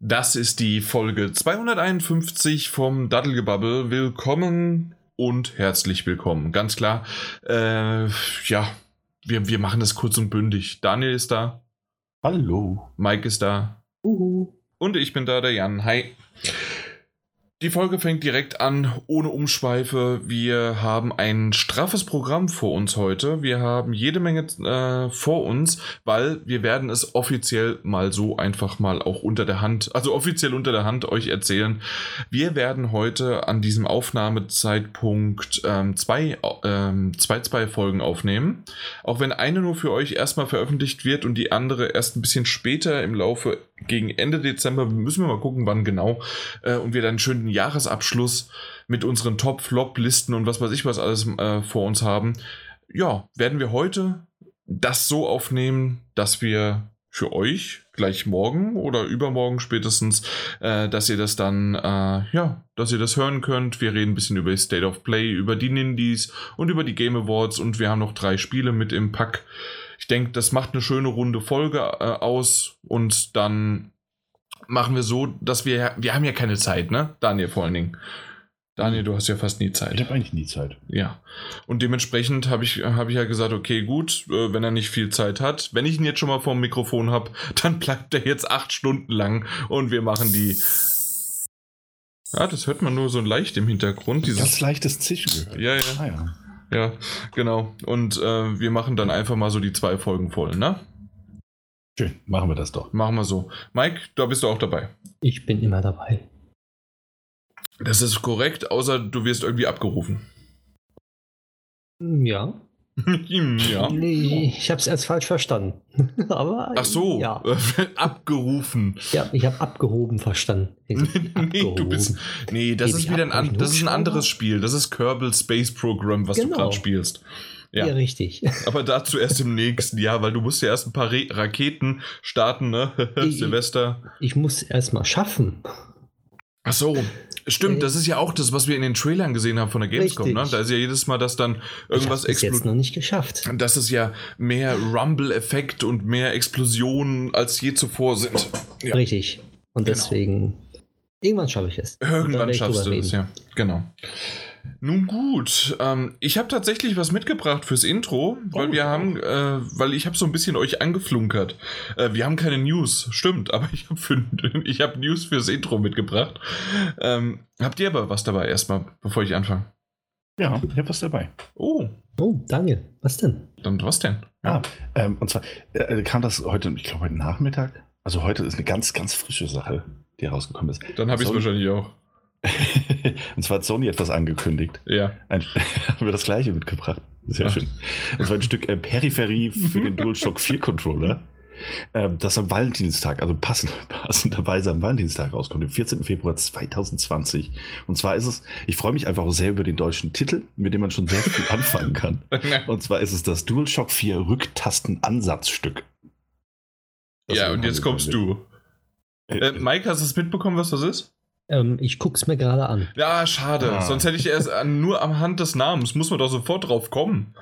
Das ist die Folge 251 vom Daddelgebabbel. Willkommen und herzlich willkommen. Ganz klar, äh, ja, wir, wir machen das kurz und bündig. Daniel ist da. Hallo. Mike ist da. Uhu. Und ich bin da, der Jan. Hi. Die Folge fängt direkt an, ohne Umschweife. Wir haben ein straffes Programm vor uns heute. Wir haben jede Menge äh, vor uns, weil wir werden es offiziell mal so einfach mal auch unter der Hand, also offiziell unter der Hand euch erzählen. Wir werden heute an diesem Aufnahmezeitpunkt ähm, zwei, ähm, zwei, zwei Folgen aufnehmen. Auch wenn eine nur für euch erstmal veröffentlicht wird und die andere erst ein bisschen später im Laufe gegen Ende Dezember, müssen wir mal gucken, wann genau, äh, und wir dann schön den Jahresabschluss mit unseren Top-Flop-Listen und was weiß ich was alles äh, vor uns haben. Ja, werden wir heute das so aufnehmen, dass wir für euch gleich morgen oder übermorgen spätestens, äh, dass ihr das dann, äh, ja, dass ihr das hören könnt. Wir reden ein bisschen über State of Play, über die Nindies und über die Game Awards und wir haben noch drei Spiele mit im Pack. Ich denke, das macht eine schöne runde Folge äh, aus und dann machen wir so, dass wir, wir haben ja keine Zeit, ne? Daniel vor allen Dingen. Daniel, du hast ja fast nie Zeit. Ich habe eigentlich nie Zeit. Ja. Und dementsprechend habe ich, hab ich ja gesagt, okay, gut, äh, wenn er nicht viel Zeit hat, wenn ich ihn jetzt schon mal vor dem Mikrofon habe, dann bleibt er jetzt acht Stunden lang und wir machen die. Ja, das hört man nur so leicht im Hintergrund. Dieses Ganz leichtes Zischen gehört. Ja, ja. Ah, ja. Ja, genau. Und äh, wir machen dann einfach mal so die zwei Folgen voll, ne? Schön, machen wir das doch. Machen wir so. Mike, da bist du auch dabei. Ich bin immer dabei. Das ist korrekt, außer du wirst irgendwie abgerufen. Ja. Ja. Nee, ich habe es erst falsch verstanden. Aber Ach so, ja. abgerufen. Ja, ich habe abgehoben verstanden. nee, du bist, nee, das ist wieder ein, an, das ist ein anderes Spiel. Das ist Kerbal Space Program, was Genau. du gerade spielst. Ja. Ja. richtig. Aber dazu erst im nächsten Jahr, weil du musst ja erst ein paar Re Raketen starten, ne? Ich- Silvester. Ich muss erst mal schaffen. Ach so, stimmt, das ist ja auch das, was wir in den Trailern gesehen haben von der Gamescom, ne? Da ist ja jedes Mal, dass dann irgendwas explodiert. noch nicht geschafft. Dass es ja mehr Rumble-Effekt und mehr Explosionen als je zuvor sind. Ja. Richtig. Und Genau. deswegen, irgendwann schaffe ich es. Irgendwann schaffst du reden. ja. Genau. Nun gut, ähm, ich habe tatsächlich was mitgebracht fürs Intro, weil Oh, wir ja. haben, äh, weil ich habe so ein bisschen euch angeflunkert. Äh, wir haben keine News, stimmt, aber ich habe ich hab News fürs Intro mitgebracht. Ähm, habt ihr aber was dabei erstmal, bevor ich anfange? Ja, ich habe was dabei. Oh, Oh, danke. Was denn? dann was denn? Ah, ähm, und zwar äh, kam das heute, ich glaube heute Nachmittag. Also heute ist eine ganz, ganz frische Sache, die rausgekommen ist. Dann habe ich es wahrscheinlich auch. und zwar hat Sony etwas angekündigt. Ja. Ein, haben wir das gleiche mitgebracht. Sehr Ja. schön. Und zwar ein Stück äh, Peripherie für den DualShock 4 Controller. Ähm, das am Valentinstag, also passend, passenderweise am Valentinstag rauskommt, am 14. Februar 2020. Und zwar ist es, ich freue mich einfach auch sehr über den deutschen Titel, mit dem man schon sehr viel anfangen kann. Und zwar ist es das DualShock 4 Rücktastenansatzstück. Ja, und jetzt kommst du. Äh, Äh, Mike, hast du es mitbekommen, was das ist? Ähm, ich guck's mir gerade an. Ja, schade. Ah. Sonst hätte ich erst an, nur am Hand des Namens. Muss man doch sofort drauf kommen.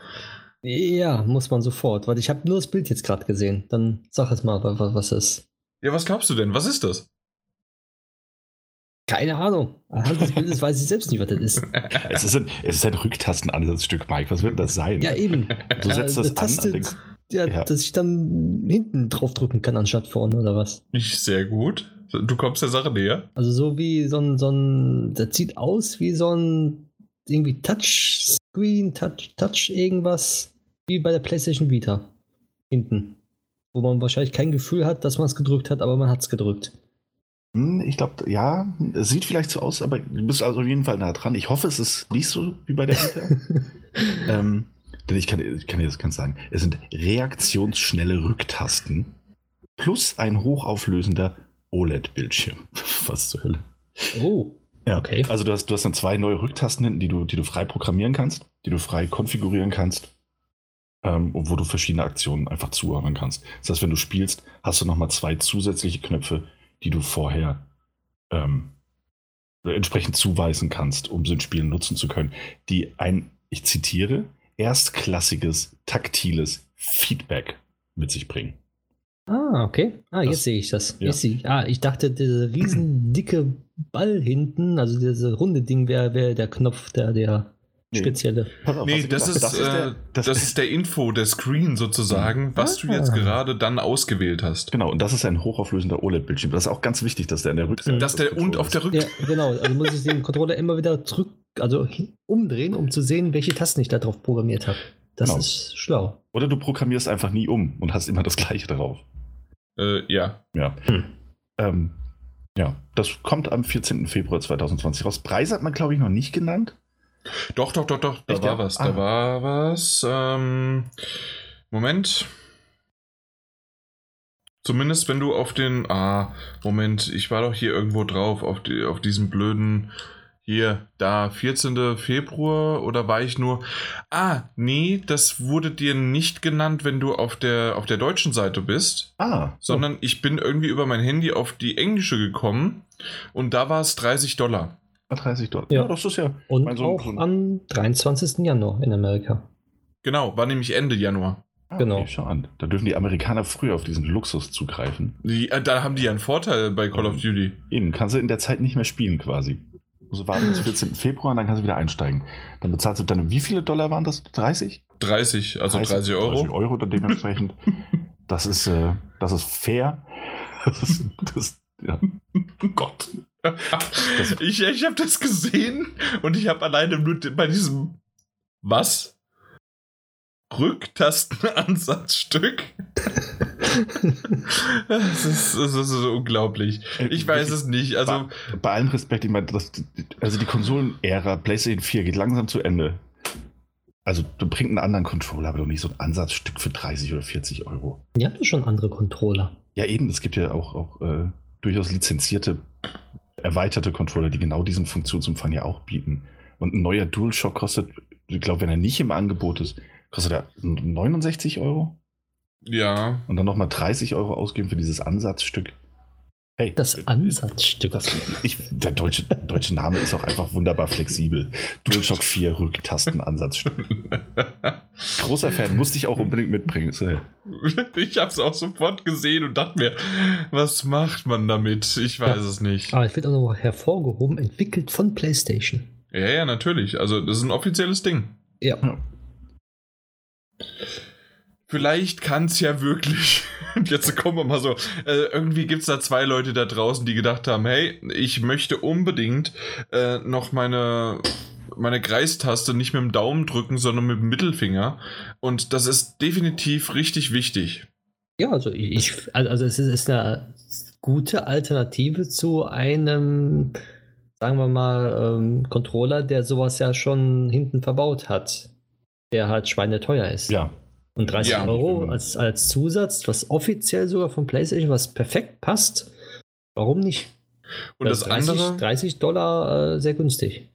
Ja, muss man sofort. Weil ich habe nur das Bild jetzt gerade gesehen. Dann sag es mal, was, was ist. Ja, was glaubst du denn? Was ist das? Keine Ahnung. Anhand des Bildes weiß ich selbst nicht, was das ist. es, ist ein, es ist ein Rücktastenansatzstück, Mike. Was wird das sein? Ja, eben. Du setzt Ja, das eine an ja, ja. dass ich dann hinten drauf drücken kann, anstatt vorne oder was. Nicht sehr gut. Du kommst der Sache näher. Also so wie so ein, so ein, das sieht aus wie so ein irgendwie Touchscreen, Touch, Touch irgendwas, wie bei der PlayStation Vita. Hinten. Wo man wahrscheinlich kein Gefühl hat, dass man es gedrückt hat, aber man hat es gedrückt. Hm, Ich glaube, ja, es sieht vielleicht so aus, aber du bist also auf jeden Fall nah dran. Ich hoffe, es ist nicht so wie bei der Vita. ähm, denn ich kann, ich kann dir das ganz sagen. Es sind reaktionsschnelle Rücktasten plus ein hochauflösender OLED-Bildschirm. Was zur Hölle. Oh, Ja, Okay. Also du hast, du hast dann zwei neue Rücktasten hinten, die du, die du frei programmieren kannst, die du frei konfigurieren kannst, ähm, wo du verschiedene Aktionen einfach zuordnen kannst. Das heißt, wenn du spielst, hast du nochmal zwei zusätzliche Knöpfe, die du vorher ähm, entsprechend zuweisen kannst, um sie in Spielen nutzen zu können, die ein, ich zitiere, erstklassiges, taktiles Feedback mit sich bringen. Ah, okay. Ah, Das- jetzt sehe ich das. ja. Ich sehe. Ah, ich dachte, dieser riesen dicke Ball hinten, also diese runde Ding wäre wär der Knopf, der, der Nee. spezielle. Auf, Nee, hast du das gedacht, ist, äh, das, ist der Info, der Screen sozusagen, was du jetzt Ah. gerade dann ausgewählt hast. Genau, und das ist ein hochauflösender OLED-Bildschirm. Das ist auch ganz wichtig, dass der an der Rückseite. Dass der und auf der Controllers- Ja, genau. Also muss ich den Controller immer wieder zurück, also umdrehen, um zu sehen, welche Tasten ich da drauf programmiert habe. Das Genau. ist schlau. Oder du programmierst einfach nie um und hast immer das gleiche drauf. Äh, ja. Ja. Hm. Ähm, ja, das kommt am 14. Februar 2020 raus. Preise hat man, glaube ich, noch nicht genannt. Doch, doch, doch, doch. Da Echt, war ja? was. Ah. Da war was. Ähm, Moment. Zumindest wenn du auf den. Ah, Moment, ich war doch hier irgendwo drauf, auf, die, auf diesem blöden. Hier, da, 14. Februar oder war ich nur. Ah, nee, das wurde dir nicht genannt, wenn du auf der, auf der deutschen Seite bist, Ah, sondern ich bin irgendwie über mein Handy auf die englische gekommen und da war es 30 Dollar. oh, 30 Dollar. Ja. Ja, das ist ja. Und mein Sohn- auch am 23. Januar in Amerika. Genau, war nämlich Ende Januar. Ah, Genau. Okay, schau an. Da dürfen die Amerikaner früher auf diesen Luxus zugreifen. Die, äh, da haben die ja einen Vorteil bei Call of Duty. Eben, kannst du in der Zeit nicht mehr spielen quasi. Also warten bis 14. Februar und dann kannst du wieder einsteigen. Dann bezahlst du dann, wie viele Dollar waren das? 30? 30, also 30, Euro. 30 Euro dann dementsprechend. das ist, äh, das ist fair. Das ist, das, ja. Gott. ich ich habe das gesehen und ich habe alleine nur bei diesem was? Rücktastenansatzstück. das, ist, das ist so unglaublich. Ich weiß es nicht. Also, Bei allem Respekt, ich meine, das, also die Konsolenära PlayStation 4 geht langsam zu Ende. Also du bringst einen anderen Controller, aber doch nicht so ein Ansatzstück für 30 oder 40 Euro. Ihr habt ja schon andere Controller. Ja, eben, es gibt ja auch, auch äh, durchaus lizenzierte, erweiterte Controller, die genau diesen Funktionsumfang ja auch bieten. Und ein neuer DualShock kostet, ich glaube, wenn er nicht im Angebot ist, kostet er 69 Euro ja. und dann nochmal 30 Euro ausgeben für dieses Ansatzstück. Hey, Das Ansatzstück. das, ich, der deutsche, deutsche Name ist auch einfach wunderbar flexibel. DualShock 4 Rücktastenansatzstück. Großer Fan, musste ich auch unbedingt mitbringen. Äh, Ich habe es auch sofort gesehen und dachte mir, was macht man damit? Ich weiß es nicht. Aber es wird auch noch hervorgehoben, entwickelt von PlayStation. Ja, ja, natürlich. Also, das ist ein offizielles Ding. Ja. Vielleicht kann es ja wirklich. Und jetzt kommen wir mal so. Äh, irgendwie gibt es da zwei Leute da draußen, die gedacht haben: hey, ich möchte unbedingt äh, noch meine, meine Kreistaste nicht mit dem Daumen drücken, sondern mit dem Mittelfinger. Und das ist definitiv richtig wichtig. Ja, also ich, also es ist, ist eine gute Alternative zu einem, sagen wir mal, ähm, Controller, der sowas ja schon hinten verbaut hat, der halt schweineteuer ist. ja, Und 30 Ja. Euro als, als Zusatz, was offiziell sogar von PlayStation, was perfekt passt, warum nicht? Und das 30, andere. 30 Dollar äh, sehr günstig.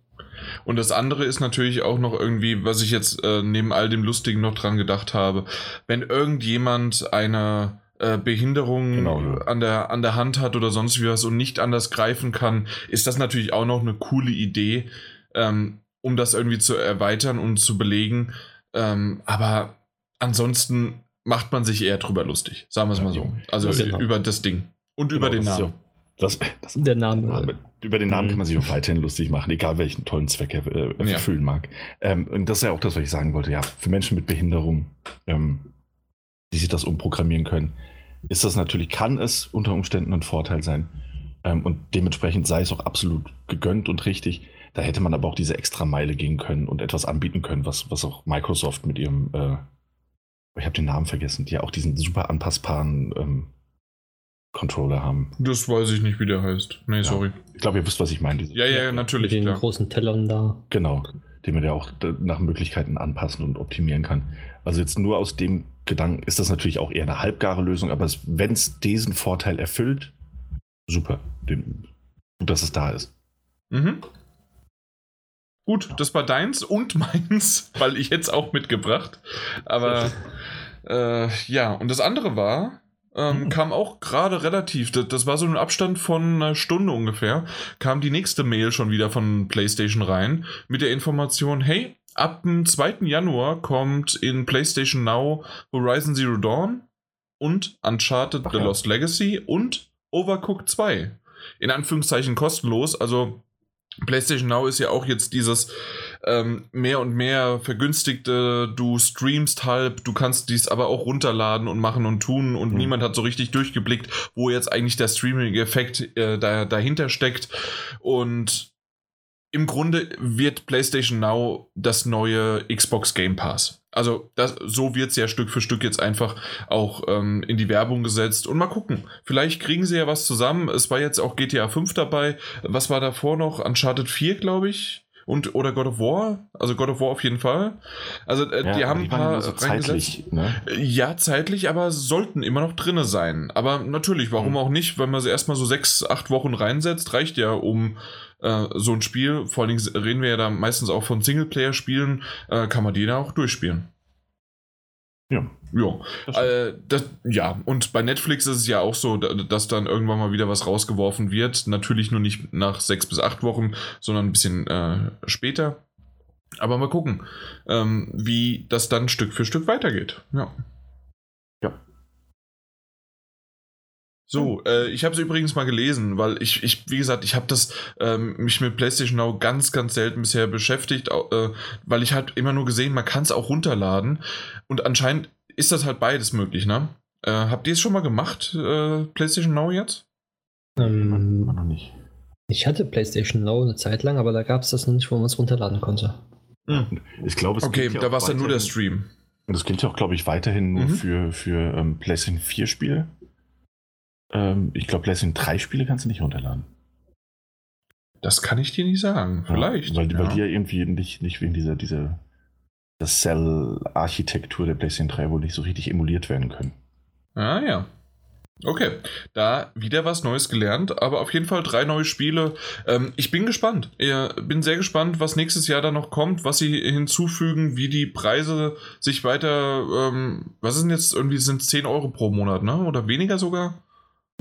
Und das andere ist natürlich auch noch irgendwie, was ich jetzt äh, neben all dem Lustigen noch dran gedacht habe, wenn irgendjemand eine äh, Behinderung Genau, ja. an, der, an der Hand hat oder sonst wie was und nicht anders greifen kann, ist das natürlich auch noch eine coole Idee, ähm, um das irgendwie zu erweitern und zu belegen. Ähm, aber ansonsten macht man sich eher drüber lustig, sagen wir es Ja, mal so. Also genau. über das Ding. Und über Genau, den das ist Namen. ja- Das, das, Der Name. Name. Über den Namen Mhm. kann man sich auch weiterhin lustig machen, egal welchen tollen Zweck er äh, Ja. erfüllen mag. Ähm, und das ist ja auch das, was ich sagen wollte. Ja, für Menschen mit Behinderung, ähm, die sich das umprogrammieren können, ist das natürlich, kann es unter Umständen ein Vorteil sein. Ähm, und dementsprechend sei es auch absolut gegönnt und richtig. Da hätte man aber auch diese extra Meile gehen können und etwas anbieten können, was, was auch Microsoft mit ihrem, äh, ich habe den Namen vergessen, die ja auch diesen super anpassbaren ähm, Controller haben. Das weiß ich nicht, wie der heißt. Nee, sorry. Ich glaube, ihr wisst, was ich meine. Diese- Ja, ja, mit natürlich. den Klar. großen Tellern da. Genau, den man ja auch nach Möglichkeiten anpassen und optimieren kann. Also jetzt nur aus dem Gedanken ist das natürlich auch eher eine halbgare Lösung, aber wenn es diesen Vorteil erfüllt, super. Gut, dass es da ist. Mhm. Gut, das war deins und meins, weil ich es auch mitgebracht. Aber äh, ja, und das andere war, ähm, Mhm. kam auch gerade relativ, das, das war so ein Abstand von einer Stunde ungefähr, kam die nächste Mail schon wieder von PlayStation rein mit der Information, hey, ab dem 2. Januar kommt in PlayStation Now Horizon Zero Dawn und Uncharted Ach The ja. Lost Legacy und Overcooked 2. In Anführungszeichen kostenlos. Also PlayStation Now ist ja auch jetzt dieses ähm, mehr und mehr vergünstigte, du streamst halb, du kannst dies aber auch runterladen und machen und tun und Mhm. niemand hat so richtig durchgeblickt, wo jetzt eigentlich der Streaming-Effekt äh, da, dahinter steckt. Und im Grunde wird PlayStation Now das neue Xbox Game Pass. Also das, so wird es ja Stück für Stück jetzt einfach auch ähm, in die Werbung gesetzt. Und mal gucken, vielleicht kriegen sie ja was zusammen. Es war jetzt auch GTA 5 dabei. Was war davor noch? Uncharted 4, glaube ich. Und, oder God of War. Also God of War auf jeden Fall. Also äh, Ja, die haben ein waren ja paar so reingesetzt. zeitlich. Ne? Ja, zeitlich, aber sollten immer noch drinne sein. Aber natürlich, warum Mhm. auch nicht, wenn man sie erstmal so sechs, acht Wochen reinsetzt, reicht ja, um äh, so ein Spiel, vor allen Dingen reden wir ja da meistens auch von Singleplayer-Spielen, äh, kann man die da auch durchspielen. Ja. Ja. das. Äh, das, ja, und bei Netflix ist es ja auch so, da- dass dann irgendwann mal wieder was rausgeworfen wird. Natürlich nur nicht nach sechs bis acht Wochen, sondern ein bisschen äh, später. Aber mal gucken, ähm, wie das dann Stück für Stück weitergeht. Ja. So, äh, ich habe es übrigens mal gelesen, weil ich, ich wie gesagt, ich habe das ähm, mich mit PlayStation Now ganz, ganz selten bisher beschäftigt, äh, weil ich halt immer nur gesehen, man kann es auch runterladen und anscheinend ist das halt beides möglich, ne? Äh, habt ihr es schon mal gemacht, äh, PlayStation Now jetzt? Ähm, noch nicht. ich hatte PlayStation Now eine Zeit lang, aber da gab es das noch nicht, wo man es runterladen konnte. Ich glaube, es Okay, da war es dann nur der Stream. Und das gilt ja auch, glaube ich, weiterhin nur Mhm. für, für ähm, PlayStation 4 Spiele. Ähm, ich glaube, PlayStation 3 Spiele kannst du nicht runterladen. Das kann ich dir nicht sagen. Vielleicht. Ja, weil, die- ja. weil die ja irgendwie nicht, nicht wegen dieser, dieser Cell-Architektur der PlayStation 3 wohl nicht so richtig emuliert werden können. Ah ja. Okay, da wieder was Neues gelernt, aber auf jeden Fall drei neue Spiele. Ähm, ich bin gespannt. Ich bin sehr gespannt, was nächstes Jahr da noch kommt, was sie hinzufügen, wie die Preise sich weiter. Ähm, was ist denn jetzt irgendwie? Sind 10 Euro pro Monat, ne? Oder weniger sogar?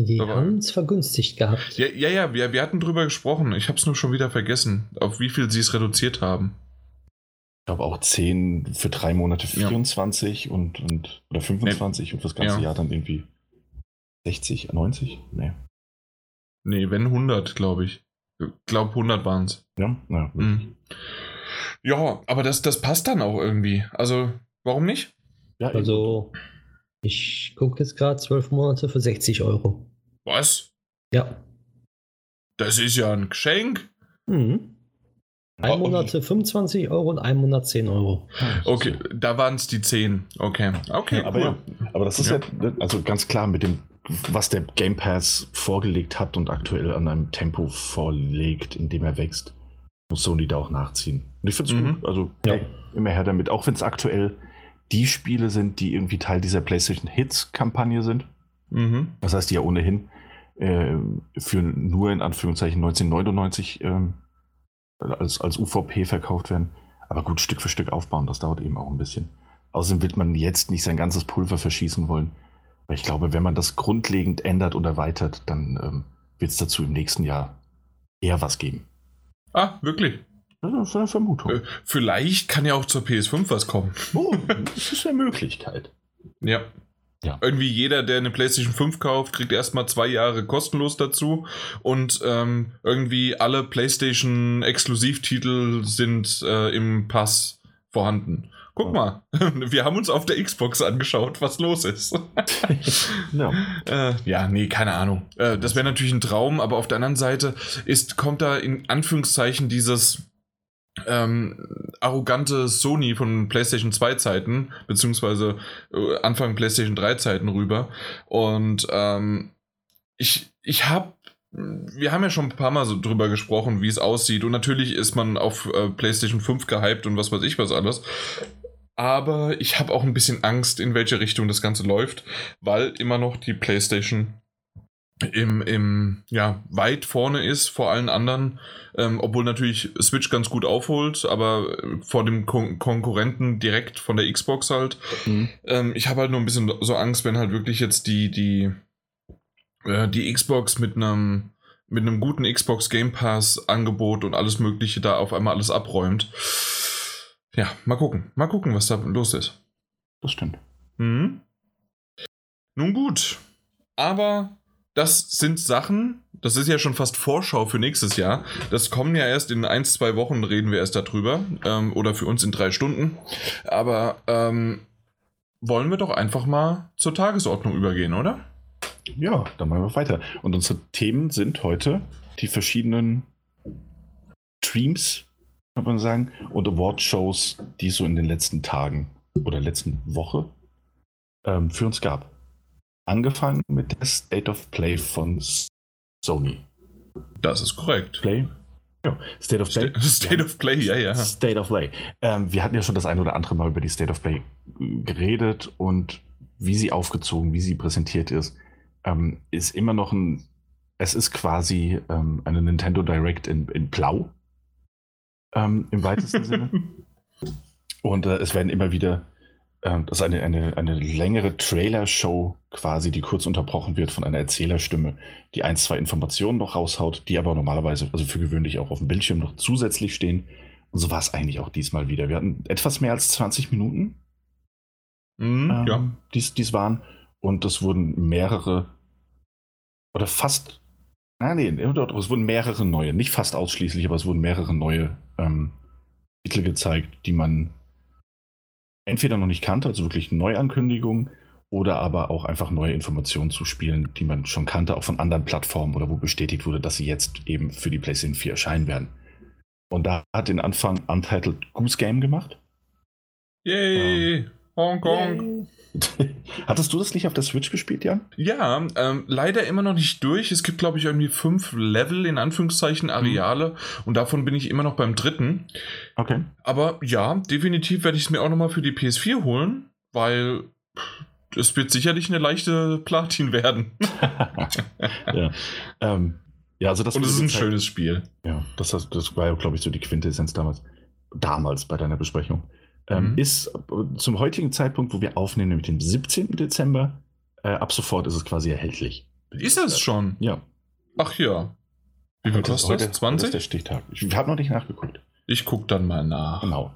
Die haben es vergünstigt gehabt. Ja, ja, ja wir, wir hatten drüber gesprochen. Ich habe es nur schon wieder vergessen, auf wie viel sie es reduziert haben. Ich glaube auch 10 für drei Monate Ja. 24 und, und oder 25 und das ganze Ja. Jahr dann irgendwie 60, 90? Nee. Nee, wenn 100, glaube ich. Ich glaube, 100 waren es. Ja, ja. Mhm. Ja, aber das, das passt dann auch irgendwie. Also, warum nicht? ja Also, ich gucke jetzt gerade zwölf Monate für 60 Euro. Was? Ja. Das ist ja ein Geschenk. Mhm. Ein Oh, Monat 25 Euro und ein Monat 10 Euro. Okay, da waren es die 10. Okay, okay, aber ja, aber das ist Ja. ja. also ganz klar mit dem, was der Game Pass vorgelegt hat und aktuell an einem Tempo vorlegt, in dem er wächst, muss Sony da auch nachziehen. Und ich finde es Mhm. gut. Also Ja. hey, immer her damit, auch wenn es aktuell die Spiele sind, die irgendwie Teil dieser PlayStation Hits-Kampagne sind. Mhm. Das heißt, die ja ohnehin äh, für nur in Anführungszeichen 1999 ähm, als, als UVP verkauft werden. Aber gut, Stück für Stück aufbauen, das dauert eben auch ein bisschen. Außerdem wird man jetzt nicht sein ganzes Pulver verschießen wollen. Weil ich glaube, wenn man das grundlegend ändert und erweitert, dann ähm, wird es dazu im nächsten Jahr eher was geben. Ah, wirklich. Das ist eine Vermutung. Äh, vielleicht kann ja auch zur PS5 was kommen. Oh, das ist eine Möglichkeit. Ja. Ja. Irgendwie jeder, der eine PlayStation 5 kauft, kriegt erstmal zwei Jahre kostenlos dazu. Und ähm, irgendwie alle PlayStation-Exklusivtitel sind äh, im Pass vorhanden. Guck mal, wir haben uns auf der Xbox angeschaut, was los ist. Ja. Äh, ja, nee, keine Ahnung. Äh, das wäre natürlich ein Traum, aber auf der anderen Seite ist, kommt da in Anführungszeichen dieses ähm, arrogante Sony von PlayStation 2 Zeiten, beziehungsweise äh, Anfang PlayStation 3 Zeiten rüber. Und ähm, ich, ich habe wir haben ja schon ein paar Mal so drüber gesprochen, wie es aussieht. Und natürlich ist man auf äh, PlayStation 5 gehypt und was weiß ich was alles. Aber ich habe auch ein bisschen Angst, in welche Richtung das Ganze läuft, weil immer noch die PlayStation im, im ja, weit vorne ist vor allen anderen. Ähm, obwohl natürlich Switch ganz gut aufholt, aber äh, vor dem Kon Konkurrenten direkt von der Xbox halt. Mhm. Ähm, ich habe halt nur ein bisschen so Angst, wenn halt wirklich jetzt die, die, äh, die Xbox mit einem mit einem guten Xbox Game Pass Angebot und alles Mögliche da auf einmal alles abräumt. Ja, mal gucken. Mal gucken, was da los ist. Das stimmt. Mhm. Nun gut. Aber das sind Sachen, das ist ja schon fast Vorschau für nächstes Jahr. Das kommen ja erst in ein, zwei Wochen, reden wir erst darüber. Ähm, oder für uns in drei Stunden. Aber ähm, wollen wir doch einfach mal zur Tagesordnung übergehen, oder? Ja, dann machen wir weiter. Und unsere Themen sind heute die verschiedenen Streams, kann man sagen, und Award-Shows, die es so in den letzten Tagen oder letzten Woche ähm, für uns gab. Angefangen mit der State of Play von Sony. Das ist korrekt. Play? Ja, State of Play. State of Play, ja, ja. State of Play. Ähm, wir hatten ja schon das ein oder andere Mal über die State of Play geredet und wie sie aufgezogen, wie sie präsentiert ist, ähm, ist immer noch ein. Es ist quasi ähm, eine Nintendo Direct in, in Blau. Ähm, Im weitesten Sinne. Und äh, es werden immer wieder ähm, das ist eine, eine, eine längere Trailer-Show quasi, die kurz unterbrochen wird von einer Erzählerstimme, die ein, zwei Informationen noch raushaut, die aber normalerweise, also für gewöhnlich auch auf dem Bildschirm noch zusätzlich stehen. Und so war es eigentlich auch diesmal wieder. Wir hatten etwas mehr als 20 Minuten, Mhm, ähm, ja. dies, dies waren. Und es wurden mehrere, oder fast, nein, nee, es wurden mehrere neue, nicht fast ausschließlich, aber es wurden mehrere neue ähm, Titel gezeigt, die man entweder noch nicht kannte, also wirklich Neuankündigungen, oder aber auch einfach neue Informationen zu spielen, die man schon kannte, auch von anderen Plattformen oder wo bestätigt wurde, dass sie jetzt eben für die PlayStation 4 erscheinen werden. Und da hat den Anfang Untitled Goose Game gemacht. Yay! Hongkong. Hattest du das nicht auf der Switch gespielt, Jan? Ja, ähm, leider immer noch nicht durch. Es gibt, glaube ich, irgendwie fünf Level, in Anführungszeichen, Areale. Und davon bin ich immer noch beim dritten. Okay. Aber ja, definitiv werde ich es mir auch nochmal für die PS4 holen, weil es wird sicherlich eine leichte Platin werden. ja. Ähm, ja, also das Und es ist ein gezeigt- schönes Spiel. Ja, das, das, das war ja, glaube ich, so die Quintessenz damals. Damals bei deiner Besprechung. Ähm, Mhm. Ist äh, zum heutigen Zeitpunkt, wo wir aufnehmen, nämlich dem 17. Dezember, äh, ab sofort ist es quasi erhältlich. Ist es schon? Ja. Ach ja. Wie viel kostet heute- das? heute ist 20? der Stichtag. Ich habe noch nicht nachgeguckt. Ich guck dann mal nach. Genau.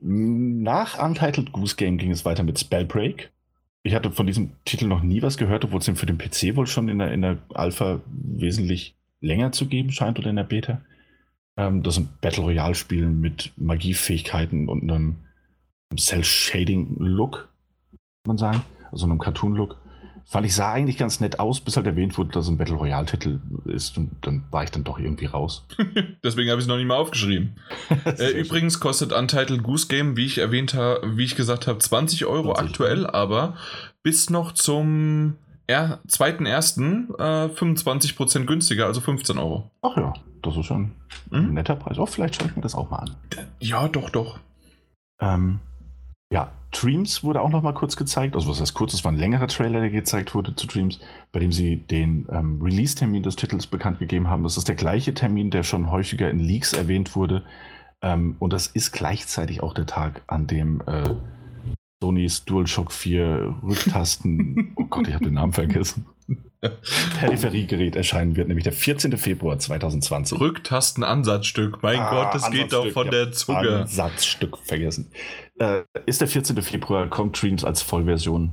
Nach Untitled Goose Game ging es weiter mit Spellbreak. Ich hatte von diesem Titel noch nie was gehört, obwohl es den für den PC wohl schon in der, in der Alpha wesentlich länger zu geben scheint oder in der Beta. Ähm, das sind Battle Royale-Spiele mit Magiefähigkeiten und einem Cell-Shading-Look, kann man sagen. Also einem Cartoon-Look. Fand ich, sah eigentlich ganz nett aus, bis halt erwähnt wurde, dass es ein Battle Royale-Titel ist. Und dann war ich dann doch irgendwie raus. Deswegen habe ich es noch nicht mal aufgeschrieben. Äh, übrigens kostet Untitled Goose Game, wie ich erwähnt habe, wie ich gesagt habe, 20 Euro 20. aktuell, aber bis noch zum er 2.1. Äh, 25% günstiger, also 15 Euro. Ach ja, das ist schon ein Hm? netter Preis. Oh, vielleicht schaue ich mir das auch mal an. Ja, doch, doch. Ähm, ja, Dreams wurde auch noch mal kurz gezeigt. Also was heißt kurz? Es war ein längerer Trailer, der gezeigt wurde zu Dreams, bei dem sie den ähm, Release-Termin des Titels bekannt gegeben haben. Das ist der gleiche Termin, der schon häufiger in Leaks erwähnt wurde. Ähm, und das ist gleichzeitig auch der Tag, an dem äh, Sonys DualShock 4 Rücktasten, oh Gott, ich habe den Namen vergessen, Peripheriegerät erscheinen wird, nämlich der 14. Februar 2020. Rücktastenansatzstück. Mein Ah, Gott, das geht doch von ja. der Zunge. Ansatzstück vergessen. Äh, ist der 14. Februar, kommt Dreams als Vollversion,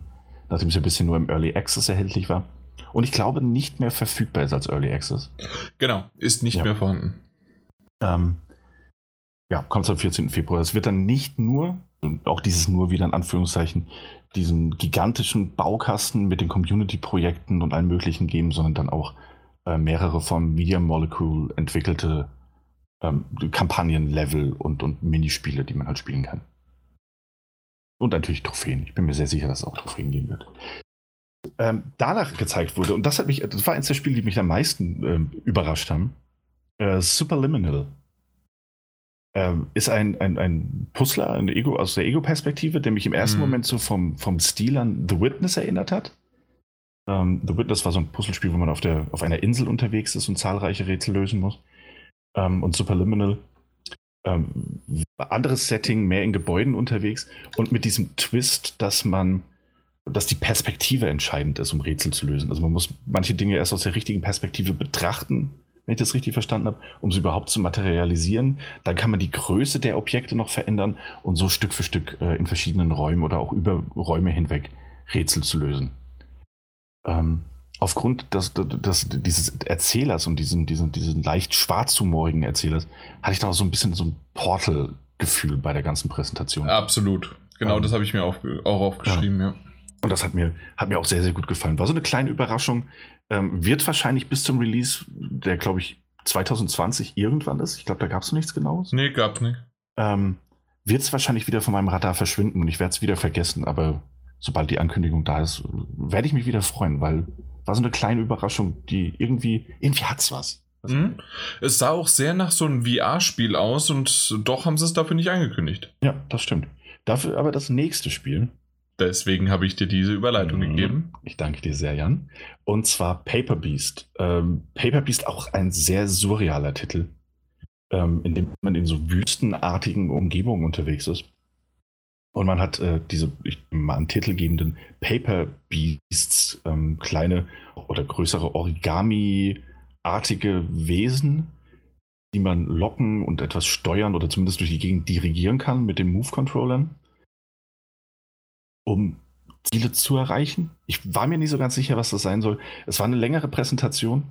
nachdem es ja bisher nur im Early Access erhältlich war. Und ich glaube, nicht mehr verfügbar ist als Early Access. Genau, ist nicht Ja. mehr vorhanden. Ähm, ja, kommt am 14. Februar. Es wird dann nicht nur, und auch dieses nur wieder in Anführungszeichen, diesen gigantischen Baukasten mit den Community-Projekten und allen möglichen geben, sondern dann auch äh, mehrere vom Media Molecule entwickelte ähm, Kampagnenlevel und, und Minispiele, die man halt spielen kann. Und natürlich Trophäen. Ich bin mir sehr sicher, dass es auch Trophäen geben wird. Ähm, danach gezeigt wurde, und das hat mich, das war eins der Spiele, die mich am meisten ähm, überrascht haben. Äh, Superliminal ähm, ist ein, ein, ein Puzzler ein Ego, aus der Ego-Perspektive, der mich im ersten Mhm. Moment so vom, vom Stil an The Witness erinnert hat. Ähm, The Witness war so ein Puzzlespiel, wo man auf, der, auf einer Insel unterwegs ist und zahlreiche Rätsel lösen muss. Ähm, und Superliminal, ähm, anderes Setting, mehr in Gebäuden unterwegs und mit diesem Twist, dass man, dass die Perspektive entscheidend ist, um Rätsel zu lösen. Also man muss manche Dinge erst aus der richtigen Perspektive betrachten, wenn ich das richtig verstanden habe, um sie überhaupt zu materialisieren. Dann kann man die Größe der Objekte noch verändern und so Stück für Stück äh, in verschiedenen Räumen oder auch über Räume hinweg Rätsel zu lösen. ähm, aufgrund des, des, dieses Erzählers und diesen, diesen, diesen leicht schwarzhumorigen Erzählers hatte ich da auch so ein bisschen so ein Portal-Gefühl bei der ganzen Präsentation. Absolut. Genau, ähm, das habe ich mir auch, auch aufgeschrieben, ja. ja. Und das hat mir, hat mir auch sehr, sehr gut gefallen. War so eine kleine Überraschung. Ähm, wird wahrscheinlich bis zum Release, der glaube ich 2020 irgendwann ist. Ich glaube, da gab es nichts Genaues. Nee, gab nicht. Ähm, wird es wahrscheinlich wieder von meinem Radar verschwinden und ich werde es wieder vergessen. Aber sobald die Ankündigung da ist, werde ich mich wieder freuen, weil war so eine kleine Überraschung, die irgendwie, irgendwie hat es was. Mhm. Es sah auch sehr nach so einem VR-Spiel aus und doch haben sie es dafür nicht angekündigt. Ja, das stimmt. Dafür aber das nächste Spiel, Deswegen habe ich dir diese Überleitung mhm. gegeben. Ich danke dir sehr, Jan. Und zwar Paper Beast. Ähm, Paper Beast auch ein sehr surrealer Titel, ähm, in dem man in so wüstenartigen Umgebungen unterwegs ist. Und man hat äh, diese ich, mal einen titelgebenden Paper Beasts, ähm, kleine oder größere Origami-artige Wesen, die man locken und etwas steuern oder zumindest durch die Gegend dirigieren kann mit den Move-Controllern um Ziele zu erreichen. Ich war mir nicht so ganz sicher, was das sein soll. Es war eine längere Präsentation,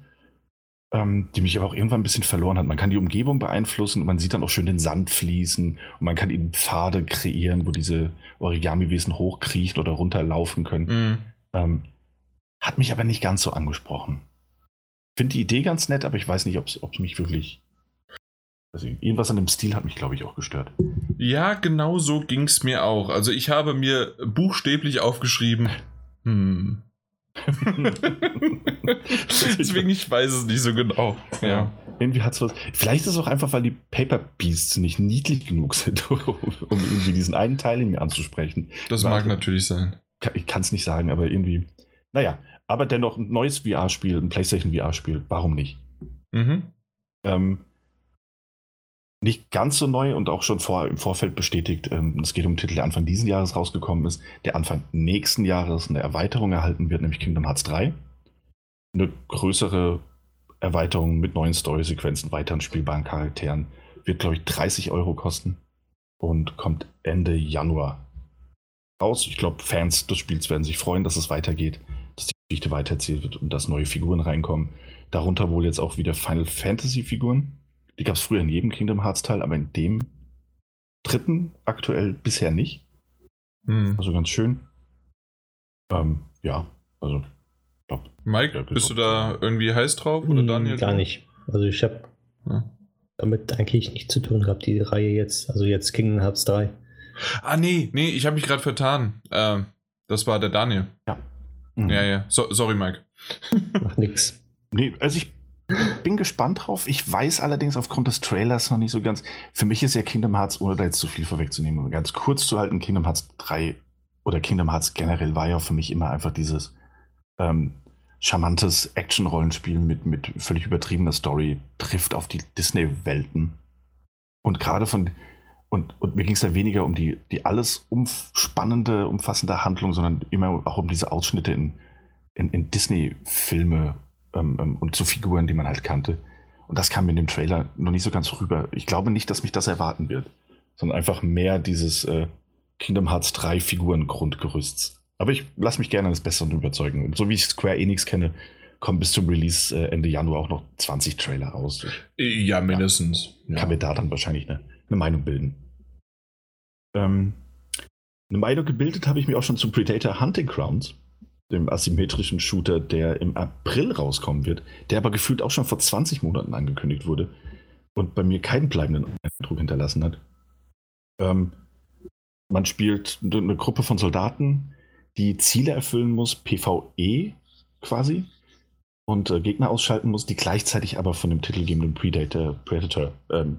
ähm, die mich aber auch irgendwann ein bisschen verloren hat. Man kann die Umgebung beeinflussen und man sieht dann auch schön den Sand fließen und man kann eben Pfade kreieren, wo diese Origami-Wesen hochkriechen oder runterlaufen können. Mhm. Ähm, hat mich aber nicht ganz so angesprochen. Finde die Idee ganz nett, aber ich weiß nicht, ob es mich wirklich also irgendwas an dem Stil hat mich, glaube ich, auch gestört. Ja, genau so ging es mir auch. Also ich habe mir buchstäblich aufgeschrieben, hm. Deswegen, ich weiß es nicht so genau. Ja. ja. Irgendwie hat es was. Vielleicht ist es auch einfach, weil die Paper Beasts nicht niedlich genug sind, um irgendwie diesen einen Teil in mir anzusprechen. Das mag natürlich sein. Ich kann es nicht sagen, aber irgendwie. Naja, aber dennoch ein neues VR-Spiel, ein PlayStation VR-Spiel. Warum nicht? Mhm. Ähm, nicht ganz so neu und auch schon vor, im Vorfeld bestätigt. Ähm, es geht um einen Titel, der Anfang dieses Jahres rausgekommen ist, der Anfang nächsten Jahres eine Erweiterung erhalten wird, nämlich Kingdom Hearts 3. Eine größere Erweiterung mit neuen Story-Sequenzen, weiteren spielbaren Charakteren. Wird, glaube ich, 30 Euro kosten und kommt Ende Januar raus. Ich glaube, Fans des Spiels werden sich freuen, dass es weitergeht, dass die Geschichte weitererzählt wird und dass neue Figuren reinkommen. Darunter wohl jetzt auch wieder Final Fantasy-Figuren die gab es früher in jedem Kingdom Hearts Teil, aber in dem dritten aktuell bisher nicht. Hm. Also ganz schön. Ähm, ja, also. Glaub, Mike, bist du da irgendwie heiß drauf oder hm, Daniel? Gar nicht. Also ich habe ja. damit eigentlich nichts zu tun gehabt, die Reihe jetzt. Also jetzt Kingdom Hearts 3. Ah, nee, nee, ich habe mich gerade vertan. Ähm, das war der Daniel. Ja. Mhm. Ja, ja. So, sorry, Mike. Macht nix. Nee, also ich bin gespannt drauf. Ich weiß allerdings aufgrund des Trailers noch nicht so ganz. Für mich ist ja Kingdom Hearts, ohne da jetzt zu viel vorwegzunehmen, ganz kurz zu halten, Kingdom Hearts 3 oder Kingdom Hearts generell war ja für mich immer einfach dieses ähm, charmantes Action-Rollenspiel mit, mit völlig übertriebener Story, trifft auf die Disney-Welten. Und gerade von, und, und mir ging es da weniger um die, die alles umspannende, umfassende Handlung, sondern immer auch um diese Ausschnitte in, in, in Disney-Filme ähm, ähm, und zu Figuren, die man halt kannte. Und das kam in dem Trailer noch nicht so ganz rüber. Ich glaube nicht, dass mich das erwarten wird, sondern einfach mehr dieses äh, Kingdom Hearts 3 Figuren-Grundgerüsts. Aber ich lasse mich gerne des Besseren überzeugen. Und so wie ich Square Enix kenne, kommen bis zum Release äh, Ende Januar auch noch 20 Trailer raus. Ja, mindestens. Ja, kann mir da dann wahrscheinlich eine, eine Meinung bilden. Ähm, eine Meinung gebildet habe ich mir auch schon zu Predator Hunting Grounds dem asymmetrischen Shooter, der im April rauskommen wird, der aber gefühlt auch schon vor 20 Monaten angekündigt wurde und bei mir keinen bleibenden Eindruck hinterlassen hat. Ähm, man spielt eine Gruppe von Soldaten, die Ziele erfüllen muss, PvE quasi, und äh, Gegner ausschalten muss, die gleichzeitig aber von dem titelgebenden Predator, Predator ähm,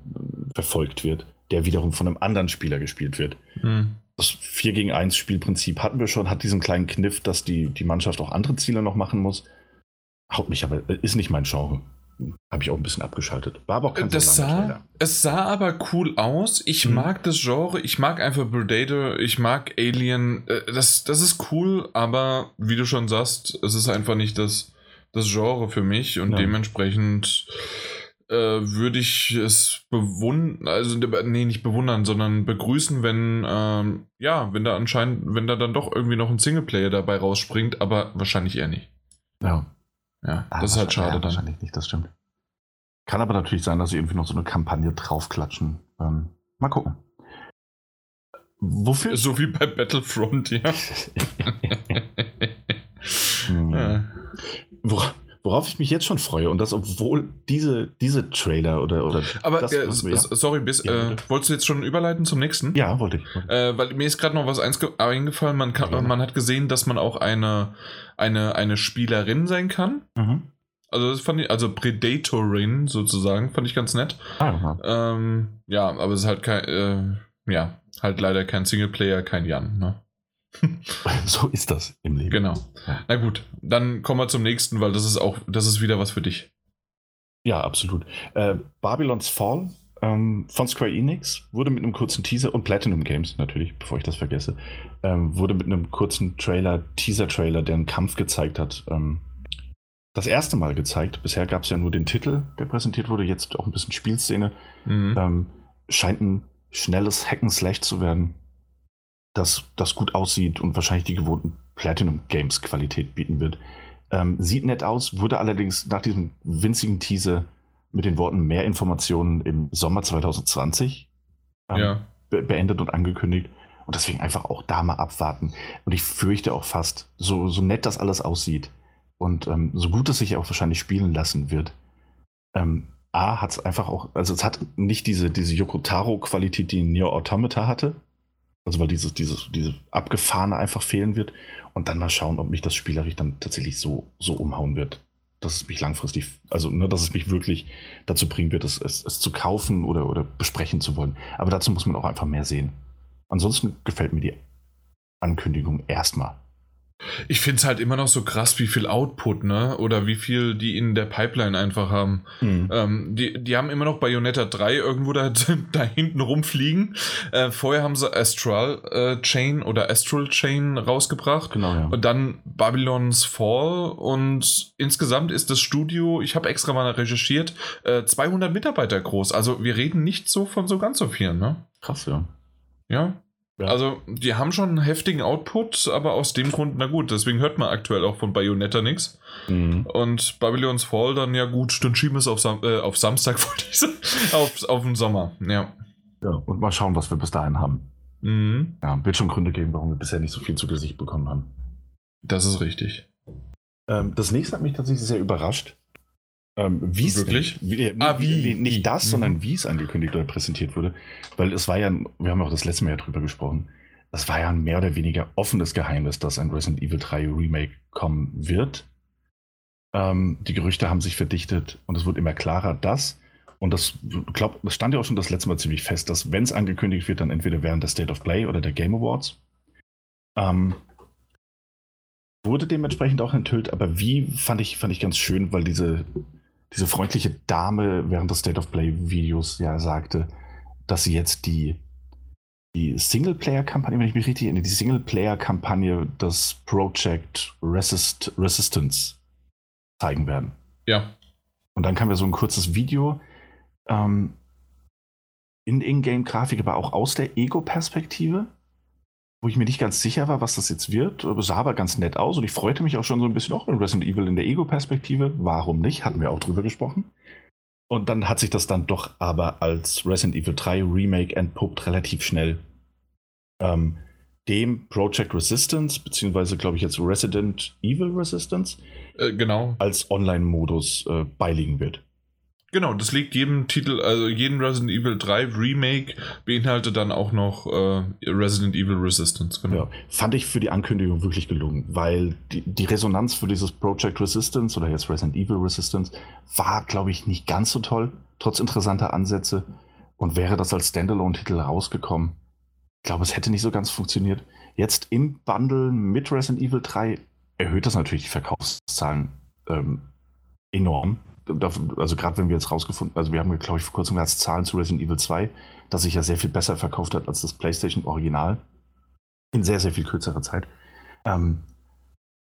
verfolgt wird, der wiederum von einem anderen Spieler gespielt wird. Mhm das 4 gegen 1 Spielprinzip hatten wir schon, hat diesen kleinen Kniff, dass die, die Mannschaft auch andere Ziele noch machen muss. Haut mich aber, ist nicht mein Genre. Habe ich auch ein bisschen abgeschaltet. War aber auch kein das so sah, Es sah aber cool aus. Ich mhm. mag das Genre. Ich mag einfach Predator. Ich mag Alien. Äh, das, das ist cool, aber wie du schon sagst, es ist einfach nicht das, das Genre für mich und ja. dementsprechend äh, würde ich es bewundern, also nee, nicht bewundern, sondern begrüßen, wenn, ähm, ja, wenn da anscheinend, wenn da dann doch irgendwie noch ein Singleplayer dabei rausspringt, aber wahrscheinlich eher nicht. Ja. Ja, Ah, das ist halt schade ja, dann. Wahrscheinlich nicht, das stimmt. Kann aber natürlich sein, dass sie irgendwie noch so eine Kampagne draufklatschen. Ähm, mal gucken. Wofür? So wie bei Battlefront, ja. Ja. Wora- Worauf ich mich jetzt schon freue, und das obwohl diese, diese Trailer oder, oder Aber das, äh, wir- sorry, bis, Ja, äh, wolltest du jetzt schon überleiten zum nächsten? ja, wollte ich. Äh, weil mir ist gerade noch was einge- eingefallen. Man, kann, Ja. man hat gesehen, dass man auch eine, eine, eine Spielerin sein kann. Mhm. Also das fand ich, also Predatorin sozusagen, fand ich ganz nett. Ah, ja. Ähm, ja, aber es ist halt kein, äh, ja, halt leider kein Singleplayer, kein Jan, ne? so ist das im Leben. Genau. Na gut, dann kommen wir zum nächsten, weil das ist auch, das ist wieder was für dich. Ja, absolut. Äh, Babylon's Fall ähm, von Square Enix wurde mit einem kurzen Teaser und Platinum Games natürlich, bevor ich das vergesse, ähm, wurde mit einem kurzen Trailer, Teaser-Trailer, der einen Kampf gezeigt hat, ähm, das erste Mal gezeigt. Bisher gab es ja nur den Titel, der präsentiert wurde, jetzt auch ein bisschen Spielszene. Mhm. Ähm, scheint ein schnelles Hacken Slash zu werden, das, das gut aussieht und wahrscheinlich die gewohnten Platinum Games Qualität bieten wird. Ähm, sieht nett aus, wurde allerdings nach diesem winzigen Teaser mit den Worten mehr Informationen im Sommer 2020 ähm, ja. be beendet und angekündigt. Und deswegen einfach auch da mal abwarten. Und ich fürchte auch fast, so, so nett das alles aussieht und ähm, so gut es sich auch wahrscheinlich spielen lassen wird, ähm, A hat es einfach auch, also es hat nicht diese, diese Yokotaro-Qualität, die Neo Automata hatte. Also weil dieses, dieses, diese abgefahrene einfach fehlen wird. Und dann mal schauen, ob mich das spielerisch dann tatsächlich so, so umhauen wird. Dass es mich langfristig, also nur, dass es mich wirklich dazu bringen wird, es, es, es zu kaufen oder, oder besprechen zu wollen. Aber dazu muss man auch einfach mehr sehen. Ansonsten gefällt mir die Ankündigung erstmal. Ich finde es halt immer noch so krass, wie viel Output, ne? Oder wie viel die in der Pipeline einfach haben. Ähm, die, die haben immer noch Bayonetta 3 irgendwo da, da hinten rumfliegen. Äh, vorher haben sie Astral äh, Chain oder Astral Chain rausgebracht. Genau, ja. Und dann Babylon's Fall und insgesamt ist das Studio, ich habe extra mal recherchiert, äh, 200 Mitarbeiter groß. Also wir reden nicht so von so ganz so vielen, ne? Krass, ja. Ja. Ja. Also die haben schon einen heftigen Output, aber aus dem Grund, na gut, deswegen hört man aktuell auch von Bayonetta nichts. Mhm. Und Babylon's Fall dann, ja gut, dann schieben wir es auf, Sam äh, auf Samstag auf, auf den Sommer. Ja. ja. Und mal schauen, was wir bis dahin haben. Mhm. Ja, wird schon Gründe geben, warum wir bisher nicht so viel zu Gesicht bekommen haben. Das ist richtig. Ähm, das nächste hat mich tatsächlich sehr überrascht. Ähm, wie es- Wirklich? Wie, äh, Ah, wie? Nicht Wie? das, Mhm. sondern wie es angekündigt oder präsentiert wurde. Weil es war ja, wir haben auch das letzte Mal ja drüber gesprochen, es war ja ein mehr oder weniger offenes Geheimnis, dass ein Resident Evil 3 Remake kommen wird. Ähm, die Gerüchte haben sich verdichtet und es wird immer klarer, dass, und das, glaub, das stand ja auch schon das letzte Mal ziemlich fest, dass wenn es angekündigt wird, dann entweder während der State of Play oder der Game Awards. Ähm, wurde dementsprechend auch enthüllt, aber wie fand ich, fand ich ganz schön, weil diese, diese freundliche Dame während des State of Play-Videos ja sagte, dass sie jetzt die, die Singleplayer-Kampagne, wenn ich mich richtig erinnere, die Singleplayer-Kampagne des Project Resist, Resistance zeigen werden. Ja. Und dann kam ja so ein kurzes Video ähm, in Ingame-Grafik, aber auch aus der Ego-Perspektive, wo ich mir nicht ganz sicher war, was das jetzt wird. Es sah aber ganz nett aus und ich freute mich auch schon so ein bisschen auch in Resident Evil in der Ego-Perspektive. Warum nicht? Hatten wir auch drüber gesprochen. Und dann hat sich das dann doch aber als Resident Evil 3 Remake entpuppt relativ schnell. Ähm, dem Project Resistance, beziehungsweise glaube ich jetzt Resident Evil Resistance, Äh, genau. als Online-Modus äh, beiliegen wird. Genau, das liegt jedem Titel, also jeden Resident Evil 3 Remake beinhaltet dann auch noch äh, Resident Evil Resistance. Genau. Ja, fand ich für die Ankündigung wirklich gelungen, weil die, die Resonanz für dieses Project Resistance oder jetzt Resident Evil Resistance war, glaube ich, nicht ganz so toll, trotz interessanter Ansätze. Und wäre das als Standalone-Titel rausgekommen, glaube, es hätte nicht so ganz funktioniert. Jetzt im Bundle mit Resident Evil 3 erhöht das natürlich die Verkaufszahlen ähm, enorm. Also gerade wenn wir jetzt rausgefunden, also wir haben, glaube ich, vor kurzem als Zahlen zu Resident Evil 2, das sich ja sehr viel besser verkauft hat als das PlayStation Original in sehr, sehr viel kürzerer Zeit. Ähm,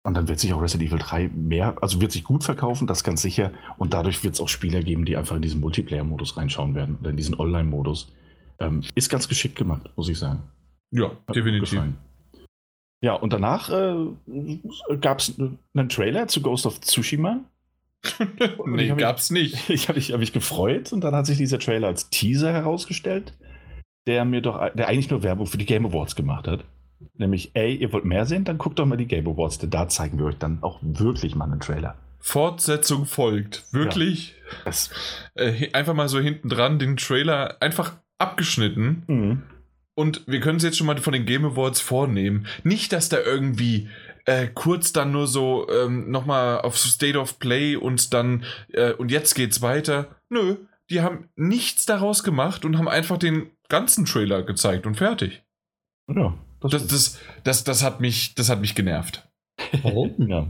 und dann wird sich auch Resident Evil 3 mehr, also wird sich gut verkaufen, das ganz sicher. Und dadurch wird es auch Spieler geben, die einfach in diesen Multiplayer-Modus reinschauen werden oder in diesen Online-Modus. Ähm, ist ganz geschickt gemacht, muss ich sagen. Ja, definitiv. gefallen. Ja, und danach äh, gab es einen Trailer zu Ghost of Tsushima. nee, gab's mich, nicht. Ich habe mich, hab mich gefreut und dann hat sich dieser Trailer als Teaser herausgestellt, der mir doch, der eigentlich nur Werbung für die Game Awards gemacht hat. Nämlich, ey, ihr wollt mehr sehen? Dann guckt doch mal die Game Awards, denn da zeigen wir euch dann auch wirklich mal einen Trailer. Fortsetzung folgt. Wirklich? Ja. Äh, einfach mal so hinten dran den Trailer einfach abgeschnitten. Mhm. Und wir können es jetzt schon mal von den Game Awards vornehmen. Nicht, dass da irgendwie äh, kurz dann nur so ähm, nochmal auf State of Play und dann äh, und jetzt geht's weiter. Nö, die haben nichts daraus gemacht und haben einfach den ganzen Trailer gezeigt und fertig. Ja. Das, das, das, das, das, hat mich, das hat mich genervt. Warum? ja.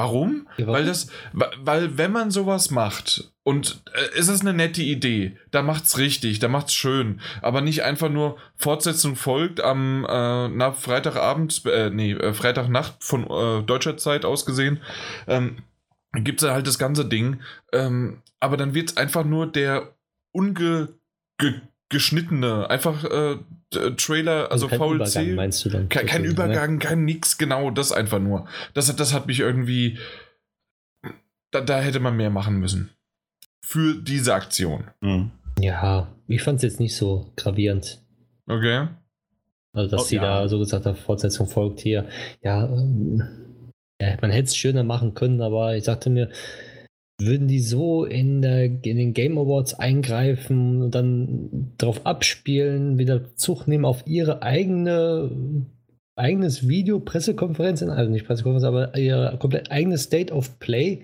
Warum? Ja, warum? Weil das, weil wenn man sowas macht und äh, es ist eine nette Idee, da macht's richtig, da macht's schön, aber nicht einfach nur Fortsetzung folgt am äh, na, Freitagabend, äh, nee, äh, Freitagnacht von äh, deutscher Zeit aus gesehen, ähm, gibt's halt das ganze Ding, ähm, aber dann wird's einfach nur der unge geschnittene, einfach äh, Trailer, also, also kein VLC. Übergang, meinst du dann? Kein, kein Übergang, kein nix, genau, das einfach nur. Das, das hat mich irgendwie. Da, da hätte man mehr machen müssen. Für diese Aktion. Mhm. Ja, ich fand es jetzt nicht so gravierend. Okay. Also, dass oh, sie ja. da so gesagt haben, Fortsetzung folgt hier. Ja, ähm, ja man hätte es schöner machen können, aber ich sagte mir, würden die so in, der, in den Game Awards eingreifen und dann darauf abspielen, wieder Zug nehmen auf ihre eigene eigenes Video, Pressekonferenz, also nicht Pressekonferenz, aber ihr komplett eigenes State of Play,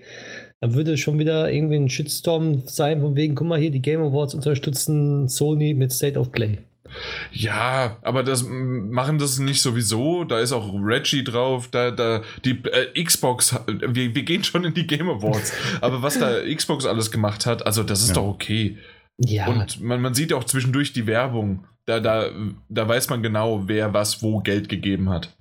dann würde schon wieder irgendwie ein Shitstorm sein, von wegen, guck mal hier, die Game Awards unterstützen Sony mit State of Play. Ja, aber das machen das nicht sowieso. Da ist auch Reggie drauf, da, da, die äh, Xbox, wir, wir gehen schon in die Game Awards. aber was da Xbox alles gemacht hat, also das ist ja. doch okay. Ja. Und man, man sieht auch zwischendurch die Werbung. Da, da, da weiß man genau, wer was wo Geld gegeben hat.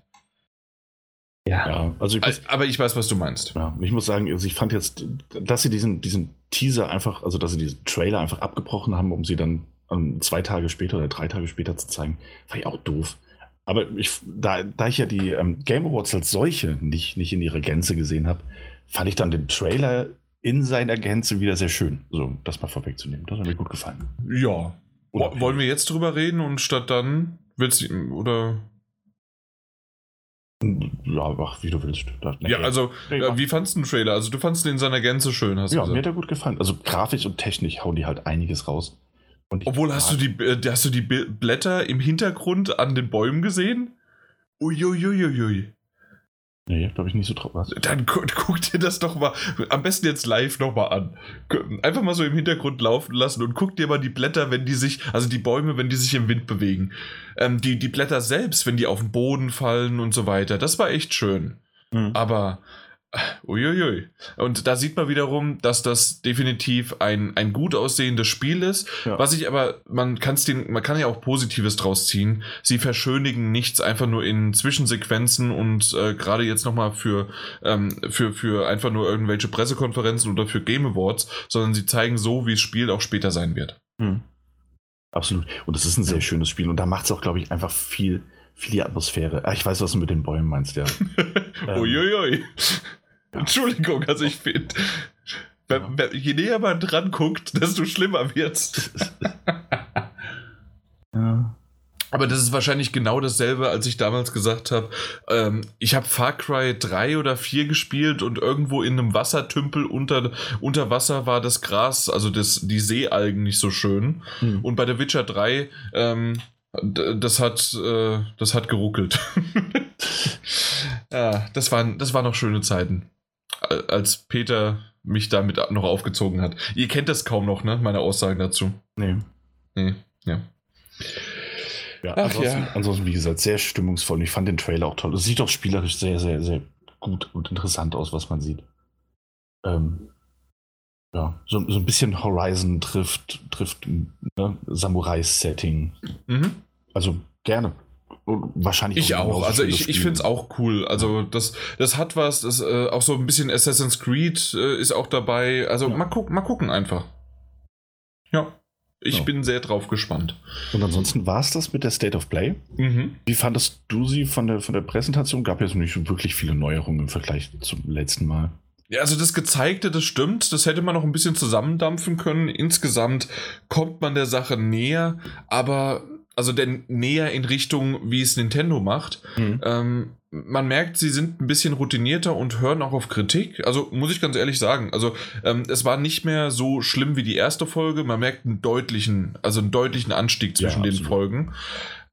Ja. ja also ich muss, aber ich weiß, was du meinst. Ja, ich muss sagen, also ich fand jetzt, dass sie diesen, diesen Teaser einfach, also dass sie diesen Trailer einfach abgebrochen haben, um sie dann um, zwei Tage später oder drei Tage später zu zeigen, war ich auch doof. Aber ich, da, da ich ja die ähm, Game Awards als solche nicht, nicht in ihrer Gänze gesehen habe, fand ich dann den Trailer in seiner Gänze wieder sehr schön. So, das mal vorwegzunehmen. Das hat mir gut gefallen. Ja. Oder Wollen wir jetzt drüber reden und statt dann willst du, oder? Ja, ach, wie du willst. Ja, also, nee, wie fandest du den Trailer? Also, du fandest den in seiner Gänze schön, hast du ja, gesagt. Ja, mir hat er gut gefallen. Also, grafisch und technisch hauen die halt einiges raus. Obwohl, hast du, die, äh, hast du die Blätter im Hintergrund an den Bäumen gesehen? Uiuiuiui. Nee, glaube ich nicht so drauf. Was. Dann gu guck dir das doch mal, am besten jetzt live nochmal an. Einfach mal so im Hintergrund laufen lassen und guck dir mal die Blätter, wenn die sich, also die Bäume, wenn die sich im Wind bewegen. Ähm, die, die Blätter selbst, wenn die auf den Boden fallen und so weiter. Das war echt schön. Mhm. Aber Uiuiui. Und da sieht man wiederum, dass das definitiv ein, ein gut aussehendes Spiel ist. Ja. Was ich aber, man kann den, man kann ja auch Positives draus ziehen. Sie verschönigen nichts einfach nur in Zwischensequenzen und äh, gerade jetzt nochmal für, ähm, für, für einfach nur irgendwelche Pressekonferenzen oder für Game Awards, sondern sie zeigen so, wie das Spiel auch später sein wird. Hm. Absolut. Und es ist ein sehr schönes Spiel und da macht es auch, glaube ich, einfach viel, viel die Atmosphäre. Ah, ich weiß, was du mit den Bäumen meinst, ja. ähm, Uiuiui. Entschuldigung, also ich finde, je näher man dran guckt, desto schlimmer wird's. ja. Aber das ist wahrscheinlich genau dasselbe, als ich damals gesagt habe, ähm, ich habe Far Cry 3 oder 4 gespielt und irgendwo in einem Wassertümpel unter, unter Wasser war das Gras, also das, die Seealgen nicht so schön. Hm. Und bei der Witcher 3, ähm, das hat, äh, das hat geruckelt. ja, das waren, das waren noch schöne Zeiten als Peter mich damit noch aufgezogen hat. Ihr kennt das kaum noch, ne? Meine Aussagen dazu. Nee. Nee, ja. Ja, Ach, ansonsten, ja. ansonsten, wie gesagt, sehr stimmungsvoll. Ich fand den Trailer auch toll. Es sieht auch spielerisch sehr, sehr, sehr gut und interessant aus, was man sieht. Ähm, ja, so, so ein bisschen Horizon trifft, trifft ne, Samurai-Setting. Mhm. Also gerne wahrscheinlich ich auch. Also ich, ich finde es auch cool. Also das, das hat was. Das äh, auch so ein bisschen Assassin's Creed äh, ist auch dabei. Also ja. mal gucken, mal gucken einfach. Ja, ich Ja. bin sehr drauf gespannt. Und ansonsten war es das mit der State of Play. Mhm. Wie fandest du sie von der, von der Präsentation? Gab so nicht wirklich viele Neuerungen im Vergleich zum letzten Mal. Ja, also das Gezeigte, das stimmt. Das hätte man noch ein bisschen zusammendampfen können. Insgesamt kommt man der Sache näher, aber also denn näher in Richtung, wie es Nintendo macht. Ähm, man merkt, sie sind ein bisschen routinierter und hören auch auf Kritik. Also muss ich ganz ehrlich sagen, also ähm, es war nicht mehr so schlimm wie die erste Folge. Man merkt einen deutlichen, also einen deutlichen Anstieg zwischen Ja, den. Folgen.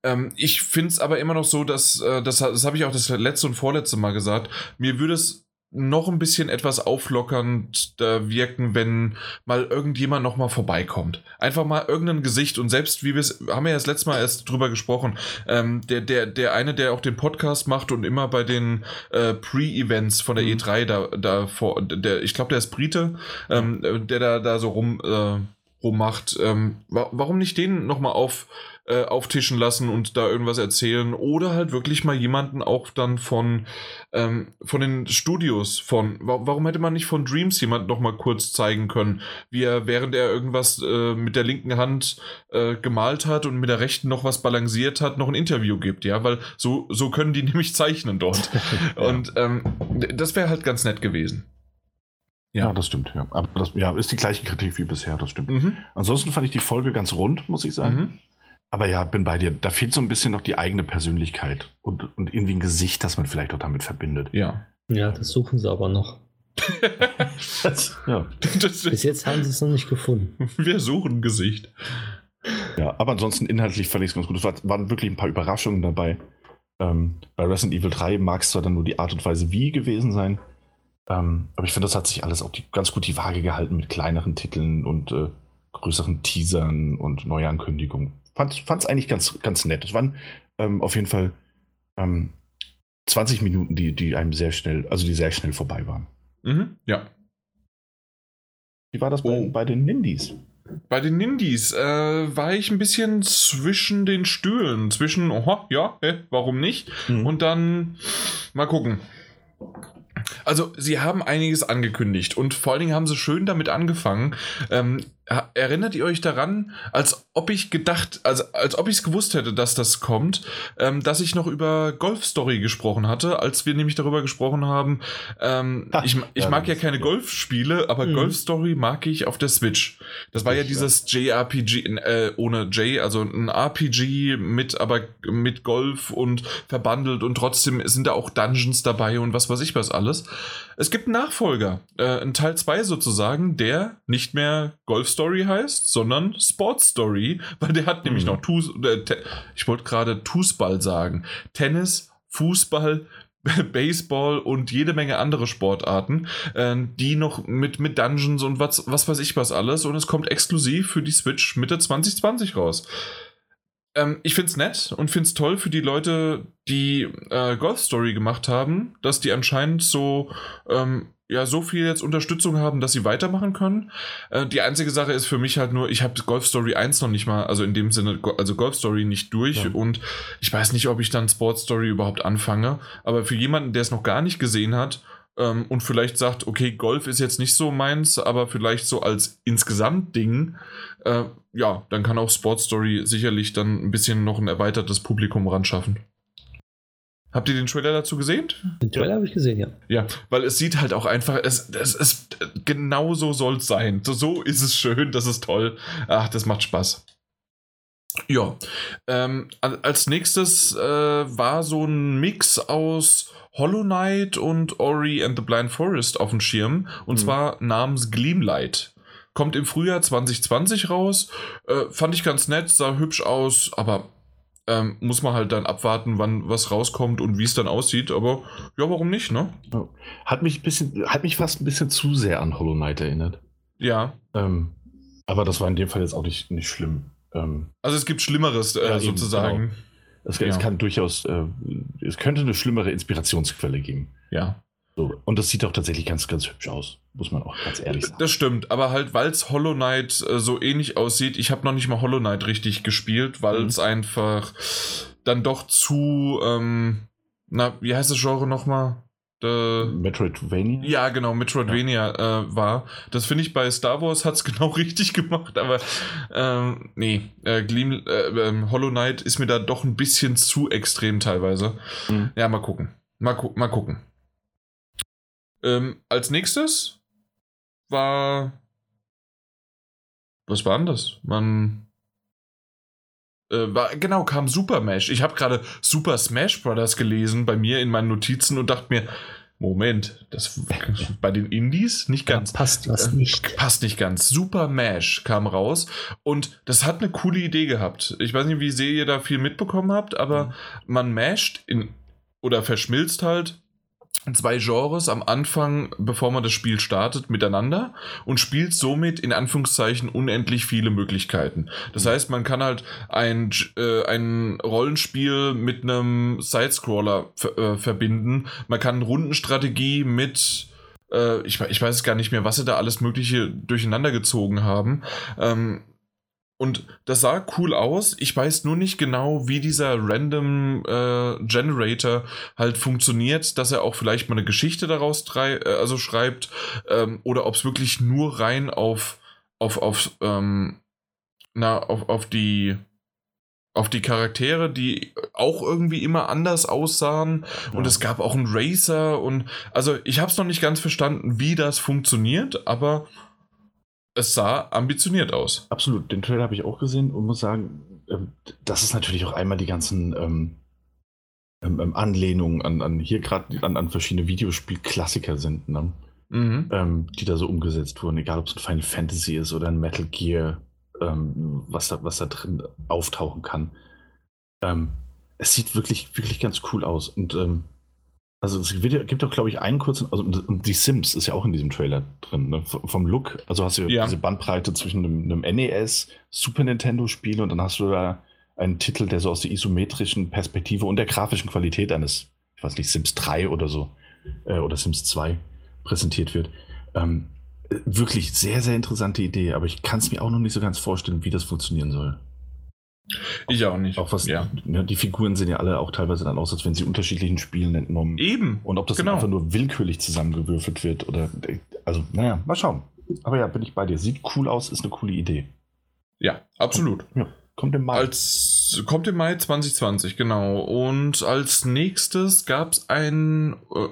Ähm, ich finde es aber immer noch so, dass, äh, das, das habe ich auch das letzte und vorletzte Mal gesagt, mir würde es noch ein bisschen etwas auflockernd äh, wirken, wenn mal irgendjemand noch mal vorbeikommt. Einfach mal irgendein Gesicht und selbst wie wir es, haben wir ja das letzte Mal erst drüber gesprochen, ähm, der, der, der eine, der auch den Podcast macht und immer bei den äh, Pre-Events von der Mhm. E3 da, da vor, der, ich glaube, der ist Brite, ähm, äh, der da, da so rum, äh, rummacht. Ähm, wa warum nicht den noch mal auf äh, auftischen lassen und da irgendwas erzählen oder halt wirklich mal jemanden auch dann von ähm, von den Studios von wa warum hätte man nicht von Dreams jemand noch mal kurz zeigen können wie er während er irgendwas äh, mit der linken Hand äh, gemalt hat und mit der rechten noch was balanciert hat noch ein Interview gibt ja weil so so können die nämlich zeichnen dort und ähm, das wäre halt ganz nett gewesen Ja, Ja. das stimmt. Ja. Aber das ja, ist die gleiche Kritik wie bisher, das stimmt. mhm. Ansonsten fand ich die Folge ganz rund, muss ich sagen. Mhm. Aber ja, bin bei dir. Da fehlt so ein bisschen noch die eigene Persönlichkeit und, und irgendwie ein Gesicht, das man vielleicht auch damit verbindet. ja Ja, das suchen sie aber noch. ja. das, Bis jetzt haben sie es noch nicht gefunden. wir suchen ein Gesicht ja, aber ansonsten inhaltlich fand ich es ganz gut. Es war, waren wirklich ein paar Überraschungen dabei. Ähm, bei Resident Evil 3 mag es zwar dann nur die Art und Weise, wie gewesen sein. Ähm, aber ich finde, das hat sich alles auch die, ganz gut die Waage gehalten mit kleineren Titeln und äh, größeren Teasern und Neuankündigungen. Fand es eigentlich ganz, ganz nett. Es waren ähm, auf jeden Fall ähm, 20 Minuten, die, die einem sehr schnell, also die sehr schnell vorbei waren. mhm. ja Wie war das bei, Oh. bei den Nindies? Bei den Nindies äh, war ich ein bisschen zwischen den Stühlen. Zwischen, oha, ja, hä, warum nicht? Und Und dann mal gucken. Also, sie haben einiges angekündigt und vor allen Dingen haben sie schön damit angefangen. Ähm, erinnert ihr euch daran, als ob ich gedacht, also als ob ich es gewusst hätte, dass das kommt, ähm, dass ich noch über Golf Story gesprochen hatte, als wir nämlich darüber gesprochen haben. Ähm, Ha, ich ich ja, mag ja keine ja. Golfspiele, aber Mhm. Golf Story mag ich auf der Switch. Das war ja Ich, dieses JRPG, äh, ohne J, also ein RPG mit, aber mit Golf und verbandelt und trotzdem sind da auch Dungeons dabei und was weiß ich was alles. Es gibt einen Nachfolger, äh, ein Teil 2 sozusagen, der nicht mehr Golf Story heißt, sondern Sports Story, weil der hat nämlich Mhm. noch Tus, äh, ich wollte gerade Fußball sagen, Tennis, Fußball, Baseball und jede Menge andere Sportarten, äh, die noch mit, mit Dungeons und was, was weiß ich was alles und es kommt exklusiv für die Switch Mitte 2020 raus. Ähm, ich find's nett und find's toll für die Leute, die äh, Golf Story gemacht haben, dass die anscheinend so ähm, ja so viel jetzt Unterstützung haben, dass sie weitermachen können. Äh, die einzige Sache ist für mich halt nur, ich habe Golf Story 1 noch nicht mal, also in dem Sinne, also Golf Story nicht durch Ja. und ich weiß nicht, ob ich dann Sport Story überhaupt anfange. Aber für jemanden, der es noch gar nicht gesehen hat ähm, und vielleicht sagt, okay, Golf ist jetzt nicht so meins, aber vielleicht so als insgesamt Ding, äh, ja, dann kann auch Sport Story sicherlich dann ein bisschen noch ein erweitertes Publikum ran schaffen. Habt ihr den Trailer dazu gesehen? Den Trailer habe ich gesehen, ja. Ja, weil es sieht halt auch einfach, es, es, es genau so soll es sein. So, so ist es schön, das ist toll. Ach, das macht Spaß. Ja, ähm, al- als nächstes äh, war so ein Mix aus Hollow Knight und Ori and the Blind Forest auf dem Schirm und Mhm. zwar namens Gleamlight. Kommt im Frühjahr 2020 raus. Äh, fand ich ganz nett, sah hübsch aus, aber ähm, muss man halt dann abwarten, wann was rauskommt und wie es dann aussieht. Aber ja, warum nicht, ne? Hat mich, ein bisschen, hat mich fast ein bisschen zu sehr an Hollow Knight erinnert. Ja. Ähm, aber das war in dem Fall jetzt auch nicht, nicht schlimm. Ähm, Also es gibt Schlimmeres äh, Ja, eben, sozusagen. es, Ja. es kann durchaus, äh, es könnte eine schlimmere Inspirationsquelle geben. Ja. So. Und das sieht auch tatsächlich ganz, ganz hübsch aus, muss man auch ganz ehrlich sagen. Das stimmt, aber halt, weil es Hollow Knight äh, so ähnlich aussieht, ich habe noch nicht mal Hollow Knight richtig gespielt, weil Mhm. es einfach dann doch zu, ähm, na, wie heißt das Genre nochmal? Äh, Metroidvania? Ja, genau, Metroidvania äh, war. Das finde ich bei Star Wars hat es genau richtig gemacht, aber ähm, nee, äh, Gleam, äh, ähm, Hollow Knight ist mir da doch ein bisschen zu extrem teilweise. Mhm. Ja, mal gucken. Mal, gu mal gucken. Ähm, als nächstes war. Was war denn das? Man. Äh, war, genau, kam Super Smash. Ich habe gerade Super Smash Brothers gelesen bei mir in meinen Notizen und dachte mir, Moment, das bei den Indies nicht ganz. passt was Äh, nicht. Passt nicht ganz. Super Mash kam raus und das hat eine coole Idee gehabt. Ich weiß nicht, wie sehr ihr da viel mitbekommen habt, aber man masht in oder verschmilzt halt zwei Genres am Anfang, bevor man das Spiel startet, miteinander und spielt somit in Anführungszeichen unendlich viele Möglichkeiten. Das heißt, man kann halt ein, äh, ein Rollenspiel mit einem Sidescroller äh, verbinden. Man kann Rundenstrategie mit äh, ich, ich weiß gar nicht mehr, was sie da alles Mögliche durcheinander gezogen haben. Ähm, und das sah cool aus. Ich weiß nur nicht genau, wie dieser Random äh, Generator halt funktioniert, dass er auch vielleicht mal eine Geschichte daraus drei, äh, also schreibt ähm, oder ob es wirklich nur rein auf auf auf ähm, na auf, auf die auf die Charaktere, die auch irgendwie immer anders aussahen und Ja. es gab auch einen Racer und also ich habe es noch nicht ganz verstanden, wie das funktioniert, aber es sah ambitioniert aus. Absolut, den Trailer habe ich auch gesehen und muss sagen, ähm, das ist natürlich auch einmal die ganzen ähm, ähm, ähm, Anlehnungen an, an hier gerade an, an verschiedene Videospielklassiker sind, ne? Mhm. ähm, die da so umgesetzt wurden, egal ob es ein Final Fantasy ist oder ein Metal Gear, was, da, was da drin auftauchen kann. Ähm, es sieht wirklich, wirklich ganz cool aus. Und ähm, also es gibt auch, glaube ich, einen kurzen, also und- die Sims ist ja auch in diesem Trailer drin, ne? Vom Look. Also hast du ja Ja. diese Bandbreite zwischen einem, einem NES, Super Nintendo-Spiel und dann hast du da einen Titel, der so aus der isometrischen Perspektive und der grafischen Qualität eines, ich weiß nicht, Sims 3 oder so, äh, oder Sims 2 präsentiert wird. Ähm, äh, wirklich sehr, sehr interessante Idee, aber ich kann es mir auch noch nicht so ganz vorstellen, wie das funktionieren soll. Ich auch nicht. Auch was, ja. ne, die Figuren sehen ja alle auch teilweise dann aus, als wenn sie unterschiedlichen Spielen entnommen. Eben. Und ob das genau. einfach nur willkürlich zusammengewürfelt wird oder, also, naja, mal schauen. Aber ja, bin ich bei dir. Sieht cool aus, ist eine coole Idee. Ja, absolut. Ja, kommt im Mai. Als kommt im Mai 2020, genau. Und als nächstes gab es ein, äh,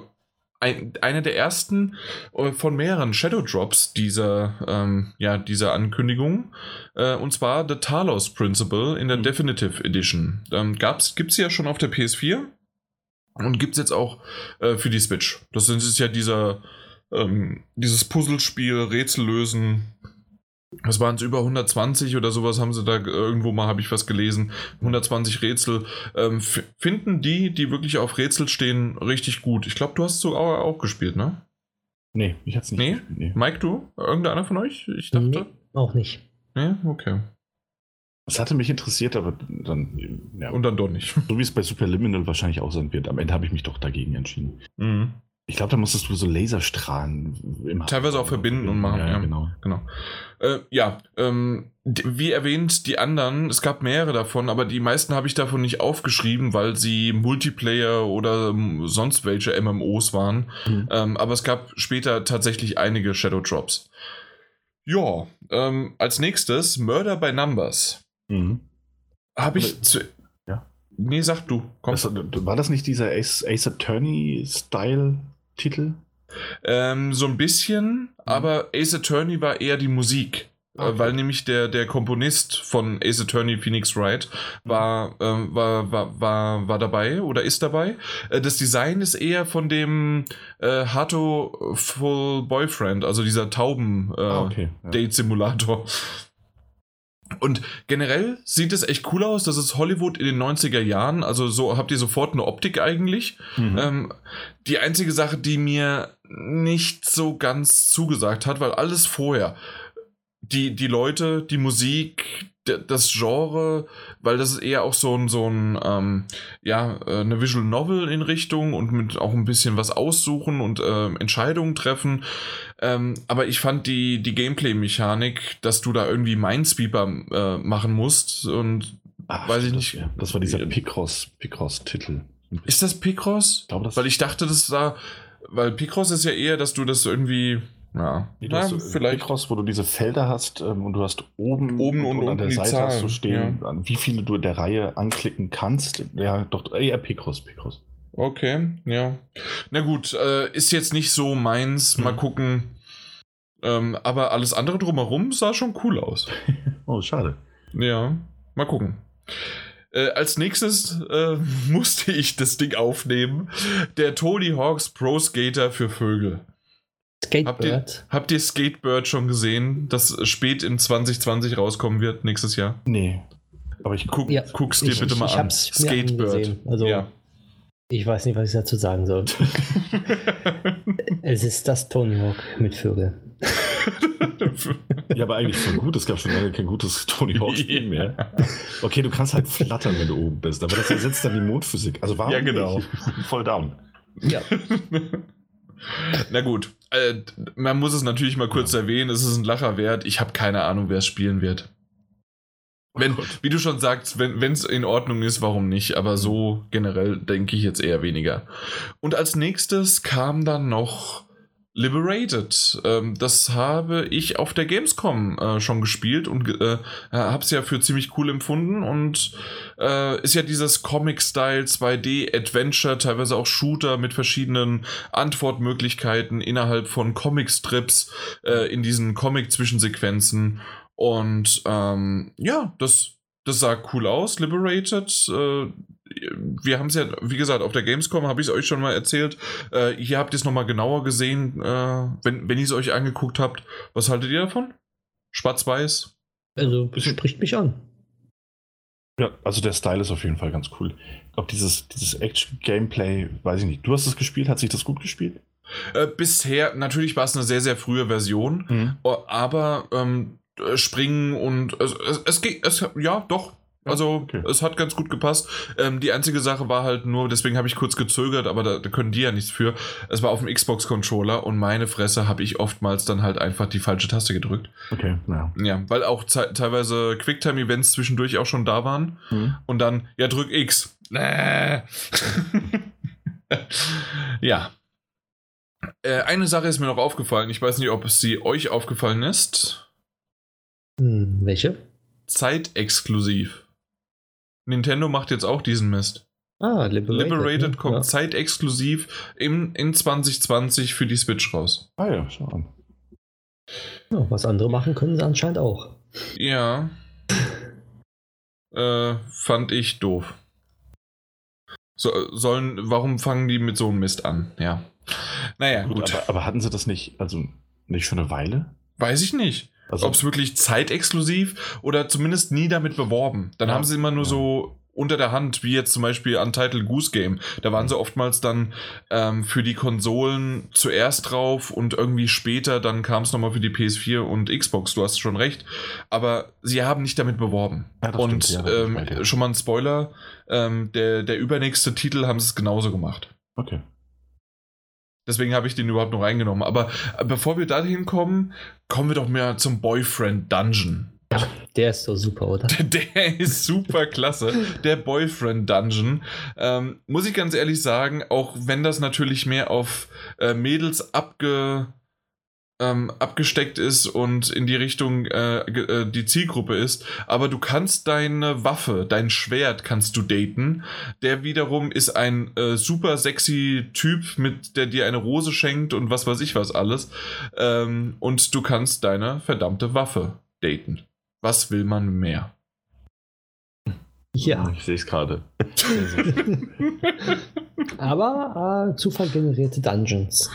ein eine der ersten äh, von mehreren Shadow Drops dieser, ähm, ja, dieser Ankündigung. Äh, und zwar The Talos Principle in der Mhm. Definitive Edition. Ähm, gab's, gibt's ja schon auf der PS4 und gibt's jetzt auch äh, für die Switch. Das ist ist ja dieser, ähm, dieses Puzzlespiel, Rätsel lösen. Was waren es, über 120 oder sowas haben sie da irgendwo mal, habe ich was gelesen. 120 Rätsel. Ähm, finden die, die wirklich auf Rätsel stehen, richtig gut. Ich glaube, du hast es sogar auch gespielt, ne? nee, ich hatte es nicht. Nee? gespielt, nee. Mike, du? Irgendeiner von euch? Ich dachte. Nee, auch nicht. Nee? Okay. Es hatte mich interessiert, aber dann, ja, Und dann doch nicht. so wie es bei Superliminal wahrscheinlich auch sein wird, am Ende habe ich mich doch dagegen entschieden. Mhm. Ich glaube, da musstest du so Laserstrahlen im Teilweise auch verbinden und machen, Ja, ja. genau. Genau. Äh, ja, ähm, wie erwähnt, die anderen, es gab mehrere davon, aber die meisten habe ich davon nicht aufgeschrieben, weil sie Multiplayer oder sonst welche MMOs waren. Mhm. Ähm, aber es gab später tatsächlich einige Shadow Drops. Ja, ähm, als nächstes Murder by Numbers. Mhm. Habe ich. Zu ja. Nee, sag du. Komm. Das, war das nicht dieser Ace, Ace Attorney-Style-Titel? Ähm, so ein bisschen, aber Ace Attorney war eher die Musik. Okay. Äh, Weil nämlich der, der Komponist von Ace Attorney Phoenix Wright war, ähm, war, war, war, war dabei oder ist dabei. Äh, das Design ist eher von dem äh, Hato Full Boyfriend, also dieser Tauben äh, Ah, okay. Ja. Und generell sieht es echt cool aus. Das ist Hollywood in den 90er Jahren. Also so habt ihr sofort eine Optik eigentlich. Mhm. Ähm, die einzige Sache, die mir nicht so ganz zugesagt hat, weil alles vorher, die, die Leute, die Musik, das Genre, weil das ist eher auch so ein, so ein ähm, ja, äh, eine Visual Novel in Richtung und mit auch ein bisschen was aussuchen und ähm, Entscheidungen treffen. Ähm, aber ich fand die, die Gameplay-Mechanik, dass du da irgendwie Minesweeper äh, machen musst und Ach, weiß ich nicht. Das, war dieser. Picross, Picross-Titel. ist das Picross? Ich glaube, das Weil ich dachte, das da weil Picross ist ja eher, dass du das irgendwie, ja, Nee, du na, hast vielleicht. Picross, wo du diese Felder hast ähm, und du hast oben, Oben und an unten der die Seite hast du Zahlen, stehen, an wie viele du in der Reihe anklicken kannst. Ja, doch eher Picross, Picross. Okay, ja. Na gut, äh, ist jetzt nicht so meins. Mal Hm. gucken. Ähm, aber alles andere drumherum sah schon cool aus. Oh, schade. Ja, mal gucken. Äh, als nächstes äh, musste ich das Ding aufnehmen. Der Tony Hawks Pro Skater für Vögel. Habt ihr, Skatebird. habt ihr Skatebird schon gesehen, das spät in 2020 rauskommen wird, nächstes Jahr? Nee. Aber ich Guck, Ja, guck's dir ich- bitte ich- mal ich an. angesehen. Also- ja. Ich weiß nicht, was ich dazu sagen soll. Es ist das Tony Hawk mit Vögel. Ja, aber eigentlich voll gut. Es gab schon lange kein gutes Tony Hawk-Spiel mehr. Okay, du kannst halt flattern, wenn du oben bist, aber das ersetzt dann die Mondphysik. Also warum Ja, genau. Voll down. Ja. Na gut, äh, man muss es natürlich mal kurz erwähnen, es ist ein Lacher wert. Ich habe keine Ahnung, wer es spielen wird. Wenn, Gott. wie du schon sagst, wenn es in Ordnung ist, warum nicht? Aber so generell denke ich jetzt eher weniger. Und als nächstes kam dann noch Liberated. Ähm, das habe ich auf der Gamescom äh, schon gespielt und äh, habe es ja für ziemlich cool empfunden und äh, ist ja dieses Comic-Style 2D-Adventure, teilweise auch Shooter mit verschiedenen Antwortmöglichkeiten innerhalb von Comic-Strips äh, in diesen Comic-Zwischensequenzen. Und ähm, ja, das, das sah cool aus, Liberated. Äh, wir haben es ja, wie gesagt, auf der Gamescom habe ich es euch schon mal erzählt. Äh, hier habt ihr es nochmal genauer gesehen, äh, wenn, wenn ihr es euch angeguckt habt. Was haltet ihr davon? Schwarz-Weiß? Also, es spricht mich an. Ja, also der Style ist auf jeden Fall ganz cool. Ich glaube, dieses, dieses Action-Gameplay, weiß ich nicht. Du hast es gespielt, hat sich das gut gespielt? Äh, bisher, natürlich war es eine sehr, sehr frühe Version, Mhm. Oh, aber ähm, äh, springen und es, es, es geht, es, ja, doch. Also, okay. es hat ganz gut gepasst. Ähm, die einzige Sache war halt nur, deswegen habe ich kurz gezögert, aber da, da können die ja nichts für. Es war auf dem Xbox-Controller und meine Fresse habe ich oftmals dann halt einfach die falsche Taste gedrückt. Okay, ja. Ja, weil auch teilweise Quicktime-Events zwischendurch auch schon da waren. Mhm. Und dann, ja, drück X. Äh. ja. Äh, eine Sache ist mir noch aufgefallen. Ich weiß nicht, ob es sie euch aufgefallen ist. Hm, welche? Zeitexklusiv. Nintendo macht jetzt auch diesen Mist. Ah, Liberated. Liberated ne? kommt Ja. zeitexklusiv im, in 2020 für die Switch raus. Ah ja, schau an. Ja, was andere machen, können sie anscheinend auch. Ja. Äh, fand ich doof. So, sollen, warum fangen die mit so einem Mist an? Ja. Naja, Gut, gut. Aber, aber hatten sie das nicht, also nicht schon eine Weile? Weiß ich nicht. Also, Ob es wirklich zeitexklusiv oder zumindest nie damit beworben. Dann Ja. haben sie immer nur Ja. so unter der Hand, wie jetzt zum Beispiel Untitled Goose Game. Da waren sie oftmals dann ähm, für die Konsolen zuerst drauf und irgendwie später dann kam es nochmal für die PS4 und Xbox. Du hast schon recht. Aber sie haben nicht damit beworben. Ja, und stimmt. Ja, ich bei ähm, schon mal ein Spoiler: ähm, der, der übernächste Titel haben sie es genauso gemacht. okay. Deswegen habe ich den überhaupt noch reingenommen. Aber äh, bevor wir dahin kommen, kommen wir doch mehr zum Boyfriend Dungeon. Der ist so super, oder? Der ist super klasse. Der Boyfriend Dungeon. Ähm, muss ich ganz ehrlich sagen, auch wenn das natürlich mehr auf äh, Mädels abge, ähm, abgesteckt ist und in die Richtung äh, äh, die Zielgruppe ist, aber du kannst deine Waffe, dein Schwert kannst du daten. Der wiederum ist ein äh, super sexy Typ, mit der dir eine Rose schenkt und was weiß ich was alles. Ähm, und du kannst deine verdammte Waffe daten. Was will man mehr? Ja. Ich sehe es gerade. Aber äh, Zufall generierte Dungeons.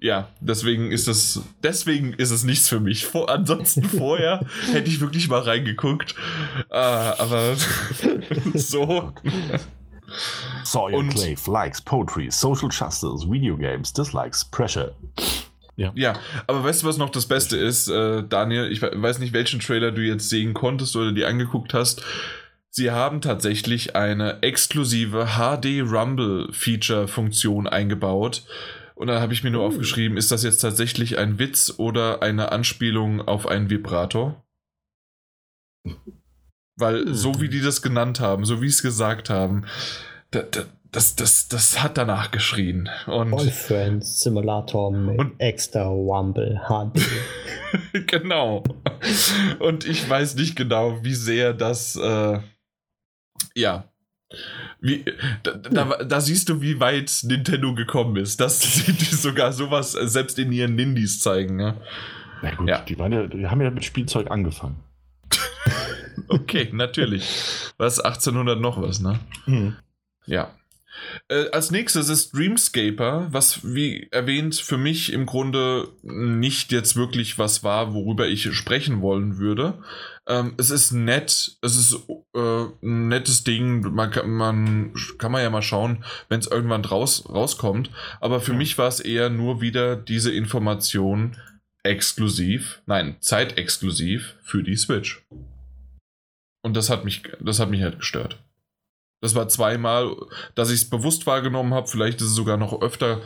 Ja, deswegen ist es, deswegen ist es nichts für mich. Vor, ansonsten vorher hätte ich wirklich mal reingeguckt. Ah, aber so. Sawyer Und- Clave likes poetry, social justice, video games, dislikes pressure. Ja, aber weißt du, was noch das Beste ist, äh, Daniel? Ich we- weiß nicht, welchen Trailer du jetzt sehen konntest oder dir angeguckt hast. Sie haben tatsächlich eine exklusive HD Rumble Feature Funktion eingebaut. Und dann habe ich mir nur Oh. aufgeschrieben, ist das jetzt tatsächlich ein Witz oder eine Anspielung auf einen Vibrator? Weil Hm. so wie die das genannt haben, so wie sie es gesagt haben, da, da, das, das, das hat danach geschrien. Und Boyfriend Simulator mit Und- extra Rumble HD. genau. Und ich weiß nicht genau, wie sehr das, äh, ja. Wie, da, da, da siehst du, wie weit Nintendo gekommen ist, dass sie sogar sowas äh, selbst in ihren Nindies zeigen. Ne? Na gut, Ja. die, ja, die haben ja mit Spielzeug angefangen. Okay, natürlich. Was 1800 noch was, ne? Ja. Äh, als nächstes ist Dreamscaper, was wie erwähnt für mich im Grunde nicht jetzt wirklich was war, worüber ich sprechen wollen würde. Ähm, es ist nett, es ist äh, ein nettes Ding, man kann, man kann man ja mal schauen, wenn es irgendwann raus, rauskommt. Aber für Ja. mich war es eher nur wieder diese Information exklusiv, nein, zeitexklusiv für die Switch. Und das hat mich, das hat mich halt gestört. Das war zweimal, dass ich es bewusst wahrgenommen habe. Vielleicht ist es sogar noch öfter.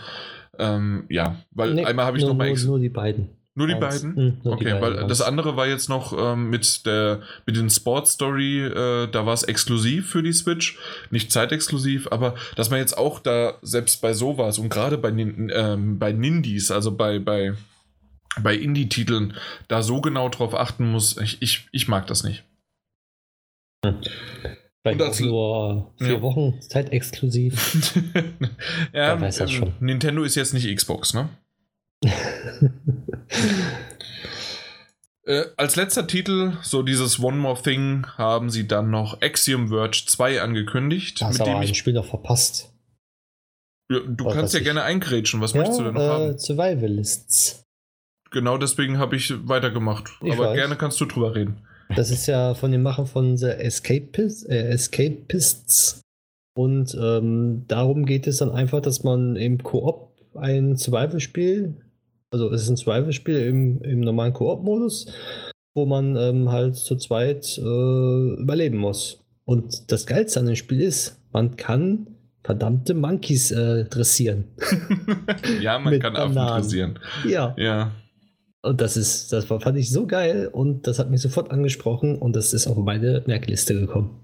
Ähm, ja, weil Nee, einmal habe ich nur, noch mal nur, nur die beiden. Nur die Eins. beiden. Hm, nur die okay, beiden weil das waren's. andere war jetzt noch ähm, mit der mit den Sport Story, äh, da war es exklusiv für die Switch, nicht zeitexklusiv, aber dass man jetzt auch da selbst bei sowas und gerade bei ähm, bei Nindies, also bei bei bei Indie-Titeln, da so genau drauf achten muss, ich, ich, ich mag das nicht. Vielleicht Und als- nur vier Ja. Wochen zeitexklusiv. ja, weiß das äh, schon. Nintendo ist jetzt nicht Xbox, ne? Äh, als letzter Titel, so dieses One More Thing, haben sie dann noch Axiom Verge 2 angekündigt, da hast mit dem ein ich. Spiel noch verpasst. Ja, du Was kannst ja ich. gerne eingrätschen, was möchtest du denn noch äh, haben? Survivalists. Genau deswegen habe ich weitergemacht. Ich Aber weiß. gerne kannst du drüber reden. Das ist ja von den Machern von The Escapists. Äh, Escapists. Und ähm, darum geht es dann einfach, dass man im Koop ein Survival-Spiel, also es ist ein Survival-Spiel im, im normalen Koop-Modus, wo man ähm, halt zu zweit äh, überleben muss. Und das Geilste an dem Spiel ist, man kann verdammte Monkeys äh, dressieren. ja, man kann Affen dressieren. ja. Ja. Und das ist, das fand ich so geil und das hat mich sofort angesprochen und das ist auf meine Merkliste gekommen.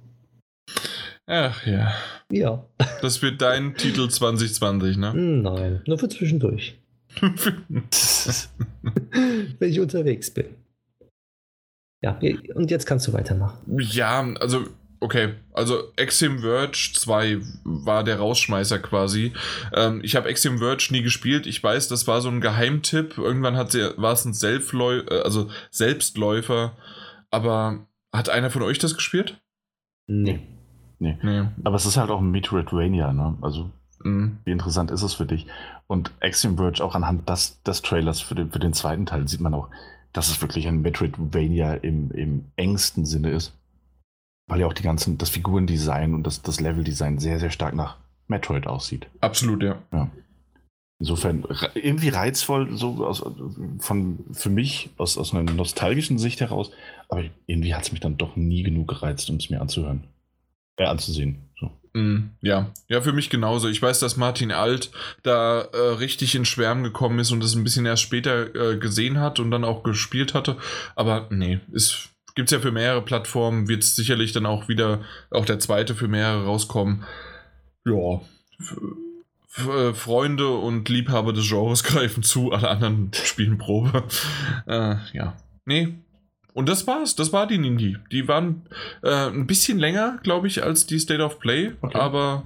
Ach ja. Ja, Das wird dein Titel 2020, ne? nein, nur für zwischendurch, wenn ich unterwegs bin. Ja, und jetzt kannst du weitermachen. Ja, also, okay. Also, Axiom Verge 2 war der Rausschmeißer quasi. Ähm, ich habe Axiom Verge nie gespielt. Ich weiß, das war so ein Geheimtipp. Irgendwann hat sie, war es ein Selbstläu äh, also Selbstläufer. Aber hat einer von euch das gespielt? Nee. Nee. Nee. Aber es ist halt auch ein Metroidvania, ne? Also, Mhm. wie interessant ist es für dich? Und Axiom Verge auch anhand des, des Trailers für den, für den zweiten Teil sieht man auch, dass es wirklich ein Metroidvania im, im engsten Sinne ist. Weil ja auch die ganzen, das Figurendesign und das, das Leveldesign sehr, sehr stark nach Metroid aussieht. Absolut, ja. Insofern re- irgendwie reizvoll, so aus, von, für mich aus, aus einer nostalgischen Sicht heraus, aber irgendwie hat es mich dann doch nie genug gereizt, um es mir anzuhören. Äh, anzusehen. So. Mm, Ja, ja, für mich genauso. Ich weiß, dass Martin Alt da äh, richtig in Schwärmen gekommen ist und es ein bisschen erst später äh, gesehen hat und dann auch gespielt hatte. Aber nee, es gibt ja für mehrere Plattformen, wird sicherlich dann auch wieder auch der zweite für mehrere rauskommen. Ja. Äh, Freunde und Liebhaber des Genres greifen zu, alle anderen spielen Probe. äh, ja. Nee. Und das war's. Das war die Nindie. Die waren äh, ein bisschen länger, glaube ich, als die State of Play. Okay. Aber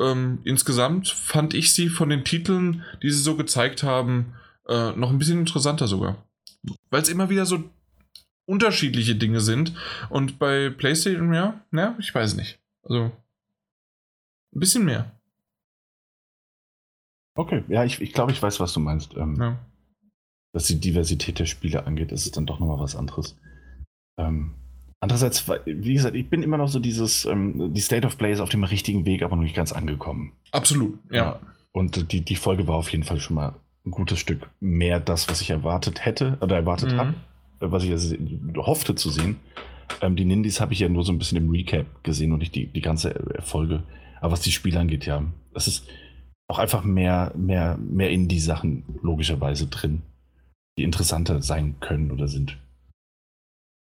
ähm, insgesamt fand ich sie von den Titeln, die sie so gezeigt haben, äh, noch ein bisschen interessanter sogar. Weil es immer wieder so unterschiedliche Dinge sind. Und bei PlayStation, ja, ja, ich weiß nicht. Also ein bisschen mehr. Okay, ja, ich, ich glaube, ich weiß, was du meinst. Ähm, Ja. Was die Diversität der Spiele angeht, ist es dann doch nochmal was anderes. Ähm, andererseits, wie gesagt, ich bin immer noch so dieses, ähm, die State of Play ist auf dem richtigen Weg, aber noch nicht ganz angekommen. Absolut, ja. Und die, die Folge war auf jeden Fall schon mal ein gutes Stück mehr das, was ich erwartet hätte oder erwartet Mhm. habe, was ich also hoffte zu sehen. Ähm, die Nindies habe ich ja nur so ein bisschen im Recap gesehen und nicht die, die ganze äh, Folge. Aber was die Spiele angeht, ja, das ist auch einfach mehr, mehr, mehr Indie-Sachen logischerweise drin, die interessanter sein können oder sind.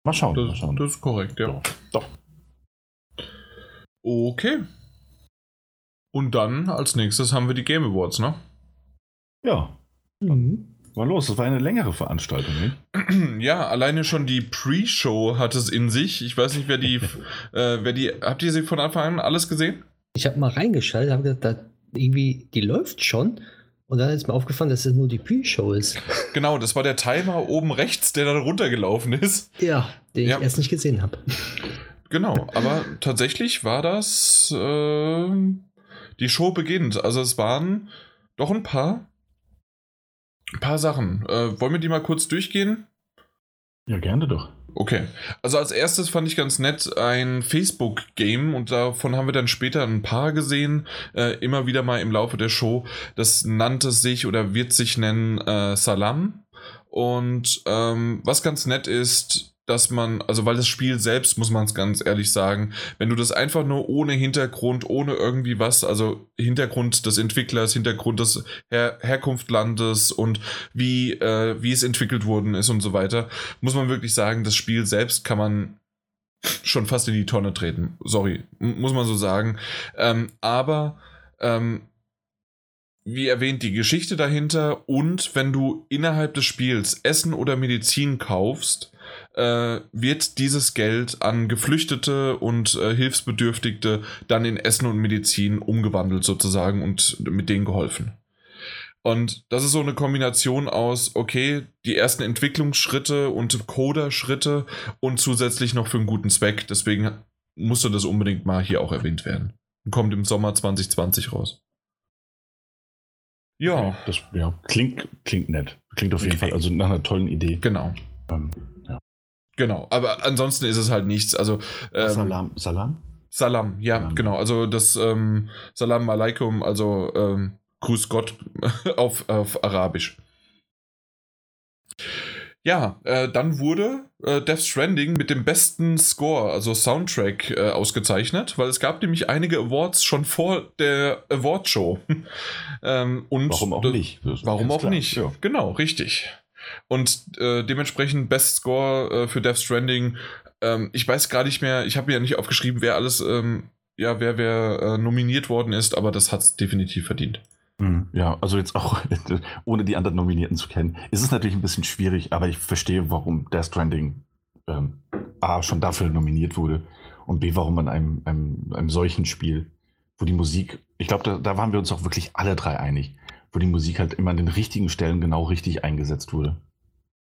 Mal schauen, mal Das, schauen. das ist korrekt, ja. Doch, doch. Okay. Und dann als nächstes haben wir die Game Awards, ne? Ja, Mhm. war los. Das war eine längere Veranstaltung, nicht? Ja, alleine schon die Pre-Show hat es in sich. Ich weiß nicht, wer die, äh, wer die, habt ihr sie von Anfang an alles gesehen? Ich habe mal reingeschaltet, habe gedacht, da irgendwie, die läuft schon. Und dann ist mir aufgefallen, dass es nur die Pre-Show ist. Genau, das war der Timer oben rechts, der dann runtergelaufen ist. Ja, den Ja. ich erst nicht gesehen habe. Genau, aber tatsächlich war das äh, die Show beginnt. Also es waren doch ein paar, ein paar Sachen. Äh, wollen wir die mal kurz durchgehen? Ja, gerne doch. Okay. Also als erstes fand ich ganz nett ein Facebook-Game und davon haben wir dann später ein paar gesehen, äh, immer wieder mal im Laufe der Show. Das nannte sich oder wird sich nennen äh, Salam. Und ähm, was ganz nett ist, dass man, also weil das Spiel selbst, muss man es ganz ehrlich sagen, wenn du das einfach nur ohne Hintergrund, ohne irgendwie was, also Hintergrund des Entwicklers, Hintergrund des Her Herkunftlandes und wie, äh, wie es entwickelt worden ist und so weiter, muss man wirklich sagen, das Spiel selbst kann man schon fast in die Tonne treten. Sorry, muss man so sagen. Ähm, aber ähm, wie erwähnt, die Geschichte dahinter und wenn du innerhalb des Spiels Essen oder Medizin kaufst, wird dieses Geld an Geflüchtete und äh, Hilfsbedürftigte dann in Essen und Medizin umgewandelt sozusagen und mit denen geholfen. Und das ist so eine Kombination aus, okay, die ersten Entwicklungsschritte und Coder-Schritte und zusätzlich noch für einen guten Zweck. Deswegen musste das unbedingt mal hier auch erwähnt werden. Kommt im Sommer 2020 raus. Ja, Das ja, klingt, klingt nett. Klingt auf jeden Okay. Fall, also nach einer tollen Idee. genau. Ähm, Genau, aber ansonsten ist es halt nichts. Also ähm, Salam. Salam? Salam, ja, Salam. genau. Also das ähm, Salam Alaikum, also ähm, Grüß Gott auf, auf Arabisch. Ja, äh, dann wurde äh, Death Stranding mit dem besten Score, also Soundtrack, äh, ausgezeichnet, weil es gab nämlich einige Awards schon vor der Award-Show. ähm, und Warum auch nicht? Warum auch klar. nicht? Ja. Genau, richtig. Und äh, dementsprechend Best Score äh, für Death Stranding. Ähm, ich weiß gar nicht mehr, ich habe mir ja nicht aufgeschrieben, wer alles, ähm, ja, wer, wer äh, nominiert worden ist, aber das hat es definitiv verdient. Hm, Ja, also jetzt auch, ohne die anderen Nominierten zu kennen, ist es natürlich ein bisschen schwierig, aber ich verstehe, warum Death Stranding ähm, A, schon dafür nominiert wurde und B, warum man einem, einem, einem solchen Spiel, wo die Musik, ich glaube, da, da waren wir uns auch wirklich alle drei einig, wo die Musik halt immer an den richtigen Stellen genau richtig eingesetzt wurde.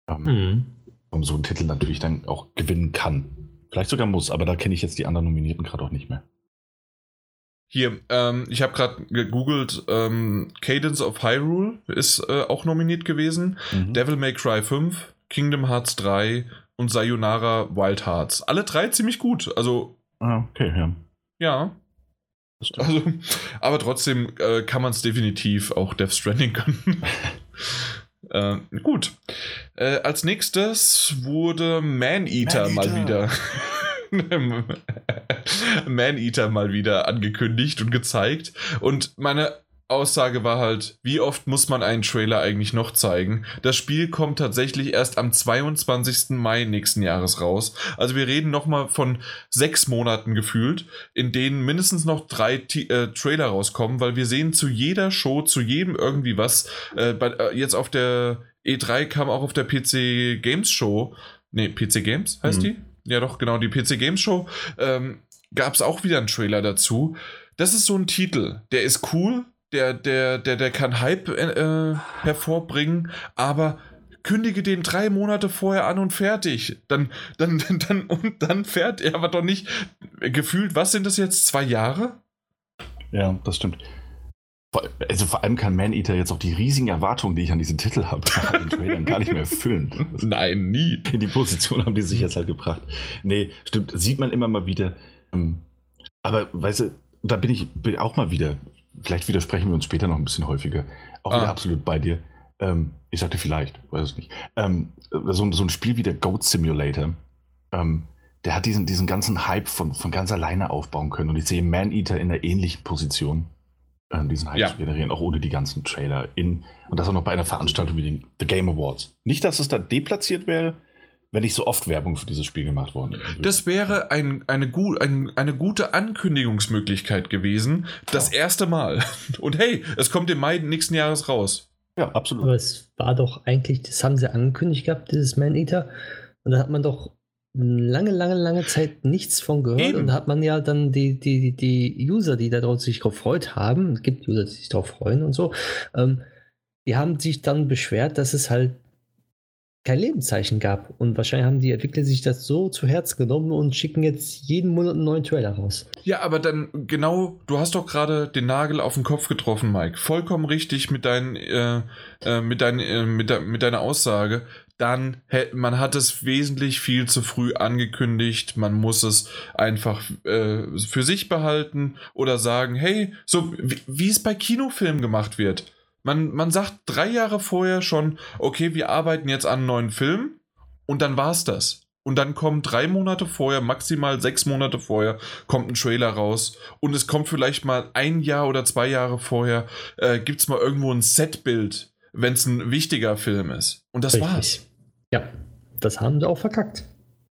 Ähm, Mhm. um so einen Titel natürlich dann auch gewinnen kann. Vielleicht sogar muss, aber da kenne ich jetzt die anderen Nominierten gerade auch nicht mehr. Hier, ähm, ich habe gerade gegoogelt, ähm, Cadence of Hyrule ist äh, auch nominiert gewesen. Mhm. Devil May Cry 5, Kingdom Hearts 3 und Sayonara Wild Hearts. Alle drei ziemlich gut. Also, ah, okay, ja. ja. Also, aber trotzdem äh, kann man es definitiv auch Death Stranding gönnen. äh, gut. Äh, als nächstes wurde Man-Eater mal Man-Eater. wieder. Man-Eater mal wieder angekündigt und gezeigt. Und meine Aussage war halt, wie oft muss man einen Trailer eigentlich noch zeigen? Das Spiel kommt tatsächlich erst am 22. Mai nächsten Jahres raus. Also wir reden nochmal von sechs Monaten gefühlt, in denen mindestens noch drei T äh, Trailer rauskommen, weil wir sehen zu jeder Show, zu jedem irgendwie was. Äh, bei, äh, jetzt auf der E3 kam auch auf der PC Games Show, nee, PC Games heißt Mhm. die? Ja doch, genau, die PC Games Show, ähm, gab es auch wieder einen Trailer dazu. Das ist so ein Titel, der ist cool, der, der, der, der kann Hype äh, hervorbringen, aber kündige den drei Monate vorher an und fertig. Dann, dann, dann, und dann fährt er aber doch nicht. Gefühlt, was sind das jetzt? Zwei Jahre? Ja, das stimmt. Vor- Also vor allem kann Man-Eater jetzt auch die riesigen Erwartungen, die ich an diesen Titel habe, den Trailern gar nicht mehr erfüllen. Nein, nie. In die Position haben die sich jetzt halt gebracht. Nee, stimmt, sieht man immer mal wieder. Ähm, Aber weißt du, da bin ich auch mal wieder, vielleicht widersprechen wir uns später noch ein bisschen häufiger, auch wieder Ah. absolut bei dir. Ähm, ich sagte vielleicht, weiß es nicht. Ähm, so, ein- so ein Spiel wie der Goat Simulator, ähm, der hat diesen, diesen ganzen Hype von, von ganz alleine aufbauen können. Und ich sehe Man-Eater in einer ähnlichen Position, äh, diesen Hype Ja. zu generieren, auch ohne die ganzen Trailer. In, und das auch noch bei einer Veranstaltung wie den The Game Awards. Nicht, dass es da deplatziert wäre, wenn nicht so oft Werbung für dieses Spiel gemacht worden. Das wäre ein, eine, gu ein, eine gute Ankündigungsmöglichkeit gewesen. Das ja. erste Mal. Und hey, es kommt im Mai nächsten Jahres raus. Ja, absolut. Aber es war doch eigentlich, das haben sie angekündigt gehabt, dieses Man-Eater. Und da hat man doch lange, lange, lange Zeit nichts von gehört. Eben. Und da hat man ja dann die, die, die User, die darauf sich gefreut haben, es gibt User, die sich darauf freuen und so, ähm, die haben sich dann beschwert, dass es halt kein Lebenszeichen gab. Und wahrscheinlich haben die Entwickler sich das so zu Herzen genommen und schicken jetzt jeden Monat einen neuen Trailer raus. Ja, aber dann genau, du hast doch gerade den Nagel auf den Kopf getroffen, Mike. Vollkommen richtig mit, dein, äh, äh, mit, dein, äh, mit, de, mit deiner Aussage. Dann, man hat es wesentlich viel zu früh angekündigt. Man muss es einfach äh, für sich behalten oder sagen, hey, so wie, wie es bei Kinofilmen gemacht wird man, man sagt drei Jahre vorher schon, okay, wir arbeiten jetzt an einem neuen Film und dann war's das. Und dann kommen drei Monate vorher, maximal sechs Monate vorher, kommt ein Trailer raus. Und es kommt vielleicht mal ein Jahr oder zwei Jahre vorher, äh, gibt es mal irgendwo ein Setbild, wenn es ein wichtiger Film ist. Und das Richtig. war's. Ja, das haben sie auch verkackt.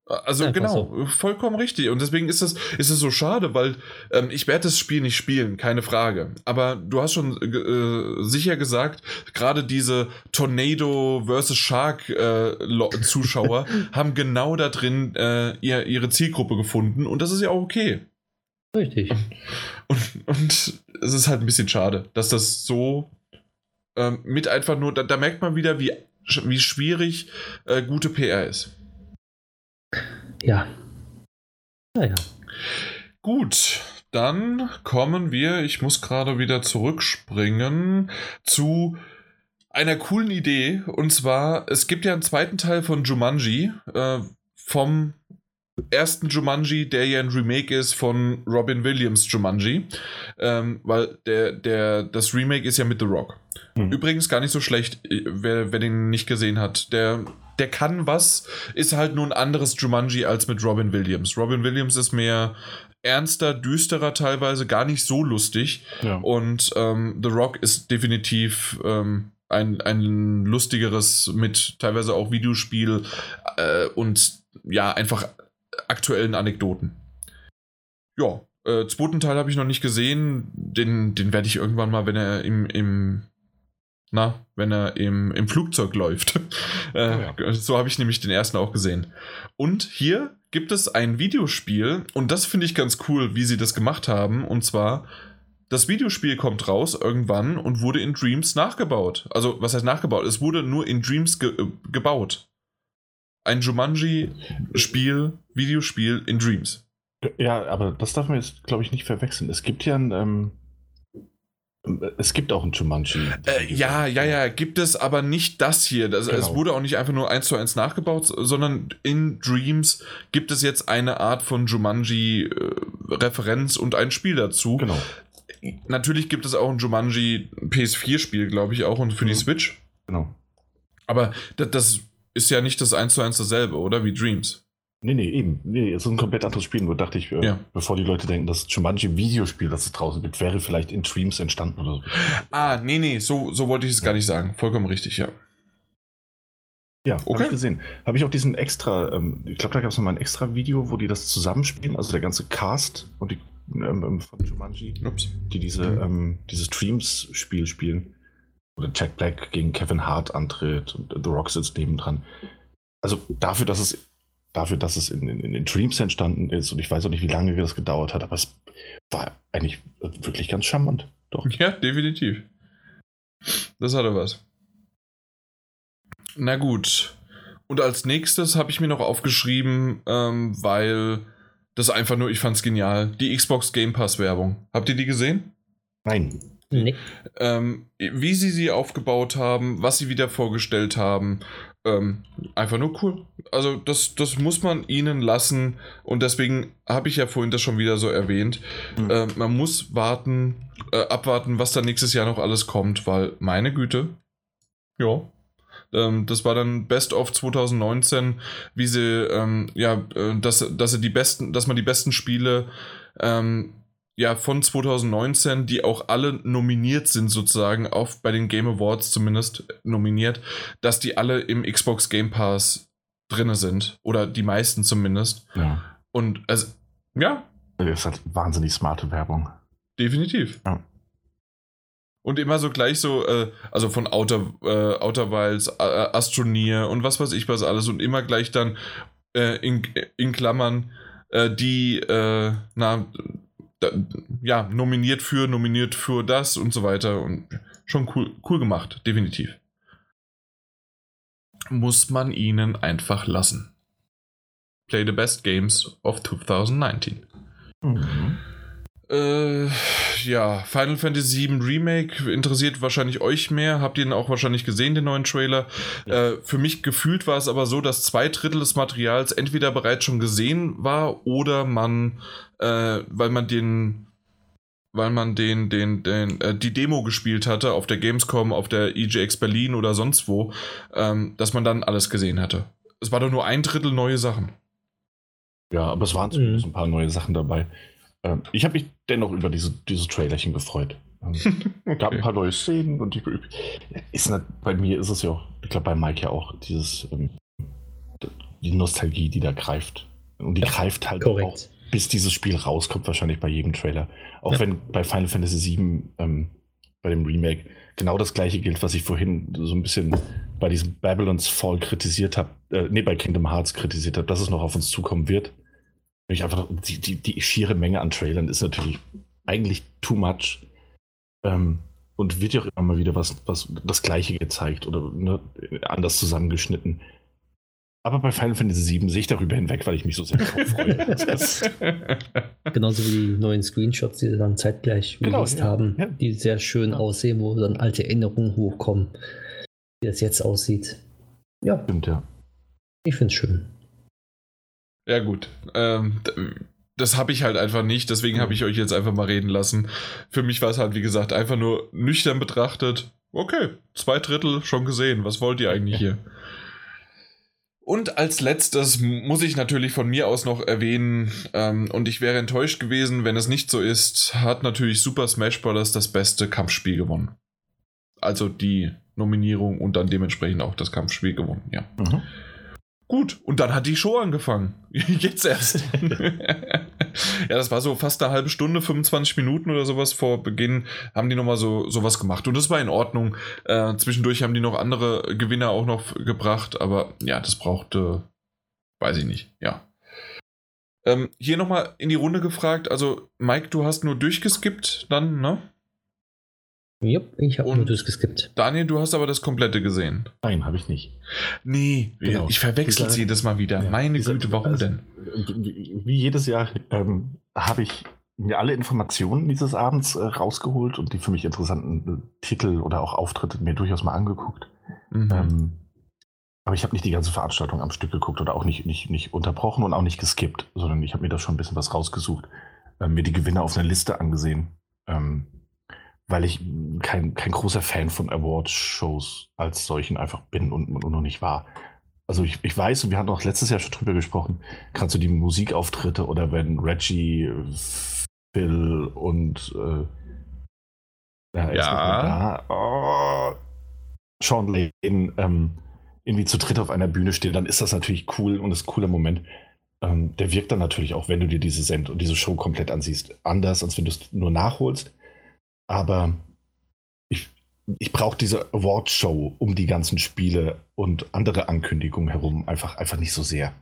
Also Einfach genau, so. vollkommen richtig. Und deswegen ist es, ist es so schade, weil ähm, ich werde das Spiel nicht spielen, keine Frage. Aber du hast schon äh, sicher gesagt, gerade diese Tornado vs. Shark äh, Zuschauer haben genau da drin äh, ihr, ihre Zielgruppe gefunden und das ist ja auch okay. Richtig. Und, und es ist halt ein bisschen schade, dass das so ähm, mit einfach nur, da, da, merkt man wieder, wie, wie schwierig äh, gute PR ist. Ja. Naja. Gut, dann kommen wir, ich muss gerade wieder zurückspringen, zu einer coolen Idee. Und zwar, es gibt ja einen zweiten Teil von Jumanji, äh, vom ersten Jumanji, der ja ein Remake ist von Robin Williams Jumanji. Ähm, weil der, der, das Remake ist ja mit The Rock. Mhm. Übrigens gar nicht so schlecht, äh, wer, wer den nicht gesehen hat. Der der kann was, ist halt nur ein anderes Jumanji als mit Robin Williams. Robin Williams ist mehr ernster, düsterer teilweise, gar nicht so lustig. Ja. Und ähm, The Rock ist definitiv ähm, ein, ein lustigeres mit teilweise auch Videospiel äh, und ja, einfach aktuellen Anekdoten. Ja, äh, zweiten Teil habe ich noch nicht gesehen. Den, den werde ich irgendwann mal, wenn er im, im na, wenn er im, im Flugzeug läuft. äh, oh ja. So habe ich nämlich den ersten auch gesehen. Und hier gibt es ein Videospiel und das finde ich ganz cool, wie sie das gemacht haben. Und zwar, das Videospiel kommt raus irgendwann und wurde in Dreams nachgebaut. Also, was heißt nachgebaut? Es wurde nur in Dreams ge äh, gebaut. Ein Jumanji-Spiel, Videospiel in Dreams. Ja, aber das darf man jetzt, glaube ich, nicht verwechseln. Es gibt ja ein. Ähm es gibt auch ein Jumanji. Äh, ja, ja, ja, gibt es, aber nicht das hier. Das, genau. Es wurde auch nicht einfach nur eins zu eins nachgebaut, sondern in Dreams gibt es jetzt eine Art von Jumanji-Referenz und ein Spiel dazu. Genau. Natürlich gibt es auch ein Jumanji PS4-Spiel, glaube ich, auch und für mhm. die Switch. Genau. Aber das, das ist ja nicht das eins zu eins dasselbe, oder? Wie Dreams. Nee, nee, eben. Nee, es ist ein komplett anderes Spiel. Nur dachte ich, äh, ja. bevor die Leute denken, das Jumanji-Videospiel, das es draußen gibt, wäre vielleicht in Dreams entstanden oder so. Ah, nee, nee, so, so wollte ich es ja. gar nicht sagen. Vollkommen richtig, ja. Ja, okay. habe ich gesehen. Habe ich auch diesen extra, ähm, ich glaube, da gab es nochmal ein extra Video, wo die das zusammenspielen, also der ganze Cast und die ähm, ähm von Jumanji, Ups. die diese, mhm. ähm, dieses Dreams-Spiel spielen. Oder Jack Black gegen Kevin Hart antritt und The Rock sitzt nebendran. Also dafür, dass es dafür, dass es in, in, in, den Dreams entstanden ist und ich weiß auch nicht, wie lange das gedauert hat, aber es war eigentlich wirklich ganz charmant. Doch. Ja, definitiv. Das hatte was. Na gut. Und als nächstes habe ich mir noch aufgeschrieben, ähm, weil das einfach nur, ich fand es genial, die Xbox Game Pass Werbung. Habt ihr die gesehen? Nein. Nee. Ähm, wie sie sie aufgebaut haben, was sie wieder vorgestellt haben, ähm, einfach nur cool. Also das, das muss man ihnen lassen und deswegen habe ich ja vorhin das schon wieder so erwähnt. Mhm. Äh, man muss warten, äh, abwarten, was da nächstes Jahr noch alles kommt, weil meine Güte, ja, ähm, das war dann Best of 2019, wie sie, ähm, ja, äh, dass, dass sie die besten, dass man die besten Spiele ähm, ja, von 2019, die auch alle nominiert sind, sozusagen, auf bei den Game Awards zumindest nominiert, dass die alle im Xbox Game Pass drin sind. Oder die meisten zumindest. Ja. Und also, ja, Das ist halt wahnsinnig smarte Werbung. definitiv. Ja. Und immer so gleich so, äh, also von Outer, äh, Outer Wilds, äh, Astroneer und was weiß ich was alles und immer gleich dann äh, in, in Klammern äh, die, äh, na, da, ja, nominiert für, nominiert für das und so weiter und schon cool, cool gemacht, definitiv. Muss man ihnen einfach lassen. Play the best games of 2019. Mhm. Äh, ja, Final Fantasy VII Remake interessiert wahrscheinlich euch mehr. Habt ihr ihn auch wahrscheinlich gesehen, den neuen Trailer? Äh, für mich gefühlt war es aber so, dass zwei Drittel des Materials entweder bereits schon gesehen war oder man, äh, weil man den, weil man den, den, den, äh, die Demo gespielt hatte auf der Gamescom, auf der EGX Berlin oder sonst wo, ähm, dass man dann alles gesehen hatte. Es war doch nur ein Drittel neue Sachen. Ja, aber es waren zumindest ein paar neue Sachen dabei. Ähm, ich habe mich dennoch über diese, dieses Trailerchen gefreut. Ähm, gab ein paar neue Szenen und die, ist nicht, bei mir ist es ja auch, ich glaube bei Mike ja auch, dieses ähm, die Nostalgie, die da greift. Und die greift halt auch, Korrekt. Bis dieses Spiel rauskommt, wahrscheinlich bei jedem Trailer. Auch Ja. wenn bei Final Fantasy VII, ähm, bei dem Remake, genau das gleiche gilt, was ich vorhin so ein bisschen bei diesem Babylon's Fall kritisiert habe, äh, nee, bei Kingdom Hearts kritisiert habe, dass es noch auf uns zukommen wird. Ich einfach, die, die, die schiere Menge an Trailern ist natürlich eigentlich too much. Ähm, und wird ja auch immer mal wieder was, was das Gleiche gezeigt oder ne, anders zusammengeschnitten. Aber bei Final Fantasy VII sehe ich darüber hinweg, weil ich mich so sehr darauf freue. Genauso wie die neuen Screenshots, die sie dann zeitgleich Genau, ja, haben, ja. die sehr schön aussehen, wo dann alte Erinnerungen hochkommen, wie das jetzt aussieht. Ja, Stimmt, ja. ich finde es schön. Ja, gut. Ähm, das habe ich halt einfach nicht, deswegen habe ich euch jetzt einfach mal reden lassen. Für mich war es halt, wie gesagt, einfach nur nüchtern betrachtet. Okay, zwei Drittel schon gesehen. Was wollt ihr eigentlich hier? Und als letztes muss ich natürlich von mir aus noch erwähnen, ähm, und ich wäre enttäuscht gewesen, wenn es nicht so ist, hat natürlich Super Smash Bros. das beste Kampfspiel gewonnen. Also die Nominierung und dann dementsprechend auch das Kampfspiel gewonnen, ja. Mhm. Gut, und dann hat die Show angefangen. Jetzt erst. ja, das war so fast eine halbe Stunde, 25 Minuten oder sowas vor Beginn, haben die nochmal so sowas gemacht. Und das war in Ordnung. Äh, zwischendurch haben die noch andere Gewinner auch noch gebracht, aber ja, das brauchte, weiß ich nicht, ja. Ähm, hier nochmal in die Runde gefragt, also Mike, du hast nur durchgeskippt dann, ne? Jupp, ich habe nur durchgeskippt. Daniel, du hast aber das komplette gesehen. Nein, habe ich nicht. Nee, Genau. ich verwechsel es jedes Mal wieder. Ja, Meine dieser- Güte, warum also, denn? Wie, wie jedes Jahr ähm, habe ich mir alle Informationen dieses Abends äh, rausgeholt und die für mich interessanten äh, Titel oder auch Auftritte mir durchaus mal angeguckt. Mhm. Ähm, aber ich habe nicht die ganze Veranstaltung am Stück geguckt oder auch nicht, nicht, nicht unterbrochen und auch nicht geskippt, sondern ich habe mir da schon ein bisschen was rausgesucht, äh, mir die Gewinner auf einer Liste angesehen, ähm, weil ich kein, kein großer Fan von Award-Shows als solchen einfach bin und, und noch nicht war. Also ich, ich weiß, und wir hatten auch letztes Jahr schon drüber gesprochen, gerade so die Musikauftritte oder wenn Reggie, Phil und äh, ja, Ja. da, oh, Sean Lane ähm, irgendwie zu dritt auf einer Bühne stehen, dann ist das natürlich cool und ist ein cooler Moment. Ähm, der wirkt dann natürlich auch, wenn du dir diese Send und diese Show komplett ansiehst, anders, als wenn du es nur nachholst. Aber ich, ich brauche diese Award-Show um die ganzen Spiele und andere Ankündigungen herum einfach, einfach nicht so sehr.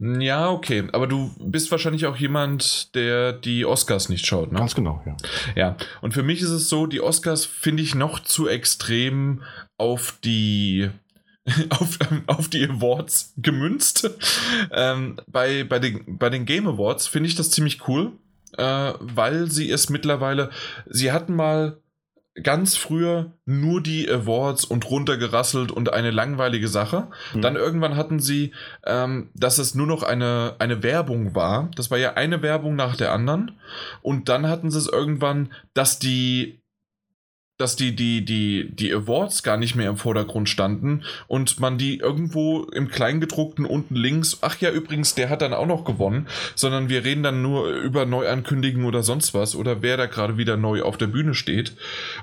Ja, okay. Aber du bist wahrscheinlich auch jemand, der die Oscars nicht schaut, ne? Ganz genau, ja. Ja. Und für mich ist es so, die Oscars finde ich noch zu extrem auf die auf, auf die Awards gemünzt. ähm, bei, bei, den, bei den Game Awards finde ich das ziemlich cool, äh, weil sie es mittlerweile, sie hatten mal ganz früher nur die Awards und runtergerasselt und eine langweilige Sache. Mhm. Dann irgendwann hatten sie, ähm, dass es nur noch eine, eine Werbung war. Das war ja eine Werbung nach der anderen. Und dann hatten sie es irgendwann, dass die dass die, die, die, die Awards gar nicht mehr im Vordergrund standen und man die irgendwo im Kleingedruckten unten links, ach ja, übrigens, der hat dann auch noch gewonnen, sondern wir reden dann nur über Neuankündigungen oder sonst was oder wer da gerade wieder neu auf der Bühne steht.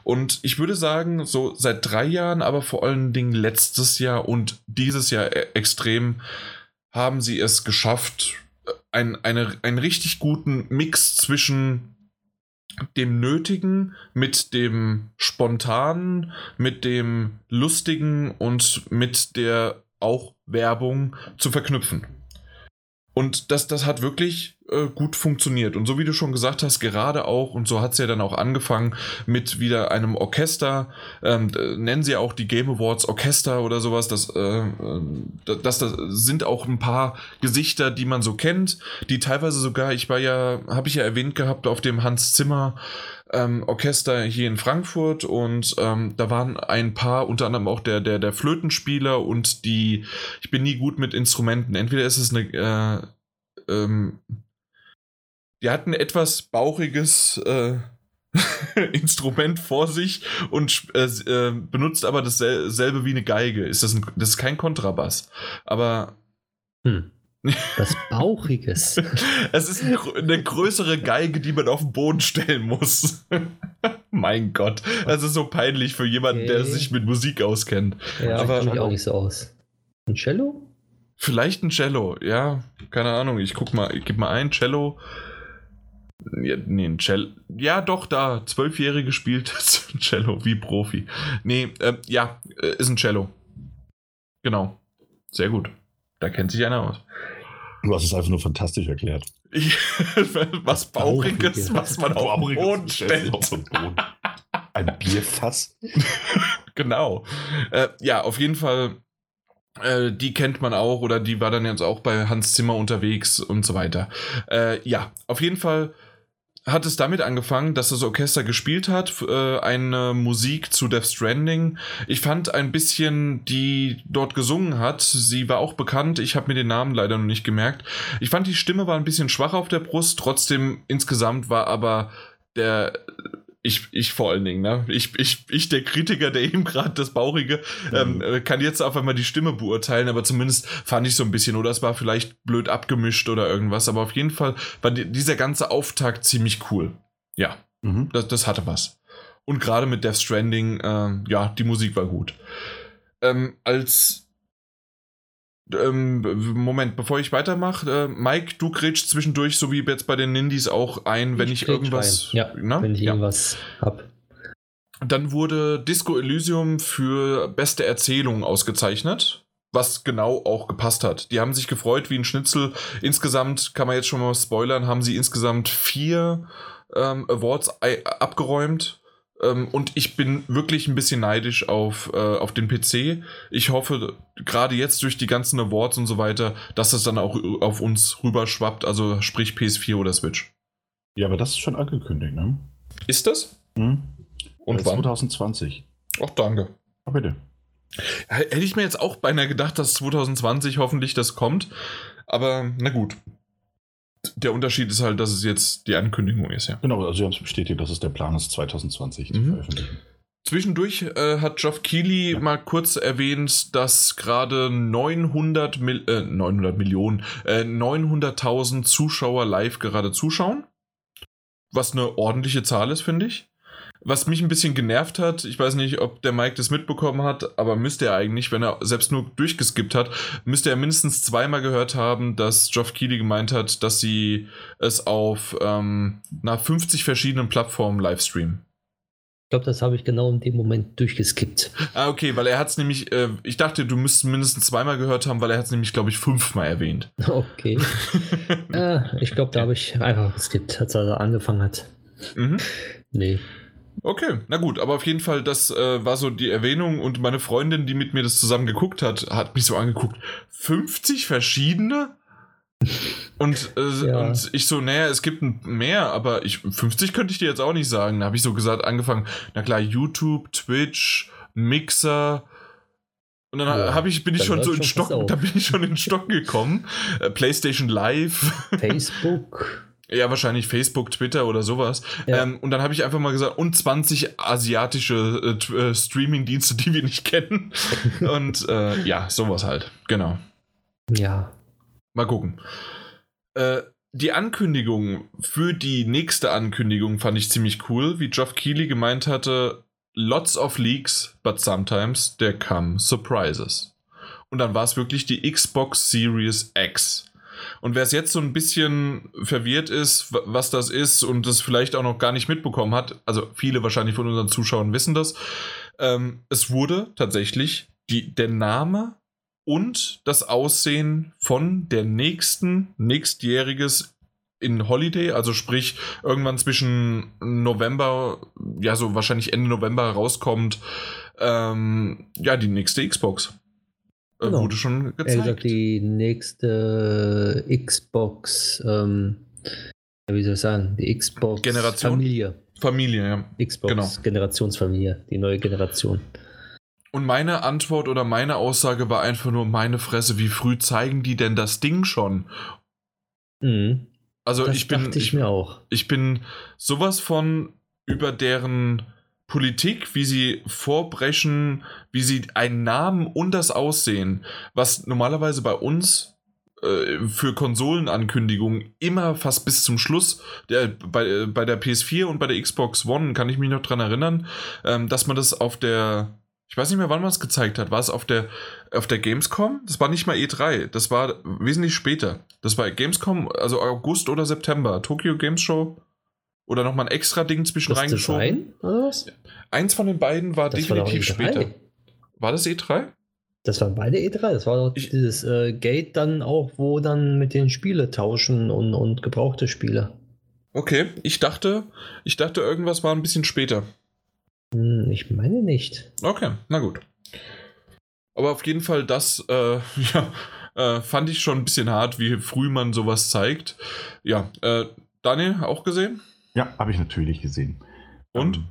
Und ich würde sagen, so seit drei Jahren, aber vor allen Dingen letztes Jahr und dieses Jahr e- extrem, haben sie es geschafft, ein, eine, einen richtig guten Mix zwischen dem Nötigen, mit dem Spontanen, mit dem Lustigen und mit der auch Werbung zu verknüpfen. Und das, das hat wirklich äh, gut funktioniert. Und so wie du schon gesagt hast, gerade auch, und so hat es ja dann auch angefangen mit wieder einem Orchester, ähm, nennen sie auch die Game Awards Orchester oder sowas. Das, äh, das, das sind auch ein paar Gesichter, die man so kennt, die teilweise sogar, ich war ja, habe ich ja erwähnt gehabt, auf dem Hans Zimmer ähm, Orchester hier in Frankfurt und ähm, da waren ein paar, unter anderem auch der, der, der Flötenspieler und die, ich bin nie gut mit Instrumenten. Entweder ist es eine, äh, ähm, die hatten etwas bauchiges äh, Instrument vor sich und äh, äh, benutzt aber dasselbe wie eine Geige. Ist das, ein, das ist kein Kontrabass. Aber. Hm. Was Bauchiges. es ist eine größere Geige, die man auf den Boden stellen muss. mein Gott. Das ist so peinlich für jemanden, okay. der sich mit Musik auskennt. Ja, aber ich auch nicht so aus. Ein Cello? Vielleicht ein Cello, ja. Keine Ahnung. Ich guck mal, ich gebe mal ein Cello. Ja, nee, ein Cello. Ja, doch, da. Zwölfjährige spielt Cello wie Profi. Nee, äh, ja, ist ein Cello. Genau. Sehr gut. Da kennt sich einer aus. Du hast es einfach nur fantastisch erklärt. was Bauchiges, was man auf den Boden stellt. Ein Bierfass. genau. Äh, ja, auf jeden Fall äh, die kennt man auch oder die war dann jetzt auch bei Hans Zimmer unterwegs und so weiter. Äh, ja, auf jeden Fall hat es damit angefangen, dass das Orchester gespielt hat, äh, eine Musik zu Death Stranding. Ich fand ein bisschen, die dort gesungen hat, sie war auch bekannt, ich habe mir den Namen leider noch nicht gemerkt. Ich fand, die Stimme war ein bisschen schwach auf der Brust, trotzdem insgesamt war aber der ich, ich vor allen Dingen, ne? Ich, ich, ich der Kritiker, der eben gerade das Bauchige, ähm, mhm. ähm, kann jetzt auf einmal die Stimme beurteilen, aber zumindest fand ich so ein bisschen, oder es war vielleicht blöd abgemischt oder irgendwas, aber auf jeden Fall war die, dieser ganze Auftakt ziemlich cool. Ja, mhm. das, das hatte was. Und gerade mit Death Stranding, äh, ja, die Musik war gut. Ähm, als ähm, Moment, bevor ich weitermache, äh, Mike, du grätschst zwischendurch, so wie jetzt bei den Nindies auch ein, wenn ich, ich irgendwas. Rein. Ja, na? wenn ich ja. irgendwas hab. Dann wurde Disco Elysium für beste Erzählung ausgezeichnet, was genau auch gepasst hat. Die haben sich gefreut wie ein Schnitzel. Insgesamt, kann man jetzt schon mal spoilern, haben sie insgesamt vier ähm, Awards abgeräumt und ich bin wirklich ein bisschen neidisch auf, äh, auf den PC. Ich hoffe, gerade jetzt durch die ganzen Awards und so weiter, dass das dann auch auf uns rüberschwappt, also sprich PS4 oder Switch. Ja, aber das ist schon angekündigt, ne? Ist das? Mhm. Und äh, wann? 2020. Ach, danke. Ach, bitte. Hätte ich mir jetzt auch beinahe gedacht, dass 2020 hoffentlich das kommt. Aber na gut der Unterschied ist halt, dass es jetzt die Ankündigung ist, ja. Genau, also sie haben es bestätigt, dass es der Plan ist, 2020 mhm. zu veröffentlichen. Zwischendurch äh, hat Geoff Keighley ja. mal kurz erwähnt, dass gerade 900, Mil äh, 900 Millionen, äh, 900.000 Zuschauer live gerade zuschauen. Was eine ordentliche Zahl ist, finde ich. Was mich ein bisschen genervt hat, ich weiß nicht, ob der Mike das mitbekommen hat, aber müsste er eigentlich, wenn er selbst nur durchgeskippt hat, müsste er mindestens zweimal gehört haben, dass Geoff Keighley gemeint hat, dass sie es auf ähm, na, 50 verschiedenen Plattformen livestreamen. Ich glaube, das habe ich genau in dem Moment durchgeskippt. Ah, okay, weil er hat es nämlich, äh, ich dachte, du müsstest mindestens zweimal gehört haben, weil er hat es nämlich, glaube ich, fünfmal erwähnt. Okay. äh, ich glaube, da habe ich einfach geskippt, als er angefangen hat. Mhm. Nee. Okay, na gut, aber auf jeden Fall, das äh, war so die Erwähnung und meine Freundin, die mit mir das zusammen geguckt hat, hat mich so angeguckt. 50 verschiedene? Und, äh, ja. und ich so, naja, es gibt mehr, aber ich, 50 könnte ich dir jetzt auch nicht sagen. Da habe ich so gesagt, angefangen, na klar, YouTube, Twitch, Mixer, und dann ja, habe ich, bin ich schon so in Stock, da bin ich schon in Stock gekommen. Äh, PlayStation Live. Facebook. Ja, wahrscheinlich Facebook, Twitter oder sowas. Ja. Ähm, und dann habe ich einfach mal gesagt, und 20 asiatische äh, äh, Streaming-Dienste, die wir nicht kennen. und äh, ja, sowas halt. Genau. Ja. Mal gucken. Äh, die Ankündigung für die nächste Ankündigung fand ich ziemlich cool, wie Geoff Keighley gemeint hatte, lots of leaks, but sometimes there come surprises. Und dann war es wirklich die Xbox Series X. Und wer es jetzt so ein bisschen verwirrt ist, wa- was das ist und das vielleicht auch noch gar nicht mitbekommen hat, also viele wahrscheinlich von unseren Zuschauern wissen das, ähm, es wurde tatsächlich die, der Name und das Aussehen von der nächsten, nächstjähriges in Holiday, also sprich irgendwann zwischen November, ja so wahrscheinlich Ende November rauskommt, ähm, ja die nächste Xbox. Äh, Genau. Wurde schon gezeigt. gesagt, die nächste Xbox, ähm, ja, wie soll ich sagen, die Xbox Generation? Familie. Familie, ja. Xbox Genau. Generationsfamilie, die neue Generation. Und meine Antwort oder meine Aussage war einfach nur, meine Fresse, wie früh zeigen die denn das Ding schon? Mhm. Also das ich bin, ich, ich, mir auch. ich bin sowas von über deren Politik, wie sie vorbrechen, wie sie einen Namen und das Aussehen, was normalerweise bei uns äh, für Konsolenankündigungen immer fast bis zum Schluss, der, bei, äh, bei der PS4 und bei der Xbox One kann ich mich noch dran erinnern, ähm, dass man das auf der, ich weiß nicht mehr, wann man es gezeigt hat, war es auf der, auf der Gamescom? Das war nicht mal E3, das war wesentlich später. Das war Gamescom, also August oder September, Tokyo Games Show. Oder nochmal ein extra Ding zwischen reingeschoben. Design oder was? Eins von den beiden war Das war definitiv E3. später. War das E E3? Das waren beide E3. Das war doch Ich- dieses äh, Gate dann auch, wo dann mit den Spiele tauschen und, und gebrauchte Spiele. Okay, ich dachte, ich dachte, irgendwas war ein bisschen später. Hm, ich meine nicht. Okay, na gut. Aber auf jeden Fall, das äh, ja, äh, fand ich schon ein bisschen hart, wie früh man sowas zeigt. Ja, äh, Daniel, auch gesehen? Ja, habe ich natürlich gesehen. Und? Ähm,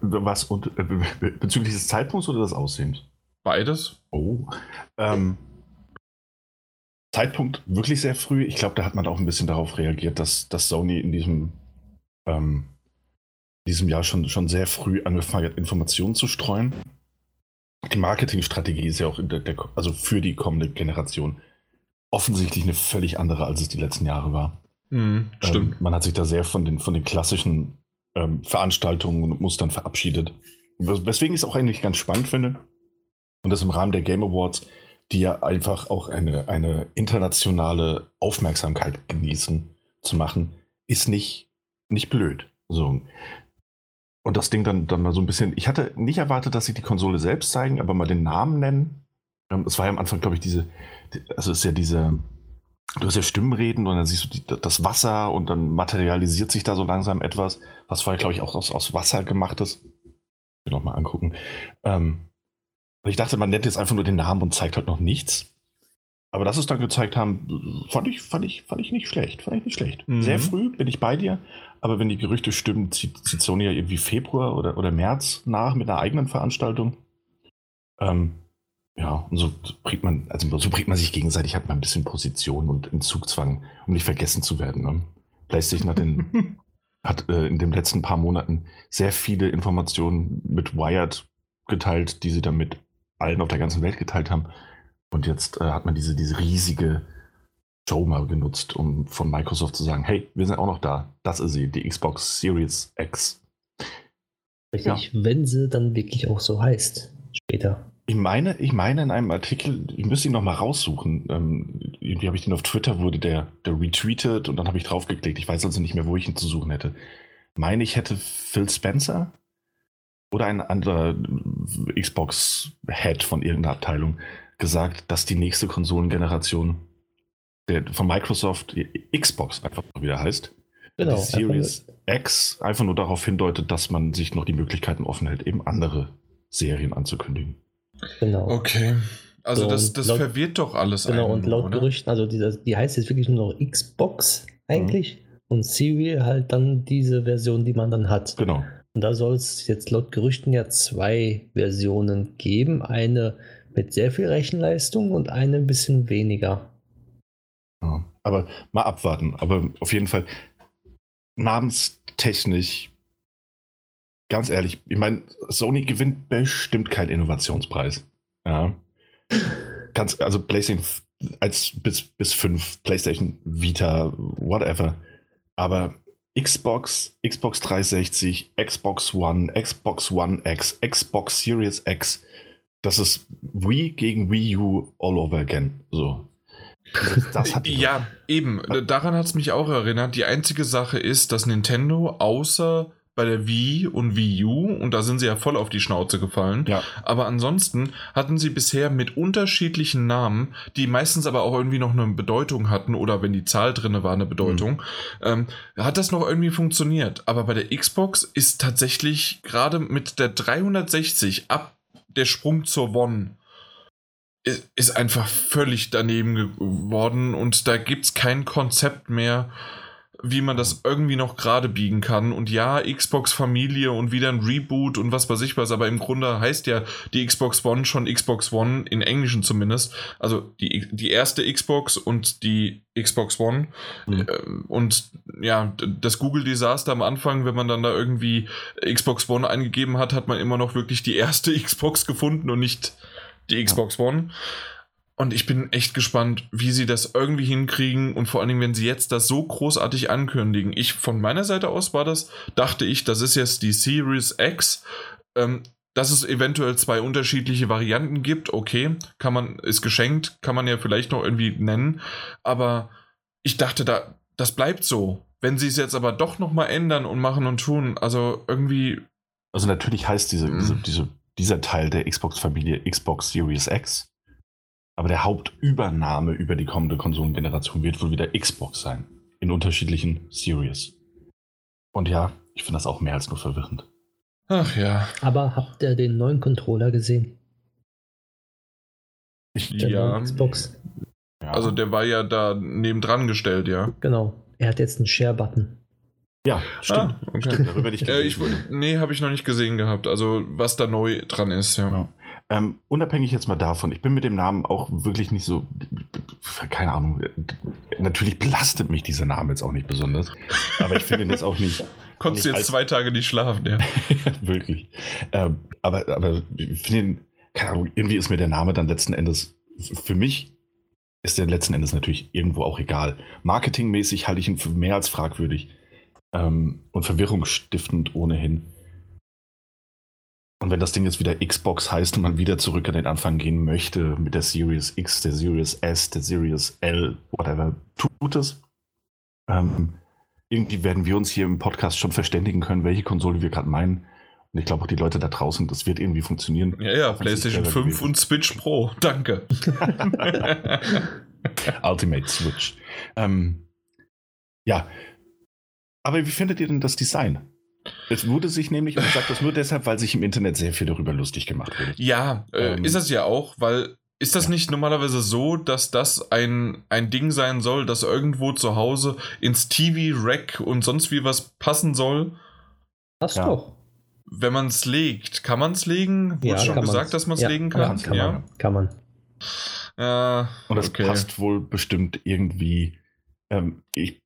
was und, äh, be- be- bezüglich des Zeitpunkts oder des Aussehens? Beides? Oh. Ähm, Zeitpunkt wirklich sehr früh. Ich glaube, da hat man auch ein bisschen darauf reagiert, dass, dass Sony in diesem, ähm, diesem Jahr schon, schon sehr früh angefangen hat, Informationen zu streuen. Die Marketingstrategie ist ja auch in der, der, also für die kommende Generation offensichtlich eine völlig andere, als es die letzten Jahre war. Hm, stimmt. Ähm, man hat sich da sehr von den, von den klassischen ähm, Veranstaltungen und Mustern verabschiedet. Wes- Weswegen ich es auch eigentlich ganz spannend finde. Und das im Rahmen der Game Awards, die ja einfach auch eine, eine internationale Aufmerksamkeit genießen, zu machen, ist nicht, nicht blöd. So. Und das Ding dann, dann mal so ein bisschen. Ich hatte nicht erwartet, dass sie die Konsole selbst zeigen, aber mal den Namen nennen. Ähm, Es war ja am Anfang, glaube ich, diese, die- also ist ja diese, du hast ja Stimmenreden und dann siehst du die, das Wasser und dann materialisiert sich da so langsam etwas, was vorher, glaube ich, auch aus, aus Wasser gemacht ist. Ich will noch mal angucken. Ähm, ich dachte, man nennt jetzt einfach nur den Namen und zeigt halt noch nichts. Aber dass es dann gezeigt haben, fand ich, fand ich, fand ich nicht schlecht. Fand ich nicht schlecht. Mhm. Sehr früh bin ich bei dir, aber wenn die Gerüchte stimmen, zieht, zieht Sony ja irgendwie Februar oder, oder März nach mit einer eigenen Veranstaltung. Ähm, ja, und so bringt man, also so bringt man sich gegenseitig halt mal ein bisschen Position und Entzugzwang, um nicht vergessen zu werden. Ne? PlayStation hat, in, hat äh, in den letzten paar Monaten sehr viele Informationen mit Wired geteilt, die sie dann mit allen auf der ganzen Welt geteilt haben. Und jetzt äh, hat man diese, diese riesige Show mal genutzt, um von Microsoft zu sagen, hey, wir sind auch noch da. Das ist sie, die Xbox Series X. Richtig, wenn sie dann wirklich auch so heißt. Später. Ich meine, ich meine in einem Artikel, ich müsste ihn noch mal raussuchen. Ähm, irgendwie habe ich den auf Twitter, wurde der, der retweetet und dann habe ich draufgeklickt. Ich weiß also nicht mehr, wo ich ihn zu suchen hätte. Meine ich hätte Phil Spencer oder ein anderer Xbox-Head von irgendeiner Abteilung gesagt, dass die nächste Konsolengeneration der, von Microsoft Xbox einfach wieder heißt. Genau. die Series X einfach nur darauf hindeutet, dass man sich noch die Möglichkeiten offen hält, eben andere Serien anzukündigen. Genau. Okay. Also So, das, das laut- verwirrt doch alles. Genau, und laut oder? Gerüchten, also die, die heißt jetzt wirklich nur noch Xbox eigentlich und Serial halt dann diese Version, die man dann hat. Genau. Und da soll es jetzt laut Gerüchten ja zwei Versionen geben. Eine mit sehr viel Rechenleistung und eine ein bisschen weniger. Ja. aber mal abwarten. Aber auf jeden Fall namenstechnisch, ganz ehrlich, ich meine, Sony gewinnt bestimmt keinen Innovationspreis. Ja. Ganz, also PlayStation als bis, bis 5, PlayStation Vita, whatever. Aber Xbox, Xbox 360, Xbox One, Xbox One X, Xbox Series X, das ist Wii gegen Wii U all over again. So. Das ja, eben. Daran hat es mich auch erinnert. Die einzige Sache ist, dass Nintendo außer bei der Wii und Wii U, und da sind sie ja voll auf die Schnauze gefallen. Ja. Aber ansonsten hatten sie bisher mit unterschiedlichen Namen, die meistens aber auch irgendwie noch eine Bedeutung hatten, oder wenn die Zahl drin war, eine Bedeutung, mhm. ähm, hat das noch irgendwie funktioniert. Aber bei der Xbox ist tatsächlich gerade mit der 360 ab der Sprung zur One ist einfach völlig daneben geworden und da gibt es kein Konzept mehr, wie man das irgendwie noch gerade biegen kann. Und ja, Xbox Familie und wieder ein Reboot und was weiß ich was, aber im Grunde heißt ja die Xbox One schon Xbox One, in Englischen zumindest. Also die, die erste Xbox und die Xbox One. Mhm. Ähm, und ja, das Google-Desaster am Anfang, wenn man dann da irgendwie Xbox One eingegeben hat, hat man immer noch wirklich die erste Xbox gefunden und nicht die Xbox ja. Und ich bin echt gespannt, wie sie das irgendwie hinkriegen und vor allen Dingen, wenn sie jetzt das so großartig ankündigen. Ich von meiner Seite aus war das, dachte ich, das ist jetzt die Series X. Ähm, dass es eventuell zwei unterschiedliche Varianten gibt, okay, kann man, ist geschenkt, kann man ja vielleicht noch irgendwie nennen, aber ich dachte, da, das bleibt so. Wenn sie es jetzt aber doch nochmal ändern und machen und tun, also irgendwie. Also natürlich heißt diese, diese, mhm. diese, dieser Teil der Xbox-Familie Xbox Series X aber der Hauptübernahme über die kommende Konsolengeneration wird wohl wieder Xbox sein. In unterschiedlichen Series. Und ja, ich finde das auch mehr als nur verwirrend. Ach ja. Aber habt ihr den neuen Controller gesehen? Ich, der ja. Xbox. Ja. Also der war ja da nebendran gestellt, ja. Genau. Er hat jetzt einen Share-Button. Ja, stimmt. Ah, okay. stimmt darüber nicht äh, ich, nee, habe ich noch nicht gesehen gehabt. Also was da neu dran ist, ja. ja. Ähm, unabhängig jetzt mal davon, ich bin mit dem Namen auch wirklich nicht so, keine Ahnung, natürlich belastet mich dieser Name jetzt auch nicht besonders, aber ich finde ihn jetzt auch nicht. Konntest du jetzt zwei Tage nicht schlafen, ja. wirklich. Ähm, aber, aber ich finde keine Ahnung, irgendwie ist mir der Name dann letzten Endes, für mich ist der letzten Endes natürlich irgendwo auch egal. Marketingmäßig halte ich ihn für mehr als fragwürdig ähm, und verwirrungsstiftend ohnehin. Und wenn das Ding jetzt wieder Xbox heißt und man wieder zurück an den Anfang gehen möchte mit der Series X, der Series S, der Series L, whatever, tut es. Ähm, irgendwie werden wir uns hier im Podcast schon verständigen können, welche Konsole wir gerade meinen. Und ich glaube auch die Leute da draußen, das wird irgendwie funktionieren. Ja, ja, PlayStation 5 und Switch Pro. Danke. Ultimate Switch. Ähm, ja. Aber wie findet ihr denn das Design? Es wurde sich nämlich, und ich sage das nur deshalb, weil sich im Internet sehr viel darüber lustig gemacht wurde. Ja, äh, ähm, ist es ja auch, weil ist das ja. nicht normalerweise so, dass das ein, ein Ding sein soll, das irgendwo zu Hause ins TV-Rack und sonst wie was passen soll? Passt ja. doch. Wenn man es legt, kann man es legen? Wurde ja, schon gesagt, man's. dass man es ja, legen kann? kann ja, man. Kann man. Äh, und das okay. passt wohl bestimmt irgendwie. Ähm, ich,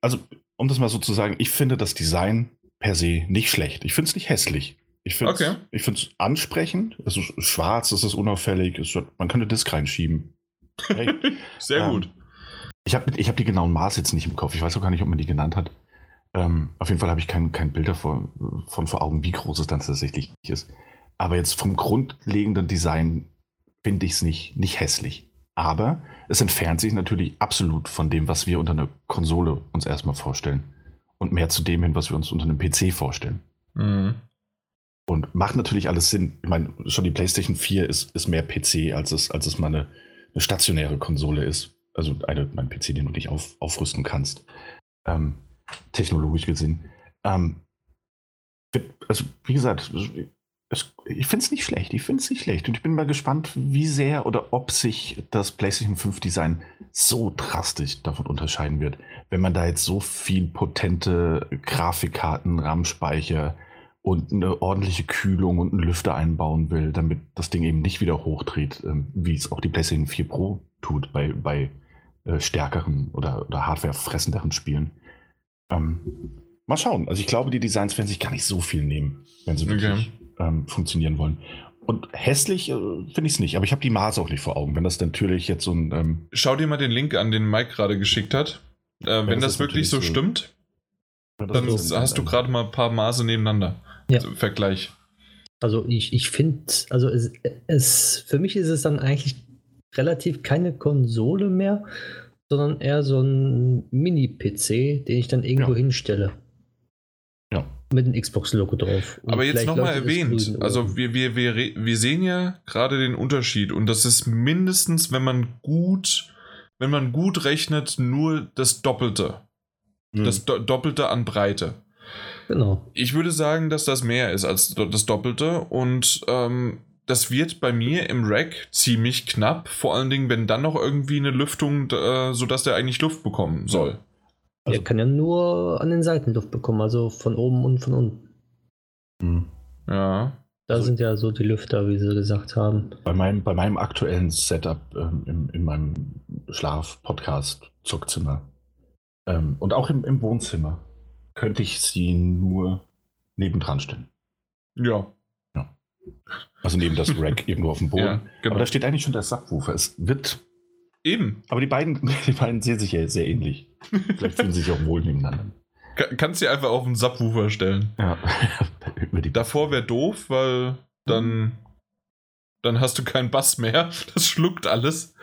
also, um das mal so zu sagen, ich finde das Design per se nicht schlecht. Ich finde es nicht hässlich. Ich finde es okay. Ich ansprechend. Es ist schwarz, es ist unauffällig. Es wird, man könnte Disk reinschieben. Hey. Sehr ähm, gut. Ich habe ich hab die genauen Maße jetzt nicht im Kopf. Ich weiß auch gar nicht, ob man die genannt hat. Ähm, auf jeden Fall habe ich kein, kein Bild davon von vor Augen, wie groß es dann tatsächlich ist. Aber jetzt vom grundlegenden Design finde ich es nicht, nicht hässlich. Aber es entfernt sich natürlich absolut von dem, was wir unter einer Konsole uns erstmal vorstellen und mehr zu dem hin, was wir uns unter einem PC vorstellen. Mhm. Und macht natürlich alles Sinn. Ich meine, schon die PlayStation 4 ist, ist mehr PC, als es, als es mal eine, eine stationäre Konsole ist. Also eine, mein PC, den du dich auf, aufrüsten kannst. Ähm, technologisch gesehen. Ähm, also, wie gesagt, es, ich finde es nicht schlecht. Ich finde es nicht schlecht. Und ich bin mal gespannt, wie sehr oder ob sich das PlayStation 5 Design so drastisch davon unterscheiden wird. Wenn man da jetzt so viel potente Grafikkarten, RAM-Speicher und eine ordentliche Kühlung und einen Lüfter einbauen will, damit das Ding eben nicht wieder hochdreht, ähm, wie es auch die PlayStation 4 Pro tut bei, bei äh, stärkeren oder, oder hardware-fressenderen Spielen. Ähm, mal schauen. Also ich glaube, die Designs werden sich gar nicht so viel nehmen, wenn sie wirklich ähm, funktionieren wollen. Und hässlich äh, finde ich es nicht, aber ich habe die Maße auch nicht vor Augen. Wenn das natürlich jetzt so ein. Ähm, Schau dir mal den Link an, den Mike gerade geschickt hat. Äh, wenn das, das wirklich so stimmt, dann so hast du gerade mal ein paar Maße nebeneinander. Ja. Also Vergleich. Also ich, ich finde, also es, es, für mich ist es dann eigentlich relativ keine Konsole mehr, sondern eher so ein Mini-PC, den ich dann irgendwo ja. hinstelle. Mit dem Xbox-Logo drauf. Und Aber jetzt nochmal erwähnt, also wir, wir, wir, wir sehen ja gerade den Unterschied und das ist mindestens, wenn man gut, wenn man gut rechnet, nur das Doppelte. Hm. Das Do Doppelte an Breite. Genau. Ich würde sagen, dass das mehr ist als das Doppelte und ähm, das wird bei mir im Rack ziemlich knapp, vor allen Dingen, wenn dann noch irgendwie eine Lüftung, äh, sodass der eigentlich Luft bekommen soll. Also, er kann ja nur an den Seiten Luft bekommen, also von oben und von unten. Hm. Ja. Da also, sind ja so die Lüfter, wie sie gesagt haben. Bei meinem, bei meinem aktuellen Setup ähm, in, in meinem Schlaf-Podcast-Zuckzimmer ähm, und auch im, im Wohnzimmer könnte ich sie nur nebendran stellen. Ja. ja. Also neben das Rack irgendwo auf dem Boden. Ja, genau. Aber da steht eigentlich schon der Subwoofer. Es wird. Eben. Aber die beiden, die beiden sehen sich ja sehr ähnlich. Vielleicht fühlen sie sich auch wohl nebeneinander. kannst du einfach auf einen Subwoofer stellen. Ja. Davor wäre doof, weil dann dann hast du keinen Bass mehr. Das schluckt alles.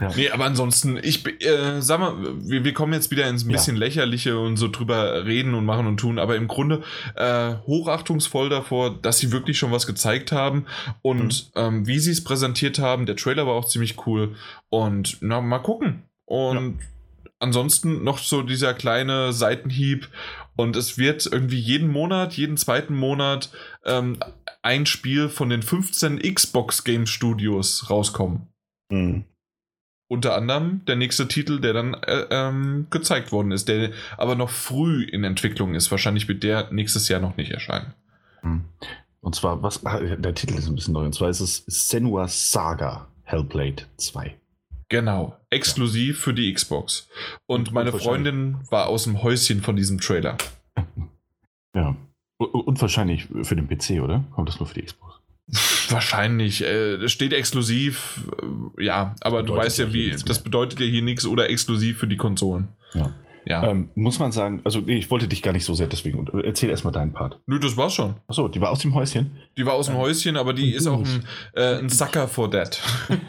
Ja. Nee, aber ansonsten, ich äh, sag mal, wir, wir kommen jetzt wieder ins ein bisschen ja. lächerliche und so drüber reden und machen und tun, aber im Grunde äh, hochachtungsvoll davor, dass sie wirklich schon was gezeigt haben und mhm. ähm, wie sie es präsentiert haben. Der Trailer war auch ziemlich cool und na, mal gucken. Und ja ansonsten noch so dieser kleine Seitenhieb und es wird irgendwie jeden Monat, jeden zweiten Monat ähm, ein Spiel von den 15 Xbox Game Studios rauskommen. Mhm. Unter anderem der nächste Titel, der dann äh, ähm, gezeigt worden ist, der aber noch früh in Entwicklung ist. Wahrscheinlich wird der nächstes Jahr noch nicht erscheinen. Mhm. Und zwar, was, ah, der Titel ist ein bisschen neu, und zwar ist es Senua Saga Hellblade 2. Genau, exklusiv ja. für die Xbox. Und meine Freundin war aus dem Häuschen von diesem Trailer. Ja. Und wahrscheinlich für den PC, oder? Kommt das nur für die Xbox? Wahrscheinlich. Äh, steht exklusiv, äh, ja, aber du weißt ja, wie, das bedeutet ja hier nichts oder exklusiv für die Konsolen. Ja. Ja. Ähm, muss man sagen, also ich wollte dich gar nicht so sehr deswegen. Erzähl erstmal deinen Part. Nö, das war's schon. Achso, die war aus dem Häuschen? Die war aus dem Häuschen, aber die ist auch ein, äh, ein Sucker for that.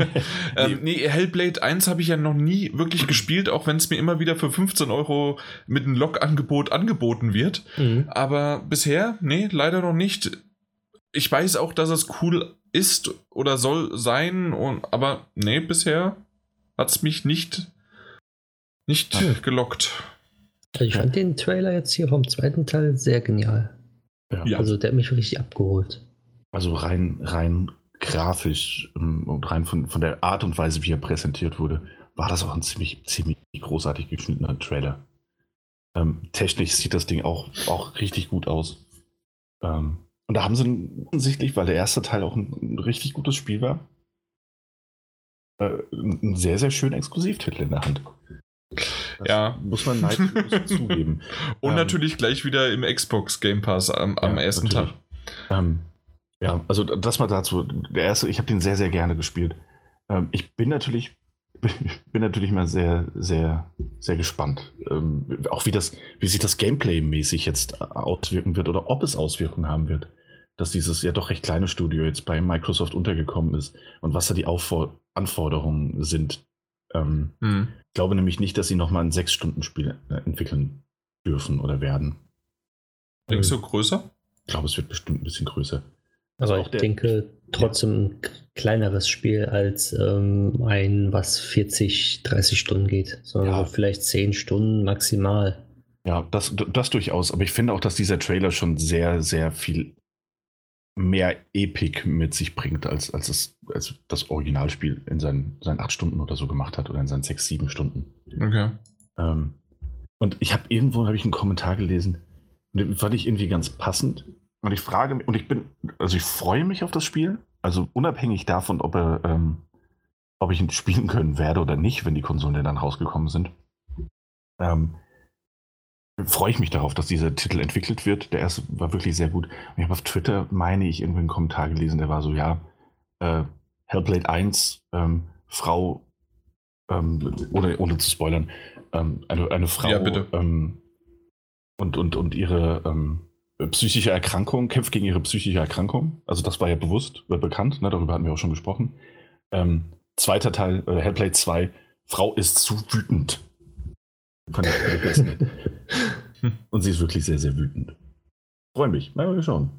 ähm, nee, Hellblade 1 habe ich ja noch nie wirklich gespielt, auch wenn es mir immer wieder für 15 Euro mit einem Log-Angebot angeboten wird. Mhm. Aber bisher, nee, leider noch nicht. Ich weiß auch, dass es cool ist oder soll sein, und, aber nee, bisher hat es mich nicht nicht ja. gelockt. Also ich fand den Trailer jetzt hier vom zweiten Teil sehr genial. Ja. Also der hat mich richtig abgeholt. Also rein, rein grafisch ähm, und rein von, von der Art und Weise, wie er präsentiert wurde, war das auch ein ziemlich, ziemlich großartig geschnittener Trailer. Ähm, technisch sieht das Ding auch, auch richtig gut aus. Ähm, und da haben sie offensichtlich, weil der erste Teil auch ein, ein richtig gutes Spiel war, äh, einen sehr, sehr schönen Exklusivtitel in der Hand. Das ja. Muss man neidlos zugeben. Und ähm, natürlich gleich wieder im Xbox Game Pass am, am ja, ersten natürlich. Tag. Ähm, ja, also das mal dazu. Der erste, ich habe den sehr, sehr gerne gespielt. Ähm, ich bin natürlich, bin natürlich mal sehr, sehr, sehr gespannt. Ähm, auch wie das, wie sich das Gameplay-mäßig jetzt auswirken wird oder ob es Auswirkungen haben wird. Dass dieses ja doch recht kleine Studio jetzt bei Microsoft untergekommen ist und was da die Auffor Anforderungen sind, ähm, hm. Ich glaube nämlich nicht, dass sie nochmal ein Sechs-Stunden-Spiel äh, entwickeln dürfen oder werden. Denkst du größer? Ich glaube, es wird bestimmt ein bisschen größer. Also Aber ich denke trotzdem ein kleineres Spiel als ähm, ein, was 40, 30 Stunden geht, sondern ja. vielleicht 10 Stunden maximal. Ja, das, das durchaus. Aber ich finde auch, dass dieser Trailer schon sehr, sehr viel mehr Epik mit sich bringt, als, als, das, als das Originalspiel in seinen, seinen acht Stunden oder so gemacht hat oder in seinen sechs, sieben Stunden. Okay. Ähm, und ich habe irgendwo habe ich einen Kommentar gelesen, den fand ich irgendwie ganz passend. Und ich frage mich, und ich bin, also ich freue mich auf das Spiel, also unabhängig davon, ob er, ähm, ob ich ihn spielen können werde oder nicht, wenn die Konsolen dann rausgekommen sind. Ähm, freue ich mich darauf, dass dieser Titel entwickelt wird. Der erste war wirklich sehr gut. Ich habe auf Twitter, meine ich, irgendwie einen Kommentar gelesen, der war so, ja, äh, Hellblade 1, ähm, Frau, ähm, ohne, ohne zu spoilern, ähm, eine, eine Frau Ja, ähm, und, und, und ihre ähm, psychische Erkrankung, kämpft gegen ihre psychische Erkrankung. Also das war ja bewusst, äh, bekannt, ne? darüber hatten wir auch schon gesprochen. Ähm, zweiter Teil, äh, Hellblade 2, Frau ist zu wütend. Fand ich Und sie ist wirklich sehr, sehr wütend. Freue mich. Mal wir schauen.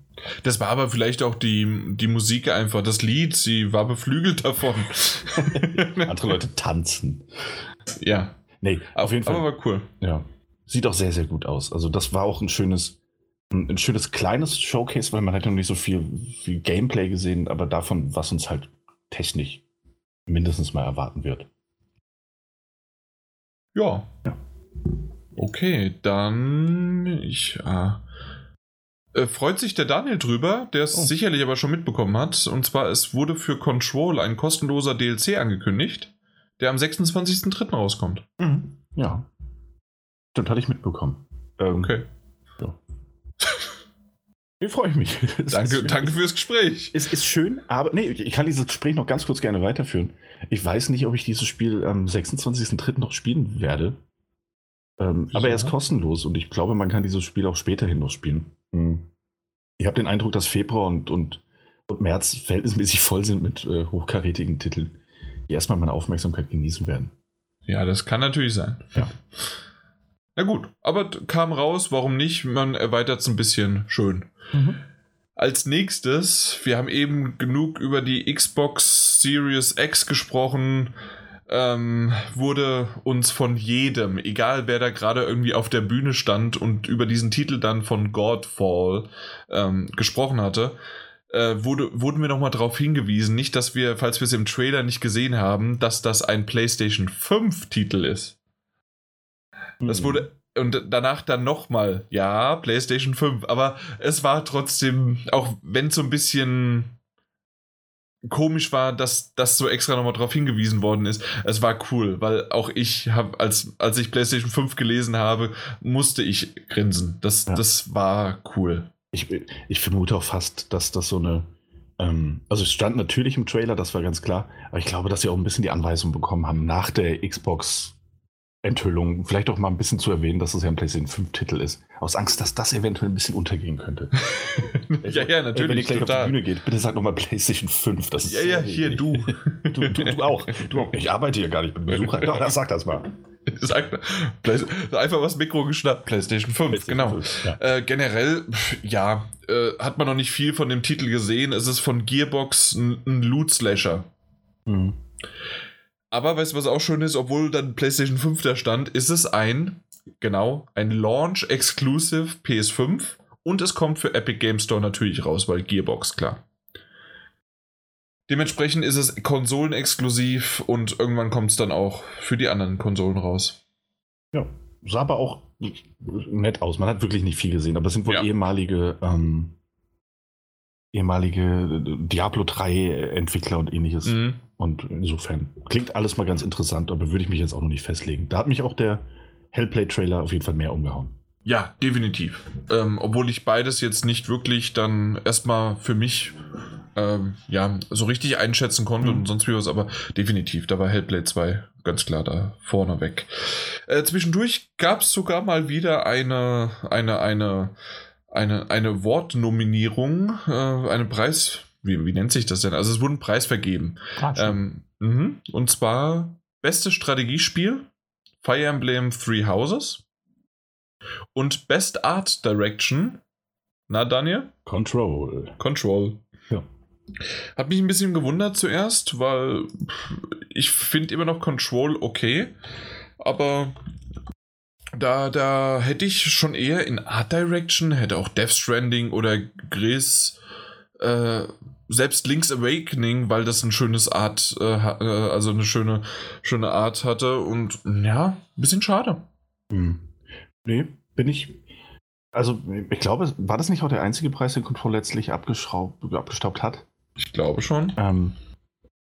Das war aber vielleicht auch die, die Musik einfach, das Lied, sie war beflügelt davon. Andere Leute tanzen. ja, Nee, auf jeden Fall. aber war cool. Ja. Sieht auch sehr, sehr gut aus. Also, das war auch ein schönes, ein, ein schönes kleines Showcase, weil man hat noch nicht so viel, viel Gameplay gesehen, aber davon, was uns halt technisch mindestens mal erwarten wird. Ja. Ja. Okay, dann ich äh, äh, freut sich der Daniel drüber, der es Oh. sicherlich aber schon mitbekommen hat. Und zwar, es wurde für Control ein kostenloser DLC angekündigt, der am 26.03. rauskommt. Ja. Stimmt, hatte ich mitbekommen. Ähm, Okay. Hier freue ich mich. Danke, danke fürs Gespräch. Es ist schön, aber nee, ich kann dieses Gespräch noch ganz kurz gerne weiterführen. Ich weiß nicht, ob ich dieses Spiel am 26.03. noch spielen werde. Ähm, aber er ist Ja. kostenlos und ich glaube, man kann dieses Spiel auch späterhin noch spielen. Hm. Ich habe den Eindruck, dass Februar und, und, und März verhältnismäßig voll sind mit äh, hochkarätigen Titeln, die erstmal meine Aufmerksamkeit genießen werden. Ja, das kann natürlich sein. Ja. Na gut, aber kam raus, warum nicht? Man erweitert es ein bisschen schön. Als nächstes, wir haben eben genug über die Xbox Series X gesprochen, ähm, wurde uns von jedem, egal wer da gerade irgendwie auf der Bühne stand und über diesen Titel dann von Godfall ähm, gesprochen hatte, äh, wurde, wurden wir nochmal darauf hingewiesen, nicht, dass wir, falls wir es im Trailer nicht gesehen haben, dass das ein PlayStation 5 Titel ist. Das wurde und danach dann nochmal, ja, PlayStation 5, aber es war trotzdem, auch wenn es so ein bisschen komisch war, dass das so extra nochmal drauf hingewiesen worden ist, es war cool, weil auch ich habe, als, als ich PlayStation 5 gelesen habe, musste ich grinsen. Das, Ja. das war cool. Ich, ich vermute auch fast, dass das so eine. Ähm, also, es stand natürlich im Trailer, das war ganz klar. Aber ich glaube, dass sie auch ein bisschen die Anweisung bekommen haben, nach der Xbox-Enthüllung vielleicht auch mal ein bisschen zu erwähnen, dass es ja ein PlayStation 5-Titel ist. Aus Angst, dass das eventuell ein bisschen untergehen könnte. ja, ja, Ey, Wenn ihr natürlich, gleich auf die total. Bühne geht, bitte sag nochmal PlayStation 5. Das ist Ja, ja, hier, du. Du, du, du auch. Du auch. Ich arbeite hier gar nicht, bin Besucher. Doch, sag das mal. Sag, einfach was Mikro geschnappt, PlayStation 5, genau. 5, Ja. Äh, generell, ja, äh, hat man noch nicht viel von dem Titel gesehen. Es ist von Gearbox ein, ein Loot-Slasher. Mhm. Aber weißt du, was auch schön ist, obwohl dann PlayStation 5 da stand, ist es ein, genau, ein Launch-Exclusive PS5 und es kommt für Epic Game Store natürlich raus, weil Gearbox, klar. Dementsprechend ist es konsolenexklusiv und irgendwann kommt es dann auch für die anderen Konsolen raus. Ja, sah aber auch nett aus. Man hat wirklich nicht viel gesehen, aber es sind wohl Ja. ehemalige, ähm, ehemalige Diablo 3 Entwickler und ähnliches. Mhm. Und insofern klingt alles mal ganz interessant, aber würde ich mich jetzt auch noch nicht festlegen. Da hat mich auch der Hellplay-Trailer auf jeden Fall mehr umgehauen. Ja, definitiv. Ähm, obwohl ich beides jetzt nicht wirklich dann erstmal für mich ähm, ja, so richtig einschätzen konnte Mhm. und sonst wie was, aber definitiv, da war Hellblade 2 ganz klar da vorne weg. Äh, zwischendurch gab es sogar mal wieder eine, eine, eine, eine, eine Wortnominierung, äh, eine Preis, wie, wie nennt sich das denn? Also es wurde ein Preis vergeben. Ähm, mhm. Und zwar beste Strategiespiel, Fire Emblem Three Houses und Best Art Direction. Na, Daniel? Control. Control. Ja. Hat mich ein bisschen gewundert zuerst, weil ich finde immer noch Control okay, aber da, da hätte ich schon eher in Art Direction, hätte auch Death Stranding oder Gris, äh, selbst Link's Awakening, weil das ein schönes Art, äh, äh, also eine schöne, schöne Art hatte und ja, ein bisschen schade. Hm. Nee, bin ich. Also, ich glaube, war das nicht auch der einzige Preis, den Control letztlich abgeschraubt, abgestaubt hat? Ich glaube schon. Ähm,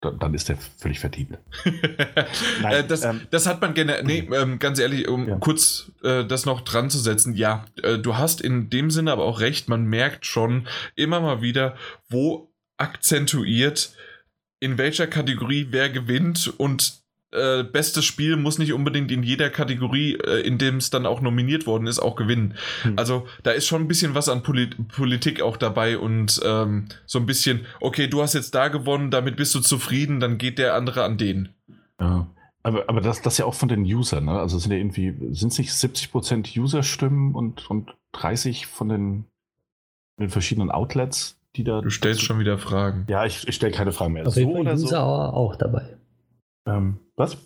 dann ist der völlig verdient. Nein, äh, das, ähm, das, hat man gerne. Nee, ähm, ganz ehrlich, um ja. kurz äh, das noch dran zu setzen. Ja, äh, du hast in dem Sinne aber auch recht. Man merkt schon immer mal wieder, wo akzentuiert, in welcher Kategorie wer gewinnt und äh, bestes Spiel muss nicht unbedingt in jeder Kategorie, äh, in dem es dann auch nominiert worden ist, auch gewinnen. Hm. Also da ist schon ein bisschen was an Polit Politik auch dabei und ähm, so ein bisschen, okay, du hast jetzt da gewonnen, damit bist du zufrieden, dann geht der andere an den. Ja. Aber, aber das, das ja auch von den Usern, ne? Also sind ja irgendwie, sind es nicht 70% User-Stimmen und, und 30 von den, den verschiedenen Outlets, die da. Du stellst schon wieder Fragen. Ja, ich, ich stelle keine Fragen mehr. Auf jeden Fall User so. auch dabei. Ähm, was?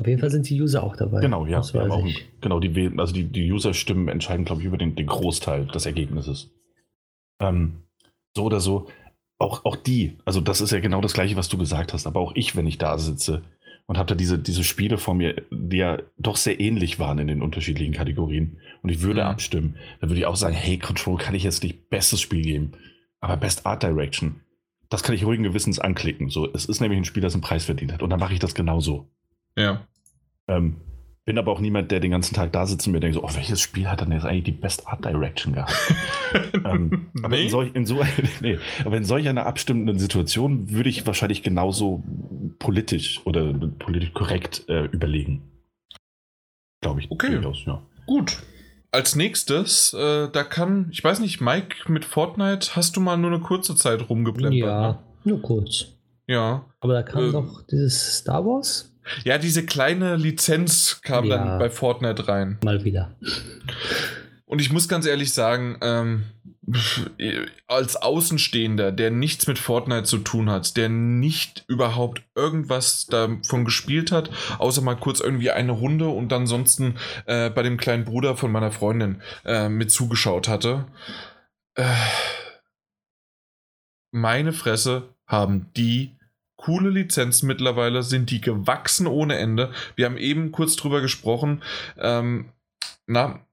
Auf jeden Fall sind die User auch dabei. Genau, ja. auch, genau, die, also die, die User-Stimmen entscheiden, glaube ich, über den, den Großteil des Ergebnisses. Ähm, so oder so, auch, auch die, also das ist ja genau das Gleiche, was du gesagt hast, aber auch ich, wenn ich da sitze und habe da diese, diese Spiele vor mir, die ja doch sehr ähnlich waren in den unterschiedlichen Kategorien und ich würde mhm. abstimmen, dann würde ich auch sagen, hey, Control kann ich jetzt nicht bestes Spiel geben, aber Best Art Direction das kann ich ruhigen Gewissens anklicken. So, es ist nämlich ein Spiel, das einen Preis verdient hat. Und dann mache ich das genauso. Ja. Ähm, bin aber auch niemand, der den ganzen Tag da sitzt und mir denkt, so, oh, welches Spiel hat dann jetzt eigentlich die Best Art Direction gehabt? ähm, nee. aber, in solch, in so, nee, aber in solch einer abstimmenden Situation würde ich wahrscheinlich genauso politisch oder politisch korrekt äh, überlegen. Glaube ich. Okay. Durchaus, ja. Gut als nächstes, äh, da kann, ich weiß nicht, Mike mit Fortnite, hast du mal nur eine kurze Zeit rumgeplempert? Ja, ne? nur kurz. Ja. Aber da kam äh, doch dieses Star Wars. Ja, diese kleine Lizenz kam ja, dann bei Fortnite rein. Mal wieder. Und ich muss ganz ehrlich sagen, ähm, als Außenstehender, der nichts mit Fortnite zu tun hat, der nicht überhaupt irgendwas davon gespielt hat, außer mal kurz irgendwie eine Runde und ansonsten äh, bei dem kleinen Bruder von meiner Freundin äh, mit zugeschaut hatte. Äh, meine Fresse haben die coole Lizenzen mittlerweile, sind die gewachsen ohne Ende. Wir haben eben kurz drüber gesprochen. Ähm, na,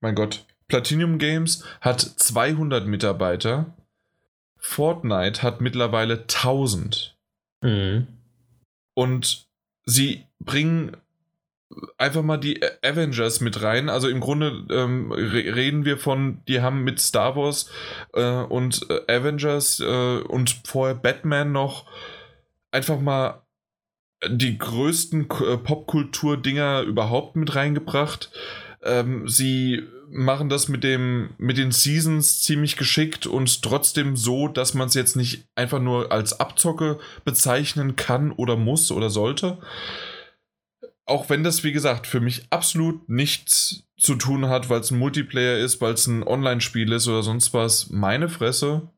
mein Gott, Platinum Games hat 200 Mitarbeiter. Fortnite hat mittlerweile 1000. Mhm. Und sie bringen einfach mal die Avengers mit rein. Also im Grunde ähm, reden wir von, die haben mit Star Wars äh, und äh, Avengers äh, und vorher Batman noch einfach mal die größten Popkultur-Dinger überhaupt mit reingebracht. Ähm, sie machen das mit dem mit den Seasons ziemlich geschickt und trotzdem so, dass man es jetzt nicht einfach nur als Abzocke bezeichnen kann oder muss oder sollte. Auch wenn das, wie gesagt, für mich absolut nichts zu tun hat, weil es ein Multiplayer ist, weil es ein Online-Spiel ist oder sonst was. Meine Fresse,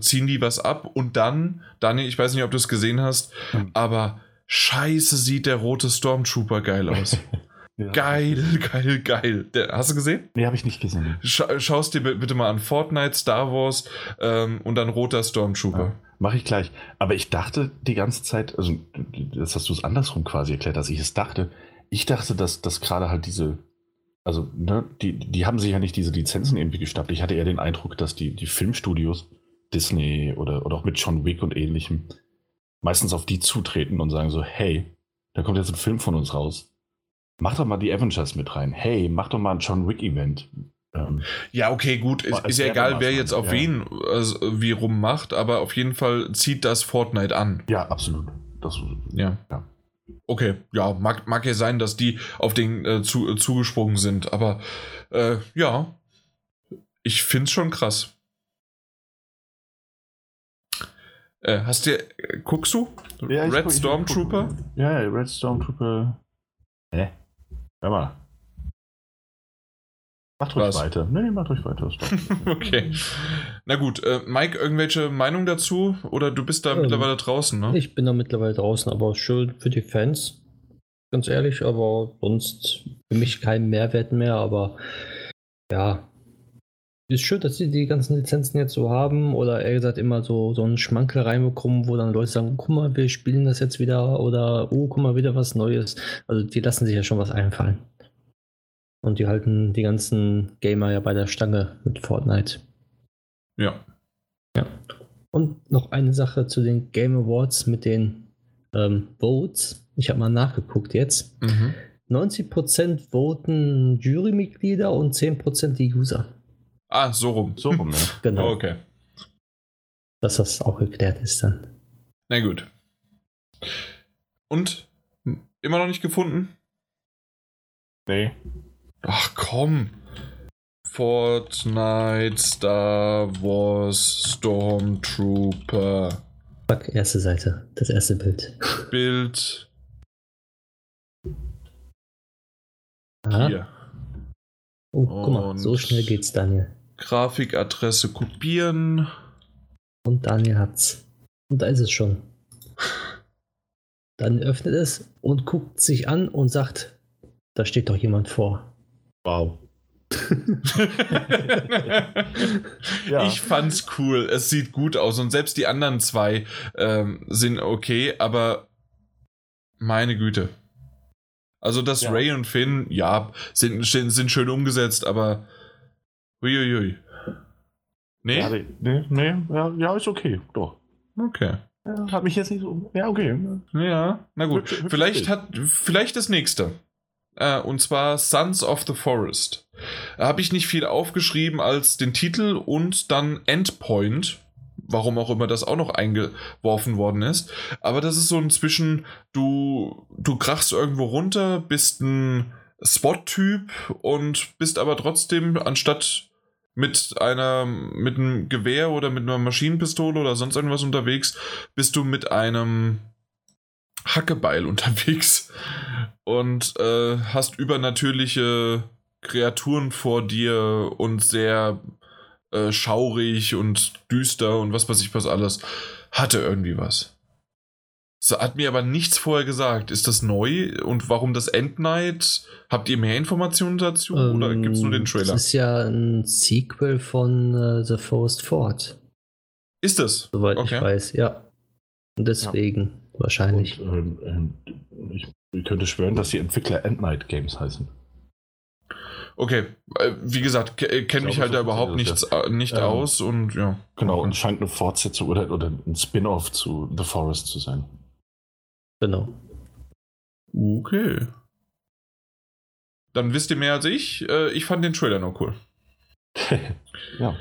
ziehen die was ab und dann, Dani, ich weiß nicht, ob du es gesehen hast, hm. aber scheiße sieht der rote Stormtrooper geil aus. Ja. Geil, geil, geil. Der, hast du gesehen? Nee, habe ich nicht gesehen. Scha Schaust dir bitte mal an Fortnite, Star Wars ähm, und dann roter Stormtrooper. Ja, Mache ich gleich. Aber ich dachte die ganze Zeit, also das hast du es andersrum quasi erklärt, dass ich es dachte. Ich dachte, dass, dass gerade halt diese, also ne, die, die haben sich ja nicht diese Lizenzen irgendwie gestappt. Ich hatte eher den Eindruck, dass die, die Filmstudios, Disney oder, oder auch mit John Wick und ähnlichem, meistens auf die zutreten und sagen so, hey, da kommt jetzt ein Film von uns raus Mach doch mal die Avengers mit rein. Hey, mach doch mal ein John Wick Event. Ähm, ja, okay, gut. Ist, ist ja egal, wer jetzt auf ja. wen also, wie rum macht, aber auf jeden Fall zieht das Fortnite an. Ja, absolut. Das, ja. ja. Okay, ja, mag, mag ja sein, dass die auf den äh, zu, äh, zugesprungen sind, aber äh, ja, ich find's schon krass. Äh, hast du, guckst du? Ja, Red Stormtrooper? Ja, ja, Red Stormtrooper. Hä? Hör mal. Macht ruhig Was? weiter. Nee, macht ruhig weiter. okay. Na gut, äh, Mike, irgendwelche Meinung dazu? Oder du bist da ähm, mittlerweile draußen, ne? Ich bin da mittlerweile draußen, aber schön für die Fans. Ganz ehrlich, aber sonst für mich kein Mehrwert mehr, aber ja, ist schön, dass sie die ganzen Lizenzen jetzt so haben oder eher gesagt immer so, so einen Schmankel reinbekommen, wo dann Leute sagen, guck mal, wir spielen das jetzt wieder oder oh, guck mal, wieder was Neues. Also die lassen sich ja schon was einfallen. Und die halten die ganzen Gamer ja bei der Stange mit Fortnite. Ja. Ja. Und noch eine Sache zu den Game Awards mit den ähm, Votes. Ich habe mal nachgeguckt jetzt. Mhm. 90% voten Jurymitglieder und 10% die User. Ah, so rum. So rum, ne? Genau. Okay. Dass das auch geklärt ist dann. Na gut. Und? Immer noch nicht gefunden? Nee. Ach komm. Fortnite, Star Wars, Stormtrooper, Fuck, erste Seite. Das erste Bild. Bild. Aha. Hier. Oh, guck mal, so schnell geht's, Daniel. Grafikadresse kopieren. Und Daniel hat's. Und da ist es schon. Dann öffnet es und guckt sich an und sagt, da steht doch jemand vor. Wow. Ja. Ich fand's cool. Es sieht gut aus und selbst die anderen zwei ähm, sind okay, aber meine Güte. Also das Ja. Ray und Finn, ja, sind, sind, sind schön umgesetzt, aber uiuiui. Nee? Ja, nee, nee, ja, ja, ist okay. Doch. Okay. Ja, hat mich jetzt nicht so. Ja, okay. Ja, na gut. Hübsch- Vielleicht Bild. hat, vielleicht das nächste. Äh, und zwar Sons of the Forest. Da habe ich nicht viel aufgeschrieben als den Titel und dann Endpoint. Warum auch immer das auch noch eingeworfen worden ist. Aber das ist so ein zwischen, du, du krachst irgendwo runter, bist ein SWAT-Typ und bist aber trotzdem, anstatt mit einer, mit einem Gewehr oder mit einer Maschinenpistole oder sonst irgendwas unterwegs, bist du mit einem Hackebeil unterwegs und äh, hast übernatürliche Kreaturen vor dir und sehr äh, schaurig und düster und was weiß ich was alles. Hatte irgendwie was. So, hat mir aber nichts vorher gesagt. Ist das neu und warum das Endnight? Habt ihr mehr Informationen dazu oder gibt es nur den Ähm, Trailer? Das ist ja ein Sequel von äh, The Forest Fort, Ist es? soweit Okay. ich weiß, ja. Und deswegen wahrscheinlich. Und, ähm, ähm, ich, ich könnte schwören, dass die Entwickler Endnight Games heißen. Okay, äh, wie gesagt, äh, kenne Ich mich halt da so überhaupt funktioniert nichts, äh, nicht Ähm, aus und ja. Genau, und scheint eine Fortsetzung oder, oder ein Spin-off zu The Forest zu sein. Genau. Okay. Dann wisst ihr mehr als ich. Äh, ich fand den Trailer noch cool. ja.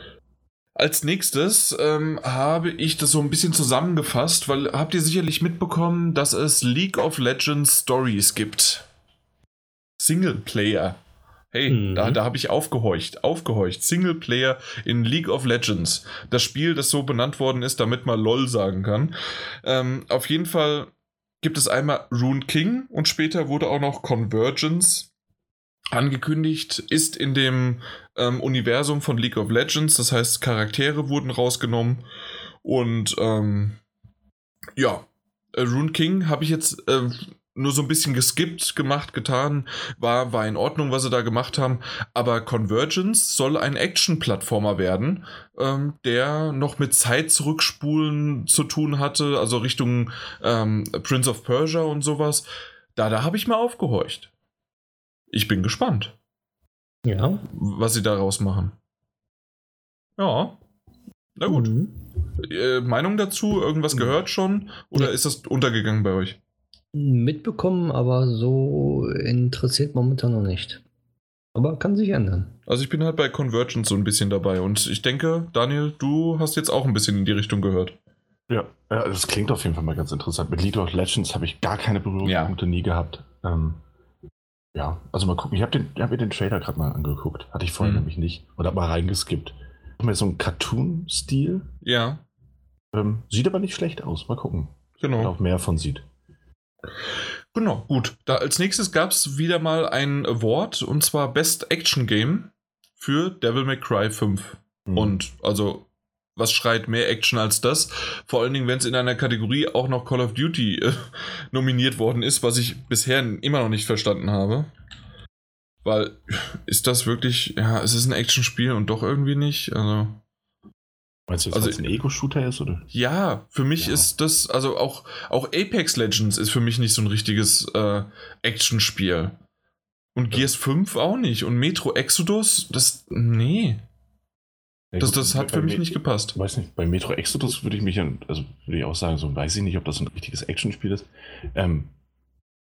Als nächstes ähm, habe ich das so ein bisschen zusammengefasst, weil habt ihr sicherlich mitbekommen, dass es League of Legends Stories gibt. Singleplayer. Hey, Mhm. da, da habe ich aufgehorcht, aufgehorcht. Singleplayer in League of Legends. Das Spiel, das so benannt worden ist, damit man LOL sagen kann. Ähm, auf jeden Fall gibt es einmal Rune King und später wurde auch noch Convergence angekündigt, ist in dem ähm, Universum von League of Legends, das heißt Charaktere wurden rausgenommen und ähm, ja, äh, Rune King habe ich jetzt äh, nur so ein bisschen geskippt, gemacht, getan, war, war in Ordnung, was sie da gemacht haben, aber Convergence soll ein Action-Plattformer werden, ähm, der noch mit Zeit zurückspulen zu tun hatte, also Richtung ähm, Prince of Persia und sowas. Da, da habe ich mal aufgehorcht. Ich bin gespannt, Ja. was sie daraus machen. Ja. Na gut. Mhm. Äh, Meinung dazu? Irgendwas gehört schon? Oder Ja. ist das untergegangen bei euch? Mitbekommen, aber so interessiert momentan noch nicht. Aber kann sich ändern. Also ich bin halt bei Convergence so ein bisschen dabei und ich denke, Daniel, du hast jetzt auch ein bisschen in die Richtung gehört. Ja, ja, das klingt auf jeden Fall mal ganz interessant. Mit League of Legends habe ich gar keine Berührungspunkte nie gehabt. Ähm, ja, also mal gucken. Ich habe den, ich hab mir den Trailer gerade mal angeguckt. Hatte ich vorher Mhm. nämlich nicht. Und habe mal reingeskippt. Mehr so ein Cartoon-Stil. Ja, Ähm, sieht aber nicht schlecht aus. Mal gucken. Wenn genau. auch mehr von sieht. Genau, gut. Da als nächstes gab es wieder mal ein Award und zwar Best Action Game für Devil May Cry 5. Mhm. Und also, was schreit mehr Action als das? Vor allen Dingen, wenn es in einer Kategorie auch noch Call of Duty äh, nominiert worden ist, was ich bisher immer noch nicht verstanden habe. Weil, ist das wirklich, ja, es ist ein Actionspiel und doch irgendwie nicht. Also, Meinst du, dass also- es ein Ego-Shooter ist? Oder? ja, für mich Ja. ist das, also auch, auch Apex Legends ist für mich nicht so ein richtiges äh, Actionspiel. Und Ja. Gears 5 auch nicht. Und Metro Exodus, das, nee. Ja, Das, das hat für mich Me- nicht gepasst. Weiß nicht, bei Metro Exodus würde ich mich, also würde ich auch sagen, so weiß ich nicht, ob das ein richtiges Actionspiel ist, ähm,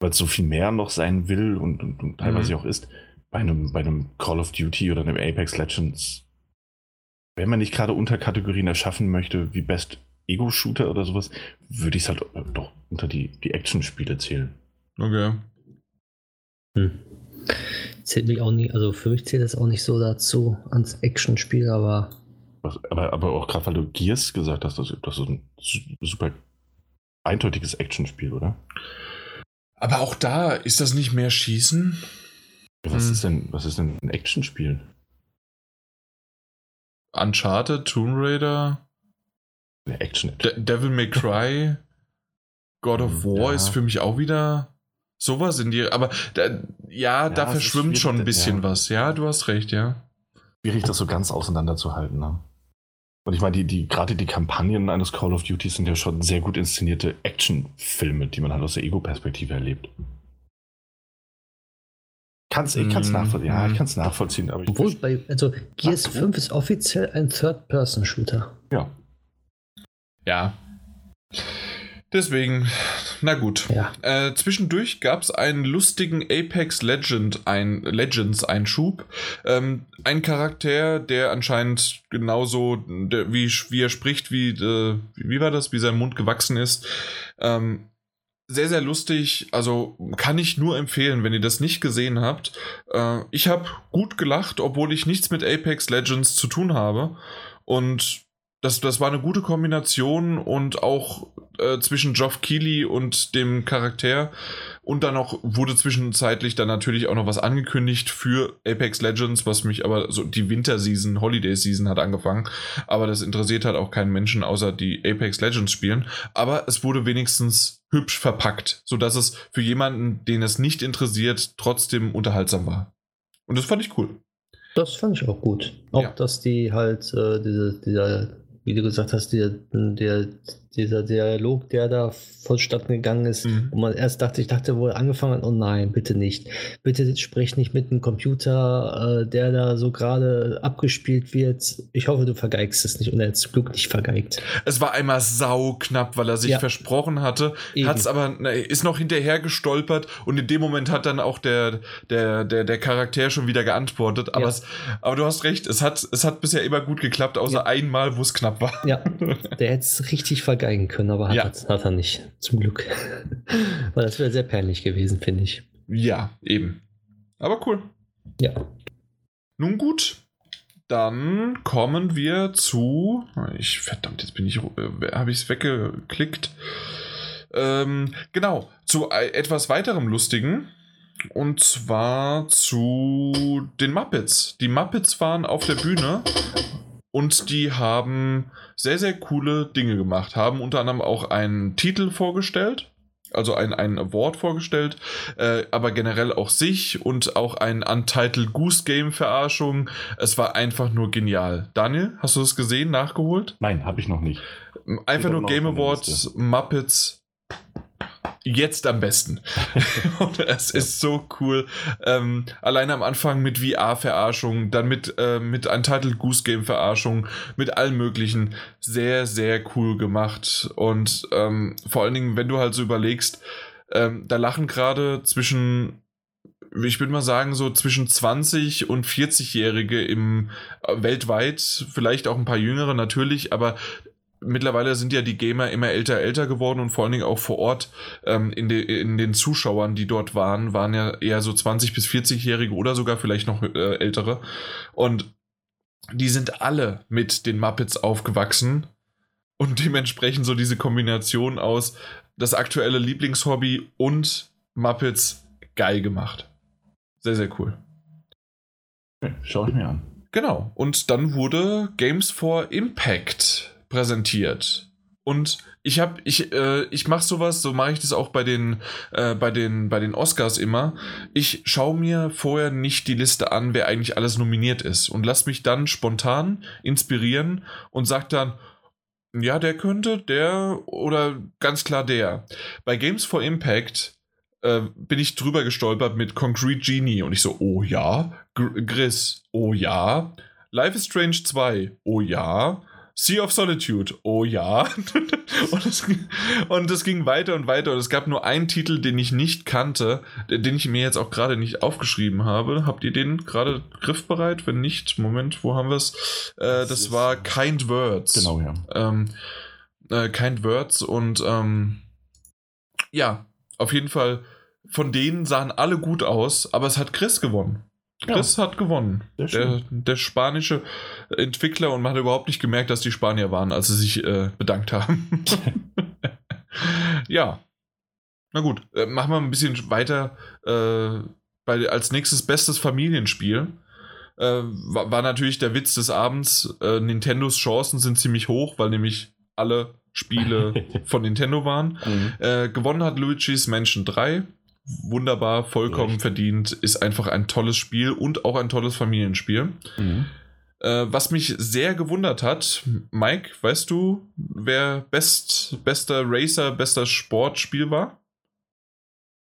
weil es so viel mehr noch sein will und, und, und teilweise Mhm. auch ist. Bei einem, bei einem Call of Duty oder einem Apex Legends, wenn man nicht gerade Unterkategorien erschaffen möchte, wie Best Ego-Shooter oder sowas, würde ich es halt doch unter die, die Action-Spiele zählen. Okay. Hm. Zählt mich auch nicht, also für mich zählt das auch nicht so dazu ans Actionspiel, aber Was, aber, aber auch gerade, weil du Gears gesagt hast, das, das ist ein su- super eindeutiges Actionspiel, oder? Aber auch da ist das nicht mehr Schießen. Was Hm. ist denn, was ist denn ein Actionspiel? Uncharted, Tomb Raider, Eine Action. De Devil May Cry, God of War Ja. ist für mich auch wieder sowas in die. Aber da, ja, da es ist verschwimmt schon ein bisschen ja. was. Ja, du hast recht, ja. Schwierig, das so ganz auseinanderzuhalten. Ne? Und ich meine, die, die, gerade die Kampagnen eines Call of Duty sind ja schon sehr gut inszenierte Actionfilme, die man halt aus der Ego-Perspektive erlebt. Kann's, ich kann es Mm, nachvollziehen. Ja, ich kann es nachvollziehen, aber ich obwohl bei, also Gears Ach so. 5 ist offiziell ein Third-Person-Shooter. ja. Ja. Deswegen, na gut. Ja. Äh, zwischendurch gab es einen lustigen Apex Legend ein, Legends Einschub. Ähm, ein Charakter, der anscheinend genauso, der, wie, wie er spricht, wie, äh, wie war das, wie sein Mund gewachsen ist. Ähm, sehr, sehr lustig. Also kann ich nur empfehlen, wenn ihr das nicht gesehen habt. Äh, ich habe gut gelacht, obwohl ich nichts mit Apex Legends zu tun habe. Und das, das war eine gute Kombination und auch äh, zwischen Geoff Keighley und dem Charakter. Und dann auch wurde zwischenzeitlich dann natürlich auch noch was angekündigt für Apex Legends, was mich aber so die Winterseason, Holiday Season hat angefangen. Aber das interessiert halt auch keinen Menschen, außer die Apex Legends spielen. Aber es wurde wenigstens hübsch verpackt, sodass es für jemanden, den es nicht interessiert, trotzdem unterhaltsam war. Und das fand ich cool. Das fand ich auch gut. Auch, Ja. dass die halt äh, diese, dieser, wie du gesagt hast, der, der, dieser Dialog, der da vonstatten gegangen ist, Mhm. wo man erst dachte, ich dachte, wo er angefangen hat, oh nein, bitte nicht. Bitte sprich nicht mit einem Computer, äh, der da so gerade abgespielt wird. Ich hoffe, du vergeigst es nicht und er hat Glück nicht vergeigt. Es war einmal sauknapp, weil er sich Ja. versprochen hatte, Eben. hat's aber ne, ist noch hinterher gestolpert und in dem Moment hat dann auch der der der der Charakter schon wieder geantwortet. Aber Ja. es, aber du hast recht, es hat es hat bisher immer gut geklappt, außer Ja. einmal, wo es knapp war. Ja, der hätte es richtig vergeigen können, aber hat, Ja. hat, er nicht. Zum Glück. Weil das wäre sehr peinlich gewesen, finde ich. Ja, eben. Aber cool. Ja. Nun gut. Dann kommen wir zu. Ich, verdammt, jetzt bin ich. Äh, Habe ich es weggeklickt? Ähm, genau, zu ei- etwas weiterem Lustigen. Und zwar zu den Muppets. Die Muppets waren auf der Bühne und die haben sehr, sehr coole Dinge gemacht. Haben unter anderem auch einen Titel vorgestellt, also ein, ein Award vorgestellt, äh, aber generell auch sich und auch ein Untitled Goose Game Verarschung. Es war einfach nur genial. Daniel, hast du das gesehen, nachgeholt? Nein, habe ich noch nicht. Einfach Steht nur Game Awards, Muppets. Jetzt am besten. und es ist so cool. Ähm, alleine am Anfang mit VR-Verarschung, dann mit, äh, mit Untitled Goose Game-Verarschung, mit allem Möglichen. Sehr, sehr cool gemacht. Und ähm, vor allen Dingen, wenn du halt so überlegst, ähm, da lachen gerade zwischen ich würde mal sagen, so zwischen 20 und 40-Jährige im äh, weltweit, vielleicht auch ein paar jüngere natürlich, aber mittlerweile sind ja die Gamer immer älter, älter geworden und vor allen Dingen auch vor Ort ähm, in, de, in den Zuschauern, die dort waren, waren ja eher so 20 bis 40-Jährige oder sogar vielleicht noch äh, ältere. Und die sind alle mit den Muppets aufgewachsen und dementsprechend so diese Kombination aus das aktuelle Lieblingshobby und Muppets geil gemacht. Sehr, sehr cool. Okay, schau ich mir an. Genau. Und dann wurde Games for Impact präsentiert. Und ich habe, ich, äh, ich mache sowas, so mache ich das auch bei den, äh, bei den, bei den Oscars immer. Ich schaue mir vorher nicht die Liste an, wer eigentlich alles nominiert ist und lass mich dann spontan inspirieren und sag dann, ja, der könnte, der oder ganz klar der. Bei Games for Impact äh, bin ich drüber gestolpert mit Concrete Genie und ich so, oh ja, Gr Gris, oh ja, Life is Strange 2, oh ja. Sea of Solitude, oh ja. und, es, und es ging weiter und weiter und es gab nur einen Titel, den ich nicht kannte, den ich mir jetzt auch gerade nicht aufgeschrieben habe. Habt ihr den gerade griffbereit? Wenn nicht, Moment, wo haben wir es? Äh, das, war Kind Words. Genau, ja. Ähm, äh, Kind Words und ähm, ja, auf jeden Fall, von denen sahen alle gut aus, aber es hat Chris gewonnen. Chris ja. hat gewonnen. Der, der, spanische Entwickler und man hat überhaupt nicht gemerkt, dass die Spanier waren, als sie sich äh, bedankt haben. ja. Na gut, äh, machen wir ein bisschen weiter. Äh, bei, als nächstes bestes Familienspiel. Äh, war, war, natürlich der Witz des Abends. Äh, Nintendos Chancen sind ziemlich hoch, weil nämlich alle Spiele von Nintendo waren. Mhm. Äh, gewonnen hat Luigi's Mansion 3 wunderbar, vollkommen Echt? verdient, ist einfach ein tolles Spiel und auch ein tolles Familienspiel. Mhm. Äh, was mich sehr gewundert hat, Mike, weißt du, wer best, bester Racer, bester Sportspiel war?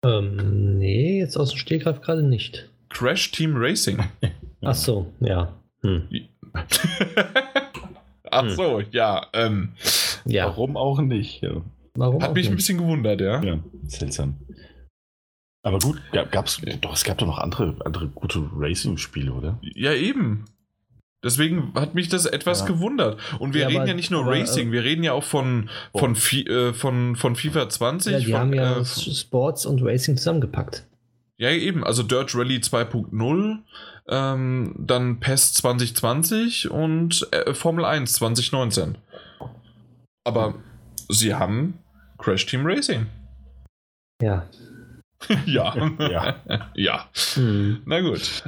Ähm, nee, jetzt aus dem Stegreif gerade nicht. Crash Team Racing. Ach so, ja. Hm. Ach so, ja. Ähm, ja. Warum auch nicht? Ja. Warum Hat mich nicht? ein bisschen gewundert, ja. Ja, seltsam. Aber gut, ja, gab's, doch, es gab doch noch andere, andere gute Racing-Spiele, oder? Ja, eben. Deswegen hat mich das etwas ja. gewundert. Und wir ja, reden aber, ja nicht nur aber, Racing, äh, wir reden ja auch von, von, äh, von, von FIFA 20. Ja, die von, haben ja äh, Sports und Racing zusammengepackt. Ja, eben. Also Dirt Rally 2.0, ähm, dann PES 2020 und äh, Formel 1 2019. Aber sie haben Crash Team Racing. Ja. ja. ja. ja. Hm. Na gut.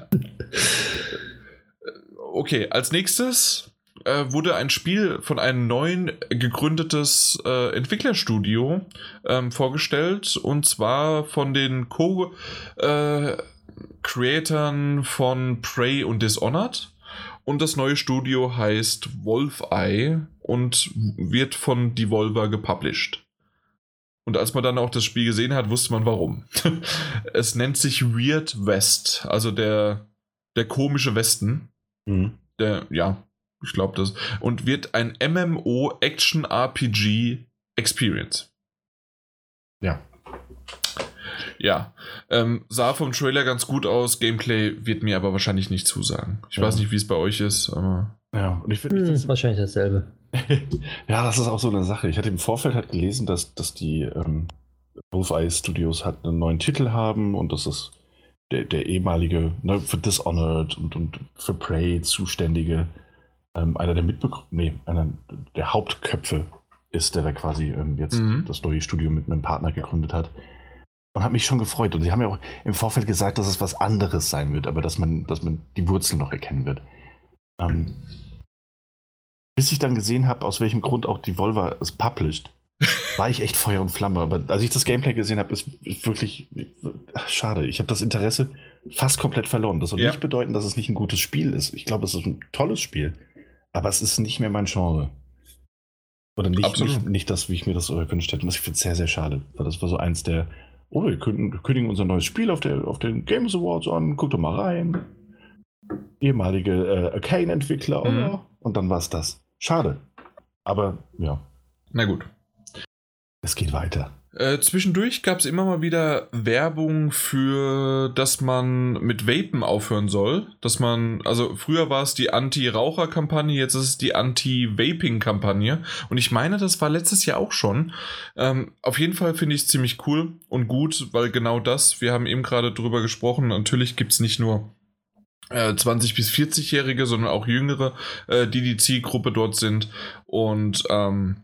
Okay, als nächstes äh, wurde ein Spiel von einem neuen gegründetes äh, Entwicklerstudio ähm, vorgestellt und zwar von den Co-Creatoren äh, von Prey und Dishonored. Und das neue Studio heißt Wolfeye und wird von Devolver gepublished. Und als man dann auch das Spiel gesehen hat, wusste man warum. es nennt sich Weird West, also der, der komische Westen. Mhm. Der, ja, ich glaube das. Und wird ein MMO Action RPG Experience. Ja. Ja. Ähm, sah vom Trailer ganz gut aus. Gameplay wird mir aber wahrscheinlich nicht zusagen. Ich ja. weiß nicht, wie es bei euch ist, aber. Ja, und ich finde. Hm, wahrscheinlich dasselbe. ja, das ist auch so eine Sache. Ich hatte im Vorfeld halt gelesen, dass, dass die ähm, Wolfeye Studios halt einen neuen Titel haben und das ist der, der ehemalige, ne, für Dishonored und, und für Prey zuständige, ähm, einer der Mitbegründer, nee, einer der Hauptköpfe ist, der da quasi ähm, jetzt mhm. das neue Studio mit einem Partner gegründet hat. Und hat mich schon gefreut. Und sie haben ja auch im Vorfeld gesagt, dass es was anderes sein wird, aber dass man, dass man die Wurzeln noch erkennen wird. Ähm, bis ich dann gesehen habe, aus welchem Grund auch die Volva es published, war ich echt Feuer und Flamme. Aber als ich das Gameplay gesehen habe, ist, wirklich ach, schade. Ich habe das Interesse fast komplett verloren. Das soll ja. nicht bedeuten, dass es nicht ein gutes Spiel ist. Ich glaube, es ist ein tolles Spiel. Aber es ist nicht mehr mein Genre. Oder nicht, nicht, nicht, das, wie ich mir das gewünscht hätte. Und das finde ich sehr, sehr schade. Weil das war so eins der, oh, wir kündigen unser neues Spiel auf, der, auf den Games Awards an, guck doch mal rein. Ehemalige äh, Arcane-Entwickler, mhm. und dann war es das. Schade. Aber ja. Na gut. Es geht weiter. Äh, zwischendurch gab es immer mal wieder Werbung für, dass man mit Vapen aufhören soll. Dass man, also früher war es die Anti-Raucher-Kampagne, jetzt ist es die Anti-Vaping-Kampagne. Und ich meine, das war letztes Jahr auch schon. Ähm, auf jeden Fall finde ich es ziemlich cool und gut, weil genau das, wir haben eben gerade drüber gesprochen, natürlich gibt es nicht nur 20 äh, bis 40-Jährige, sondern auch Jüngere, äh, die die Zielgruppe dort sind. Und ähm,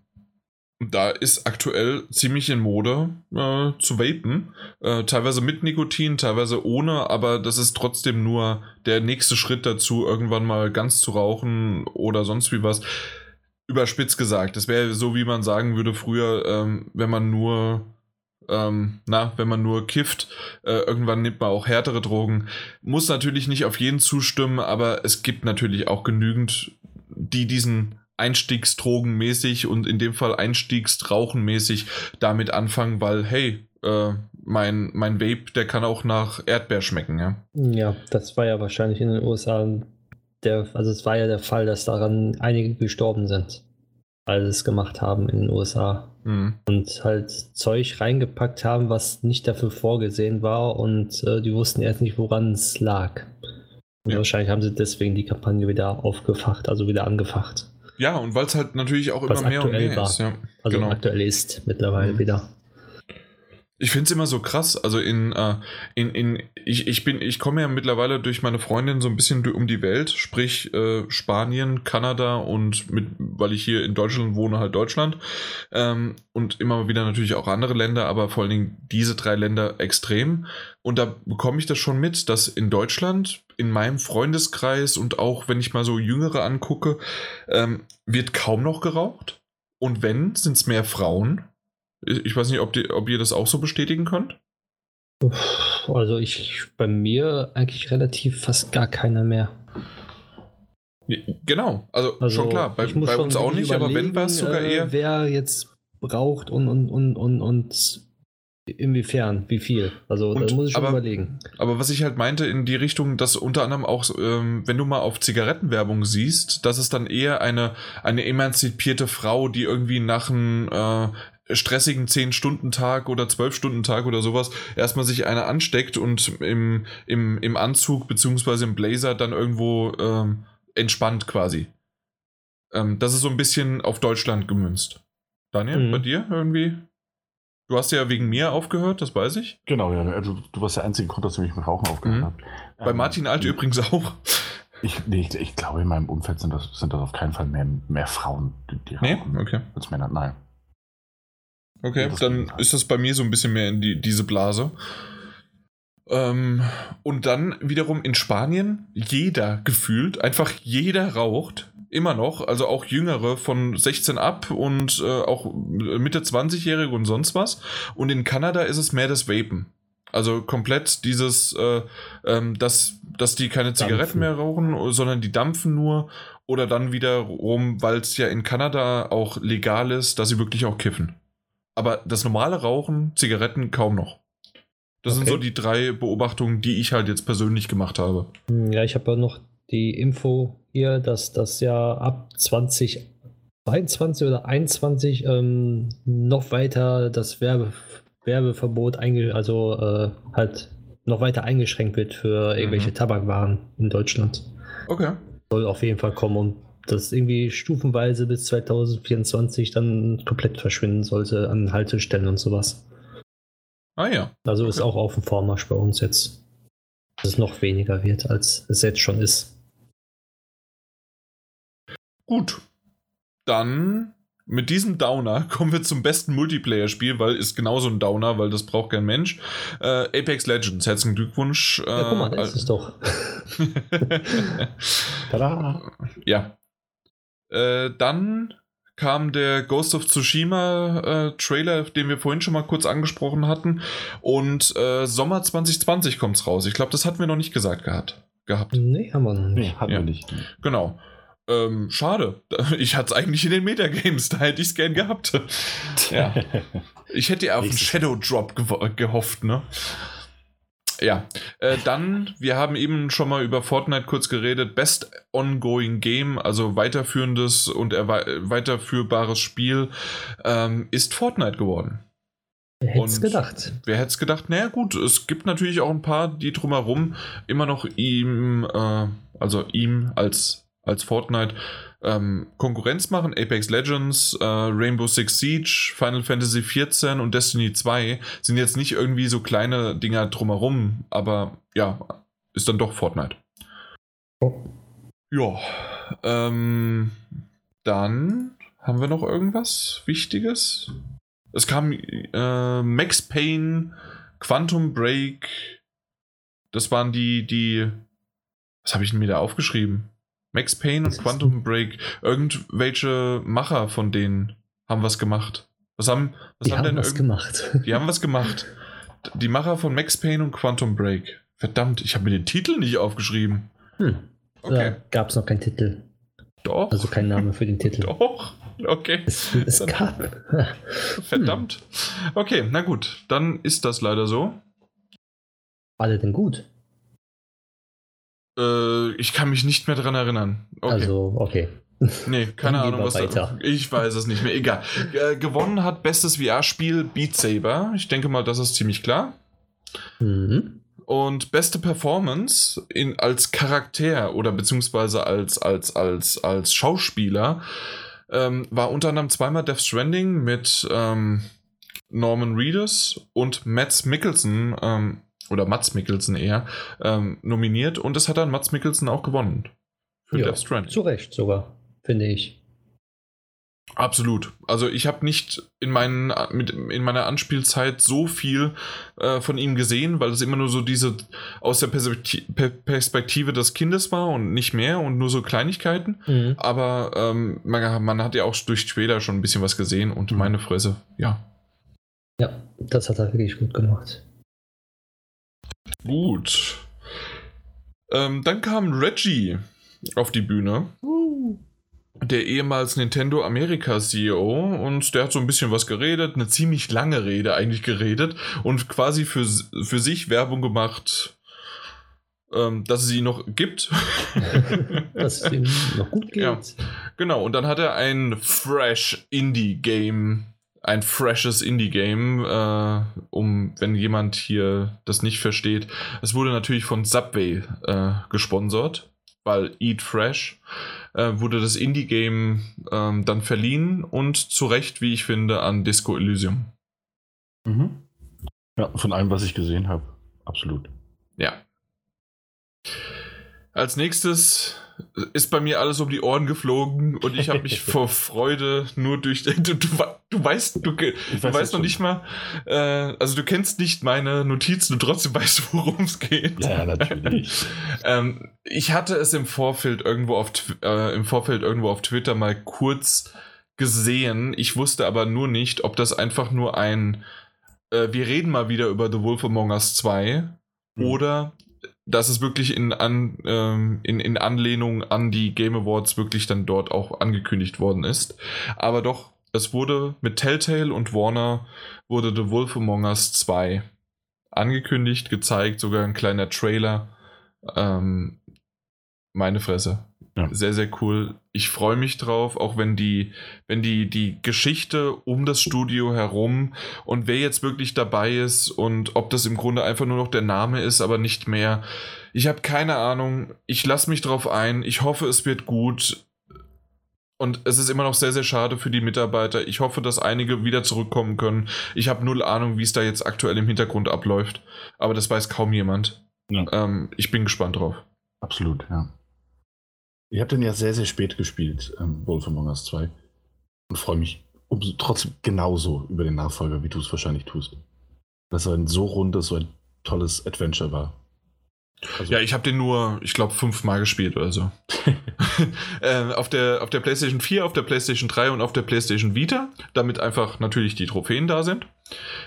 da ist aktuell ziemlich in Mode äh, zu vapen. Äh, teilweise mit Nikotin, teilweise ohne, aber das ist trotzdem nur der nächste Schritt dazu, irgendwann mal ganz zu rauchen oder sonst wie was. Überspitzt gesagt. Das wäre so, wie man sagen würde früher, ähm, wenn man nur ähm, na, wenn man nur kifft, äh, irgendwann nimmt man auch härtere Drogen. Muss natürlich nicht auf jeden zustimmen, aber es gibt natürlich auch genügend, die diesen Einstiegsdrogenmäßig und in dem Fall Einstiegsrauchenmäßig damit anfangen, weil, hey, äh, mein, mein Vape, der kann auch nach Erdbeer schmecken, ja. Ja, das war ja wahrscheinlich in den USA der, also es war ja der Fall, dass daran einige gestorben sind, weil sie es gemacht haben in den USA Mhm. und halt Zeug reingepackt haben, was nicht dafür vorgesehen war und äh, die wussten erst nicht, woran es lag. Und Ja. wahrscheinlich haben sie deswegen die Kampagne wieder aufgefacht, also wieder angefacht. Ja, und weil es halt natürlich auch Was immer mehr und aktuell mehr war. ist. Ja. Also genau. aktuell ist mittlerweile Mhm. wieder. Ich finde es immer so krass. Also in, äh, in, in ich, ich bin, ich komme ja mittlerweile durch meine Freundin so ein bisschen um die Welt, sprich äh, Spanien, Kanada und mit, weil ich hier in Deutschland wohne, halt Deutschland. Ähm, und immer wieder natürlich auch andere Länder, aber vor allen Dingen diese drei Länder extrem. Und da bekomme ich das schon mit, dass in Deutschland, in meinem Freundeskreis und auch wenn ich mal so Jüngere angucke, ähm, wird kaum noch geraucht. Und wenn, sind es mehr Frauen. Ich weiß nicht, ob, die, ob ihr das auch so bestätigen könnt. Also ich bei mir eigentlich relativ fast gar keiner mehr. Genau, also, Also schon klar. Bei, bei uns auch nicht, aber wenn war es sogar überlegen, eher. Äh, wer jetzt braucht und, und, und, und, und inwiefern, wie viel. Also Und- da muss ich schon aber- überlegen. Aber was ich halt meinte in die Richtung, dass unter anderem auch, ähm, wenn du mal auf Zigarettenwerbung siehst, dass es dann eher eine, eine emanzipierte Frau, die irgendwie nach einem äh, stressigen 10-Stunden-Tag oder 12-Stunden-Tag oder sowas erstmal sich eine ansteckt und im, im, im Anzug beziehungsweise im Blazer dann irgendwo ähm, entspannt quasi. Ähm, das ist so ein bisschen auf Deutschland gemünzt. Daniel, Mhm. bei dir irgendwie? Du hast ja wegen mir aufgehört, das weiß ich. Genau, ja. Also du warst der einzige Grund, dass ich mich mit Rauchen aufgehört Mhm. habe. Bei Ähm, Martin Alt übrigens auch. Ich, nee, ich, ich glaube, in meinem Umfeld sind das, sind das auf keinen Fall mehr, mehr Frauen, die, die Nee? rauchen, Okay. als Männer. Nein. Okay, dann ist das bei mir so ein bisschen mehr in die, diese Blase. Ähm, und dann wiederum in Spanien, jeder gefühlt, einfach jeder raucht. Immer noch, also auch Jüngere von 16 ab und äh, auch Mitte 20-Jährige und sonst was. Und in Kanada ist es mehr das Vapen. Also komplett dieses, äh, ähm, dass, dass die keine Zigaretten Dampfen. mehr rauchen, sondern die dampfen nur. Oder dann wiederum, weil es ja in Kanada auch legal ist, dass sie wirklich auch kiffen. Aber das normale Rauchen, Zigaretten kaum noch. Das sind Okay. so die drei Beobachtungen, die ich halt jetzt persönlich gemacht habe. Hm, Ja, ich habe ja noch die Info hier, dass das ja ab 2022 oder 2021 ähm, noch weiter das Werbe, Werbeverbot einge also äh, halt noch weiter eingeschränkt wird für irgendwelche Mhm. Tabakwaren in Deutschland. Okay. Soll auf jeden Fall kommen und das irgendwie stufenweise bis 2024 dann komplett verschwinden sollte an Haltestellen und sowas. Ah ja. Also ist Okay. auch auf dem Vormarsch bei uns jetzt. Dass es noch weniger wird, als es jetzt schon ist. Gut. Dann mit diesem Downer kommen wir zum besten Multiplayer-Spiel, weil ist genauso ein Downer, weil das braucht kein Mensch. Äh, Apex Legends, herzlichen Glückwunsch. Ja, guck mal, da ist es doch. Tada! ja. Äh, dann kam der Ghost of Tsushima äh, Trailer, den wir vorhin schon mal kurz angesprochen hatten. Und äh, Sommer 2020 kommt's raus. Ich glaube, das hatten wir noch nicht gesagt gehabt. gehabt. Nee, haben wir noch Nee, nicht. hatten Ja. wir nicht. Genau. Ähm, schade. Ich hatte es eigentlich in den Metagames, da hätte ich es gern gehabt. Ja. Ich hätte ja auf einen. Shadow Drop gewo- gehofft, ne? Ja, äh, dann, wir haben eben schon mal über Fortnite kurz geredet. Best Ongoing Game, also weiterführendes und weiterführbares Spiel, ähm, ist Fortnite geworden. Wer hätte es gedacht? Wer hätte es gedacht? Naja, gut, es gibt natürlich auch ein paar, die drumherum immer noch ihm, äh, also ihm als, als Fortnite, ähm, Konkurrenz machen. Apex Legends, äh, Rainbow Six Siege, Final Fantasy XIV und Destiny 2 sind jetzt nicht irgendwie so kleine Dinger drumherum, aber ja, ist dann doch Fortnite. Oh. Ja, ähm, dann haben wir noch irgendwas Wichtiges? Es kam äh, Max Payne, Quantum Break. Das waren die, die. Was habe ich denn mir da aufgeschrieben? Max Payne und Quantum Break. Irgendwelche Macher von denen haben was gemacht. Was haben, was Die haben denn was gemacht. Die haben was gemacht. Die Macher von Max Payne und Quantum Break. Verdammt, ich habe mir den Titel nicht aufgeschrieben. Hm. Okay. Da gab es noch keinen Titel. Doch. Also kein Name für den Titel. Doch. Okay. Es, es Dann- gab. Verdammt. Okay, na gut. Dann ist das leider so. War der denn gut? Äh, ich kann mich nicht mehr dran erinnern. Okay. Also, okay. Nee, keine Ahnung, was weiter. da. Ich weiß es nicht mehr. Egal. Äh, gewonnen hat bestes VR-Spiel Beat Saber. Ich denke mal, das ist ziemlich klar. Mhm. Und beste Performance in, als Charakter oder beziehungsweise als, als, als, als Schauspieler ähm, war unter anderem zweimal Death Stranding mit ähm, Norman Reedus und Mats Mikkelsen, ähm, oder Mats Mikkelsen eher, ähm, nominiert und es hat dann Mats Mikkelsen auch gewonnen. Für ja, Death Stranding. Zu Recht sogar, finde ich. Absolut. Also ich habe nicht in, meinen, mit, in meiner Anspielzeit so viel äh, von ihm gesehen, weil es immer nur so diese aus der Perspektive des Kindes war und nicht mehr und nur so Kleinigkeiten. Mhm. Aber ähm, man, man, hat ja auch durch Trailer schon ein bisschen was gesehen und mhm. meine Fresse, ja. Ja, das hat er wirklich gut gemacht. Gut. Ähm, dann kam Reggie auf die Bühne. Uh der ehemals Nintendo America CEO und der hat so ein bisschen was geredet, eine ziemlich lange Rede eigentlich geredet und quasi für, für sich Werbung gemacht, ähm, dass es sie noch gibt. dass es ihm noch gut geht. Ja, genau, und dann hat er ein fresh Indie-Game, ein freshes Indie-Game, äh, um, wenn jemand hier das nicht versteht. Es wurde natürlich von Subway äh, gesponsert, weil Eat Fresh äh, wurde das Indie-Game ähm, dann verliehen und zu Recht, wie ich finde, an Disco Elysium. Mhm. Ja, von allem, was ich gesehen habe. Absolut. Ja. Als nächstes ist bei mir alles um die Ohren geflogen und ich habe mich vor Freude nur durch. Du, du, du weißt, du, du weiß weißt noch nicht mal, äh, also du kennst nicht meine Notizen und trotzdem weißt du, worum es geht. Ja, natürlich. ähm, ich hatte es im Vorfeld irgendwo auf äh, im Vorfeld irgendwo auf Twitter mal kurz gesehen. Ich wusste aber nur nicht, ob das einfach nur ein äh, wir reden mal wieder über The Wolf Among Us 2 hm. oder dass es wirklich in, an, ähm, in, in Anlehnung an die Game Awards wirklich dann dort auch angekündigt worden ist. Aber doch, es wurde mit Telltale und Warner wurde The Wolf Among Us 2 angekündigt, gezeigt, sogar ein kleiner Trailer. Ähm, meine Fresse. Ja. Sehr, sehr cool. Ich freue mich drauf, auch wenn die, wenn die, die Geschichte um das Studio herum und wer jetzt wirklich dabei ist und ob das im Grunde einfach nur noch der Name ist, aber nicht mehr. Ich habe keine Ahnung. Ich lasse mich drauf ein. Ich hoffe, es wird gut. Und es ist immer noch sehr, sehr schade für die Mitarbeiter. Ich hoffe, dass einige wieder zurückkommen können. Ich habe null Ahnung, wie es da jetzt aktuell im Hintergrund abläuft. Aber das weiß kaum jemand. Ja. Ähm, ich bin gespannt drauf. Absolut, ja. Ich habe den ja sehr, sehr spät gespielt, ähm, Wolf Among Us 2. Und freue mich um, trotzdem genauso über den Nachfolger, wie du es wahrscheinlich tust. Dass er ein so rundes, so ein tolles Adventure war. Also ja, ich habe den nur, ich glaube, fünfmal gespielt oder so. äh, auf, der, auf der PlayStation 4, auf der PlayStation 3 und auf der PlayStation Vita, damit einfach natürlich die Trophäen da sind.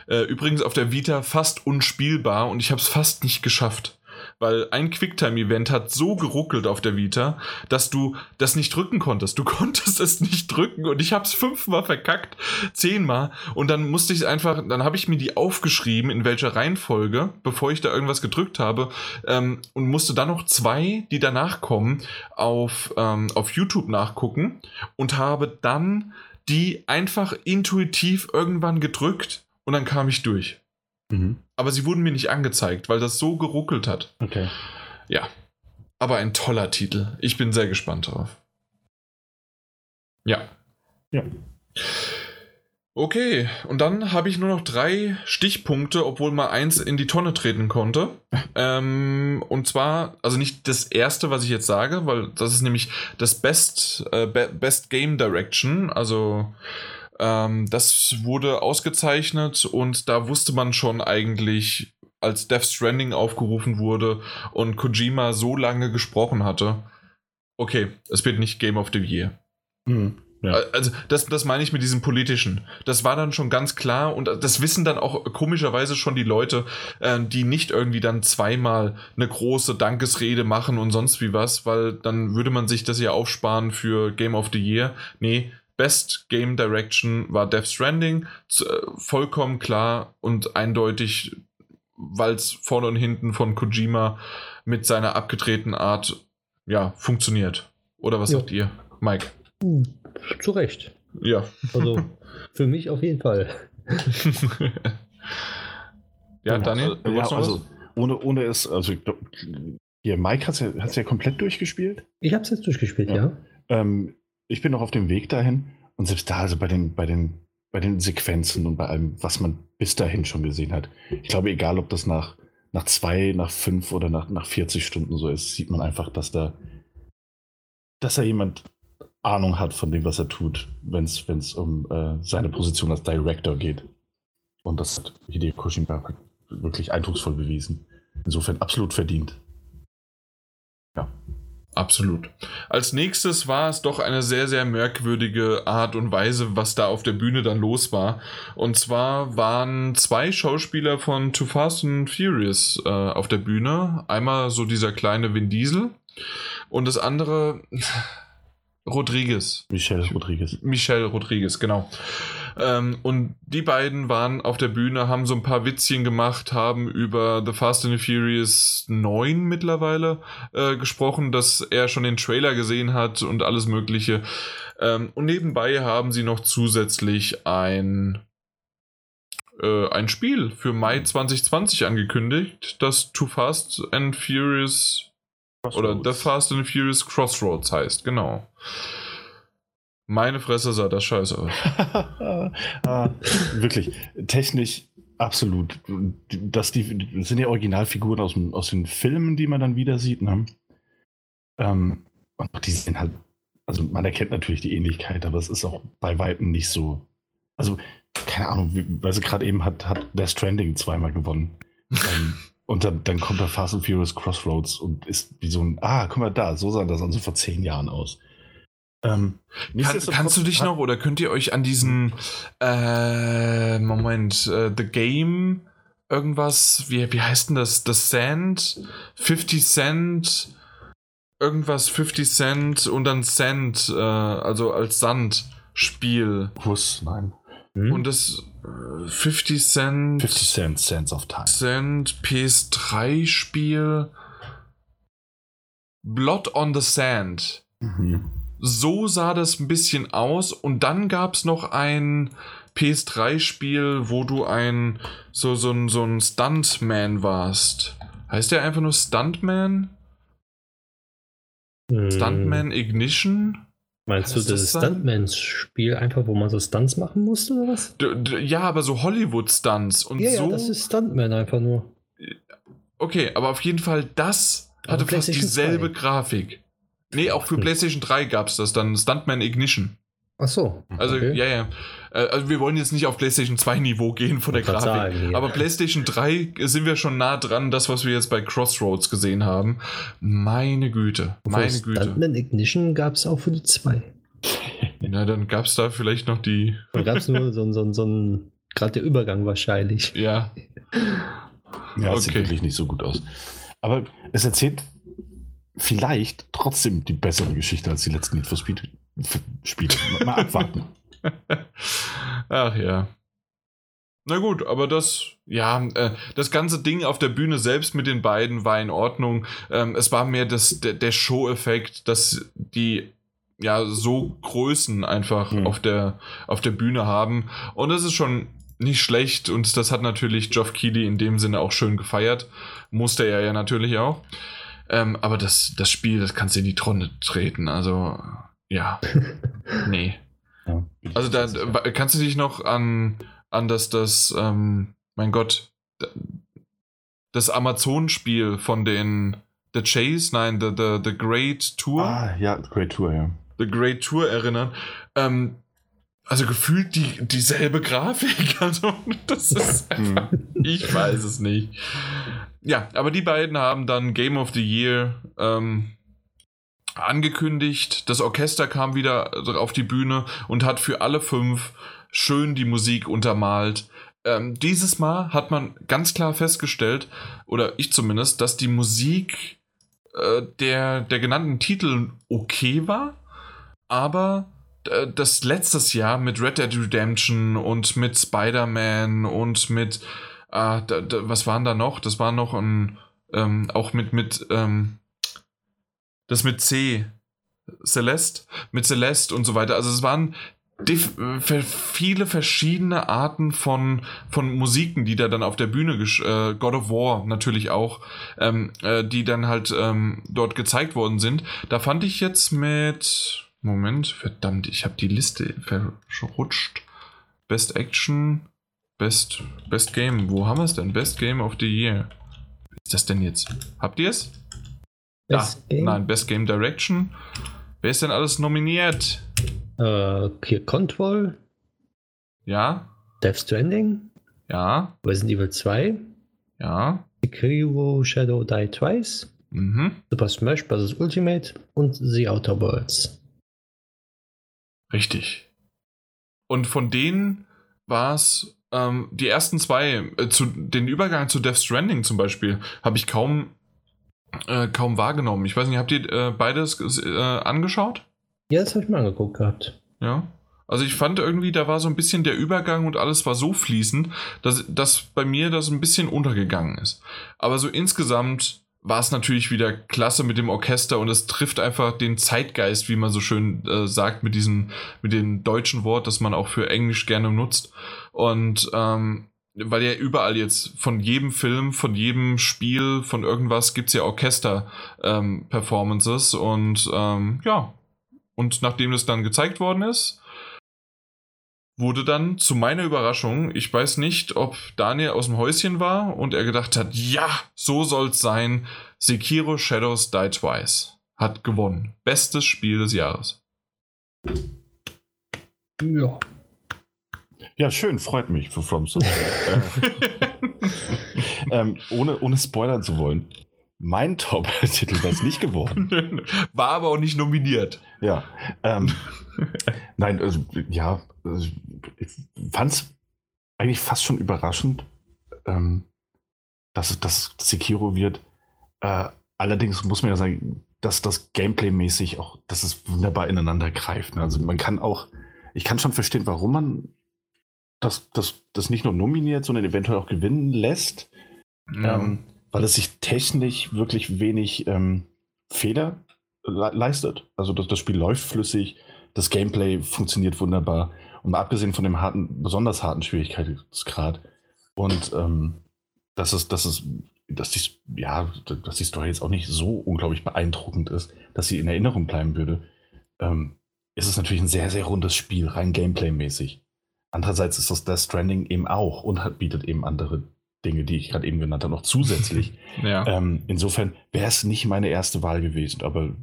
Äh, übrigens auf der Vita fast unspielbar und ich habe es fast nicht geschafft weil ein Quicktime-Event hat so geruckelt auf der Vita, dass du das nicht drücken konntest. Du konntest es nicht drücken und ich habe es fünfmal verkackt, zehnmal und dann musste ich einfach, dann habe ich mir die aufgeschrieben, in welcher Reihenfolge, bevor ich da irgendwas gedrückt habe ähm, und musste dann noch zwei, die danach kommen, auf, ähm, auf YouTube nachgucken und habe dann die einfach intuitiv irgendwann gedrückt und dann kam ich durch. Mhm. Aber sie wurden mir nicht angezeigt, weil das so geruckelt hat. Okay. Ja. Aber ein toller Titel. Ich bin sehr gespannt drauf. Ja. Ja. Okay, und dann habe ich nur noch drei Stichpunkte, obwohl mal eins in die Tonne treten konnte. ähm, und zwar, also nicht das erste, was ich jetzt sage, weil das ist nämlich das Best, äh, Best Game Direction, also ähm, das wurde ausgezeichnet und da wusste man schon eigentlich, als Death Stranding aufgerufen wurde und Kojima so lange gesprochen hatte, okay, es wird nicht Game of the Year. Mhm. Ja. Also das, das meine ich mit diesem politischen. Das war dann schon ganz klar und das wissen dann auch komischerweise schon die Leute, äh, die nicht irgendwie dann zweimal eine große Dankesrede machen und sonst wie was, weil dann würde man sich das ja aufsparen für Game of the Year. Nee, Best Game Direction war Death Stranding. Äh, vollkommen klar und eindeutig weil es vorne und hinten von Kojima mit seiner abgedrehten Art ja funktioniert. Oder was Jo. sagt ihr, Mike? Hm, Zu Recht. Ja. Also für mich auf jeden Fall. ja, Daniel, du ja, also was? ohne, ohne es, also ich glaub, hier, Mike hat es ja, hat's ja komplett durchgespielt. Ich habe es jetzt durchgespielt, Ja. ja. Ähm, ich bin noch auf dem Weg dahin und selbst da, also bei den, bei den, bei den Sequenzen und bei allem, was man bis dahin schon gesehen hat, ich glaube, egal ob das nach, nach zwei, nach fünf oder nach, nach 40 Stunden so ist, sieht man einfach, dass da, dass da jemand Ahnung hat von dem, was er tut, wenn es um äh, seine Position als Director geht. Und das hat Hideo Kojima wirklich eindrucksvoll bewiesen. Insofern absolut verdient. Absolut. Als nächstes war es doch eine sehr, sehr merkwürdige Art und Weise, was da auf der Bühne dann los war. Und zwar waren zwei Schauspieler von Too Fast and Furious äh, auf der Bühne. Einmal so dieser kleine Vin Diesel und das andere Rodriguez. Michelle Rodriguez. Michelle Rodriguez, genau. Ähm, und die beiden waren auf der Bühne, haben so ein paar Witzchen gemacht, haben über The Fast and the Furious 9 mittlerweile äh, gesprochen, dass er schon den Trailer gesehen hat und alles Mögliche. Ähm, und nebenbei haben sie noch zusätzlich ein, äh, ein Spiel für Mai 2020 angekündigt, das Too Fast and Furious oder The Fast and the Furious Crossroads heißt, genau. Meine Fresse sah das scheiße aus. ah, wirklich, technisch absolut. Das, die, das sind ja Originalfiguren aus, dem, aus den Filmen, die man dann wieder sieht. Ne? Ähm, und die sind halt, also man erkennt natürlich die Ähnlichkeit, aber es ist auch bei Weitem nicht so. Also, keine Ahnung, weil sie gerade eben hat, hat Death Stranding zweimal gewonnen. ähm, und dann, dann kommt der Fast and Furious Crossroads und ist wie so ein, ah, guck mal da, so sah das also vor zehn Jahren aus. Ähm, Kann, kannst du dich noch oder könnt ihr euch an diesen äh, Moment, äh, The Game irgendwas, wie, wie heißt denn das? The Sand, 50 Cent, irgendwas 50 Cent und dann Cent, äh, also als Sand-Spiel. Kuss, nein. Hm? Und das äh, 50 Cent, 50 Cent, Sands of Time. Cent PS3-Spiel Blood on the Sand. Mhm. So sah das ein bisschen aus. Und dann gab es noch ein PS3-Spiel, wo du ein so, so, ein so ein Stuntman warst. Heißt der einfach nur Stuntman? Hm, Stuntman Ignition? Meinst du das das? Stuntman-Spiel einfach, wo man so Stunts machen musste oder was? D ja, aber so Hollywood-Stunts. Und ja, so. ja, das ist Stuntman einfach nur. okay, aber auf jeden Fall, das hatte fast dieselbe 2. Grafik. Nee, auch für Hm. PlayStation 3 gab es das dann. Stuntman Ignition. Ach so. Also, Okay. ja, ja. Äh, Also, wir wollen jetzt nicht auf PlayStation 2 Niveau gehen von der Grafik. sagen, ja. aber PlayStation 3 sind wir schon nah dran, das, was wir jetzt bei Crossroads gesehen haben. Meine Güte. Meine Obwohl, Güte. Stuntman Ignition gab es auch für die 2. Na, dann gab es da vielleicht noch die. Da gab es nur so, ein- so, ein- so ein, gerade der Übergang wahrscheinlich. Ja. Ja, es sieht Okay. wirklich nicht so gut aus. Aber es erzählt vielleicht trotzdem die bessere Geschichte als die letzten Need for Speed Spiele. Mal- abwarten. Ach ja. Na gut, aber das, ja, äh, das ganze Ding auf der Bühne selbst mit den beiden war in Ordnung. Ähm, es war mehr das, der, der Show-Effekt, dass die ja so Größen einfach Hm. auf, der, auf der Bühne haben. Und das ist schon nicht schlecht und das hat natürlich Geoff Keighley in dem Sinne auch schön gefeiert. Musste er ja natürlich auch. Ähm, aber das, das Spiel, das kannst du in die Tonne treten. Also, ja. nee. Ja. Also da kannst du dich noch an, an das, das, ähm, mein Gott, das Amazon-Spiel von den The Chase, nein, The, The, The Great Tour, Ah, ja, Great Tour, ja. The Great Tour erinnern. Ähm, also gefühlt die, dieselbe Grafik. Also das ist einfach, ich weiß es nicht. Ja, aber die beiden haben dann Game of the Year ähm, angekündigt. Das Orchester kam wieder auf die Bühne und hat für alle fünf schön die Musik untermalt. Ähm, dieses Mal hat man ganz klar festgestellt, oder ich zumindest, dass die Musik äh, der, der genannten Titel okay war, aber das letztes Jahr mit Red Dead Redemption und mit Spider-Man und mit ah, da, da, was waren da noch? Das war noch ein, ähm, auch mit, mit, ähm, das mit C. Celeste, mit Celeste und so weiter. Also es waren äh, viele verschiedene Arten von, von Musiken, die da dann auf der Bühne, äh, God of War natürlich auch, ähm, äh, die dann halt ähm, dort gezeigt worden sind. Da fand ich jetzt mit, Moment, verdammt, ich habe die Liste verrutscht. Best Action, Best, Best Game, wo haben wir es denn? Best Game of the Year. Wie ist das denn jetzt? Habt ihr es? Best ah, Nein, Best Game Direction. Wer ist denn alles nominiert? Äh, hier Control. Ja. Death Stranding. Ja. Resident Evil 2. Ja. Sekiro Shadow Die Twice. Mhm. Super Smash Bros. Ultimate und The Outer Worlds. Richtig. Und von denen war es ähm, die ersten zwei, äh, zu, den Übergang zu Death Stranding zum Beispiel, habe ich kaum, äh, kaum wahrgenommen. Ich weiß nicht, habt ihr äh, beides äh, angeschaut? Ja, das habe ich mal angeguckt gehabt. Ja. Also ich fand irgendwie, da war so ein bisschen der Übergang und alles war so fließend, dass, dass bei mir das ein bisschen untergegangen ist. Aber so insgesamt war es natürlich wieder klasse mit dem Orchester und es trifft einfach den Zeitgeist, wie man so schön äh, sagt, mit diesem, mit dem deutschen Wort, das man auch für Englisch gerne nutzt. Und ähm, weil ja überall jetzt von jedem Film, von jedem Spiel, von irgendwas gibt es ja Orchester-Performances ähm, und ähm, ja, und nachdem das dann gezeigt worden ist, wurde dann zu meiner Überraschung, ich weiß nicht, ob Daniel aus dem Häuschen war und er gedacht hat, ja, so soll's sein. Sekiro Shadows Die Twice hat gewonnen. Bestes Spiel des Jahres. Ja. Ja, schön, freut mich für From Software. ähm, ohne, ohne spoilern zu wollen mein Top-Titel wäre es nicht geworden. War aber auch nicht nominiert. Ja. Ähm, nein, also, ja, also, ich fand es eigentlich fast schon überraschend, ähm, dass das Sekiro wird. Äh, allerdings muss man ja sagen, dass das Gameplay-mäßig auch, dass es wunderbar ineinander greift. Ne? Also man kann auch, ich kann schon verstehen, warum man das, das, das nicht nur nominiert, sondern eventuell auch gewinnen lässt. Ja. Ähm, weil es sich technisch wirklich wenig ähm, Fehler le leistet. Also das, das, Spiel läuft flüssig, das Gameplay funktioniert wunderbar und abgesehen von dem harten, besonders harten Schwierigkeitsgrad und ähm, das ist, das ist, dass die, ja, dass die Story jetzt auch nicht so unglaublich beeindruckend ist, dass sie in Erinnerung bleiben würde, ähm, ist es natürlich ein sehr, sehr rundes Spiel, rein Gameplay-mäßig. Andererseits ist das Death Stranding eben auch und hat, bietet eben andere Dinge, die ich gerade eben genannt habe, noch zusätzlich. ja. ähm, insofern wäre es nicht meine erste Wahl gewesen, aber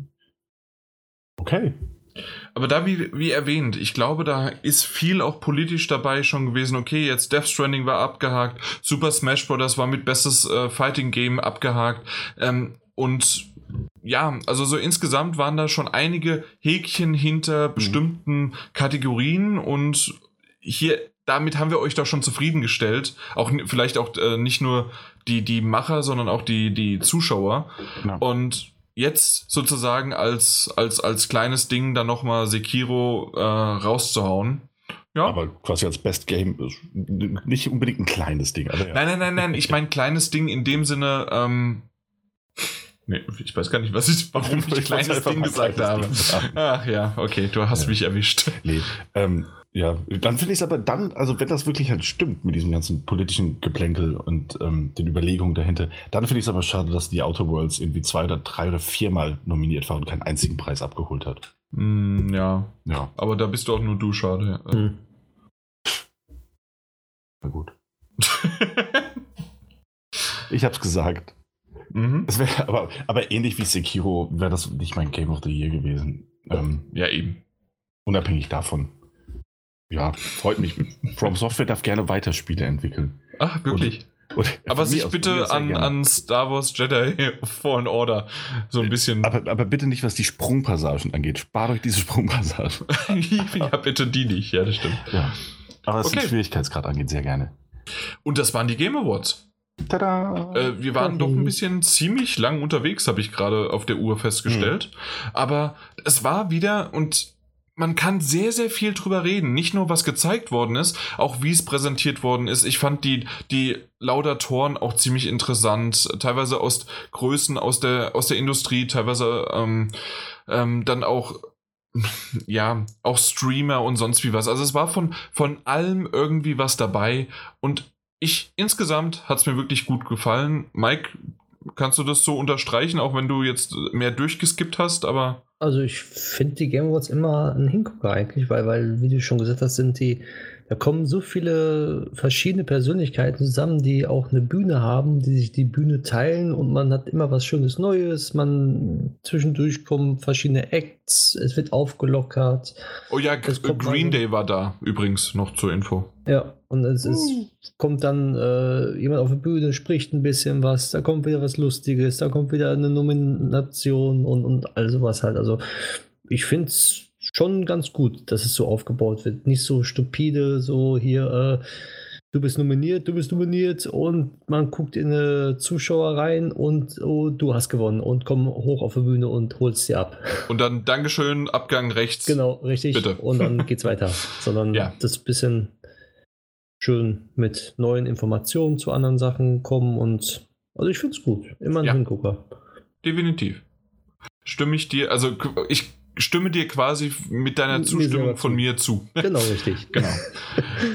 okay. Aber da, wie, wie erwähnt, ich glaube, da ist viel auch politisch dabei schon gewesen. Okay, jetzt Death Stranding war abgehakt, Super Smash Bros. war mit bestes äh, Fighting Game abgehakt. Ähm, und ja, also so insgesamt waren da schon einige Häkchen hinter mhm. bestimmten Kategorien und hier damit haben wir euch doch schon zufriedengestellt. Auch vielleicht auch äh, nicht nur die, die Macher, sondern auch die, die Zuschauer. Ja. Und jetzt sozusagen als, als, als kleines Ding dann nochmal Sekiro äh, rauszuhauen. Ja. Aber quasi als Best Game nicht unbedingt ein kleines Ding. Ja. Nein, nein, nein, nein. Ich meine kleines Ding in dem Sinne, ähm, Nee, ich weiß gar nicht, was ich, warum ich, ich kleines Ding gesagt habe. Ding Ach ja, okay, du hast ja. mich erwischt. Nee, ähm, ja, dann finde ich es aber dann, also wenn das wirklich halt stimmt mit diesem ganzen politischen Geplänkel und ähm, den Überlegungen dahinter, dann finde ich es aber schade, dass die Outer Worlds irgendwie zwei oder drei oder viermal nominiert war und keinen einzigen Preis abgeholt hat. Mm, ja. Ja. Aber da bist du auch nur du, schade. Mhm. Na gut. ich hab's gesagt. Mhm. Wär, aber, aber ähnlich wie Sekiro wäre das nicht mein Game of the Year gewesen. Ähm, ja, eben. Unabhängig davon. Ja, freut mich. From Software darf gerne weiter Spiele entwickeln. Ach, wirklich? Und, und aber sich bitte an, an Star Wars Jedi Fallen Order so ein bisschen. Aber, aber bitte nicht, was die Sprungpassagen angeht. Spart euch diese Sprungpassagen. ja, bitte die nicht. Ja, das stimmt. Ja. Aber was okay. den Schwierigkeitsgrad angeht, sehr gerne. Und das waren die Game Awards. Tada! Äh, wir waren doch ein bisschen ziemlich lang unterwegs, habe ich gerade auf der Uhr festgestellt. Mhm. Aber es war wieder, und man kann sehr, sehr viel drüber reden. Nicht nur, was gezeigt worden ist, auch wie es präsentiert worden ist. Ich fand die, die Laudatoren auch ziemlich interessant. Teilweise aus Größen aus der, aus der Industrie, teilweise ähm, ähm, dann auch ja, auch Streamer und sonst wie was. Also es war von, von allem irgendwie was dabei und ich insgesamt hat es mir wirklich gut gefallen. Mike, kannst du das so unterstreichen, auch wenn du jetzt mehr durchgeskippt hast, aber. Also ich finde die Game Awards immer ein Hingucker eigentlich, weil, weil, wie du schon gesagt hast, sind die da kommen so viele verschiedene Persönlichkeiten zusammen, die auch eine Bühne haben, die sich die Bühne teilen und man hat immer was Schönes Neues. Man zwischendurch kommen verschiedene Acts, es wird aufgelockert. Oh ja, Green Day war da übrigens noch zur Info. Ja, und es ist, uh. kommt dann äh, jemand auf die Bühne, spricht ein bisschen was, da kommt wieder was Lustiges, da kommt wieder eine Nomination und, und all sowas halt. Also ich finde es schon ganz gut, dass es so aufgebaut wird. Nicht so stupide, so hier, äh, du bist nominiert, du bist nominiert und man guckt in eine Zuschauer rein und oh, du hast gewonnen und komm hoch auf die Bühne und holst sie ab. Und dann Dankeschön, Abgang rechts. Genau, richtig. Bitte. Und dann geht's weiter. Sondern ja. das bisschen schön mit neuen Informationen zu anderen Sachen kommen und also ich finde es gut. Immer ein ja. Hingucker. Definitiv. Stimme ich dir, also ich stimme dir quasi mit deiner Zustimmung von mir zu. Genau, richtig. genau.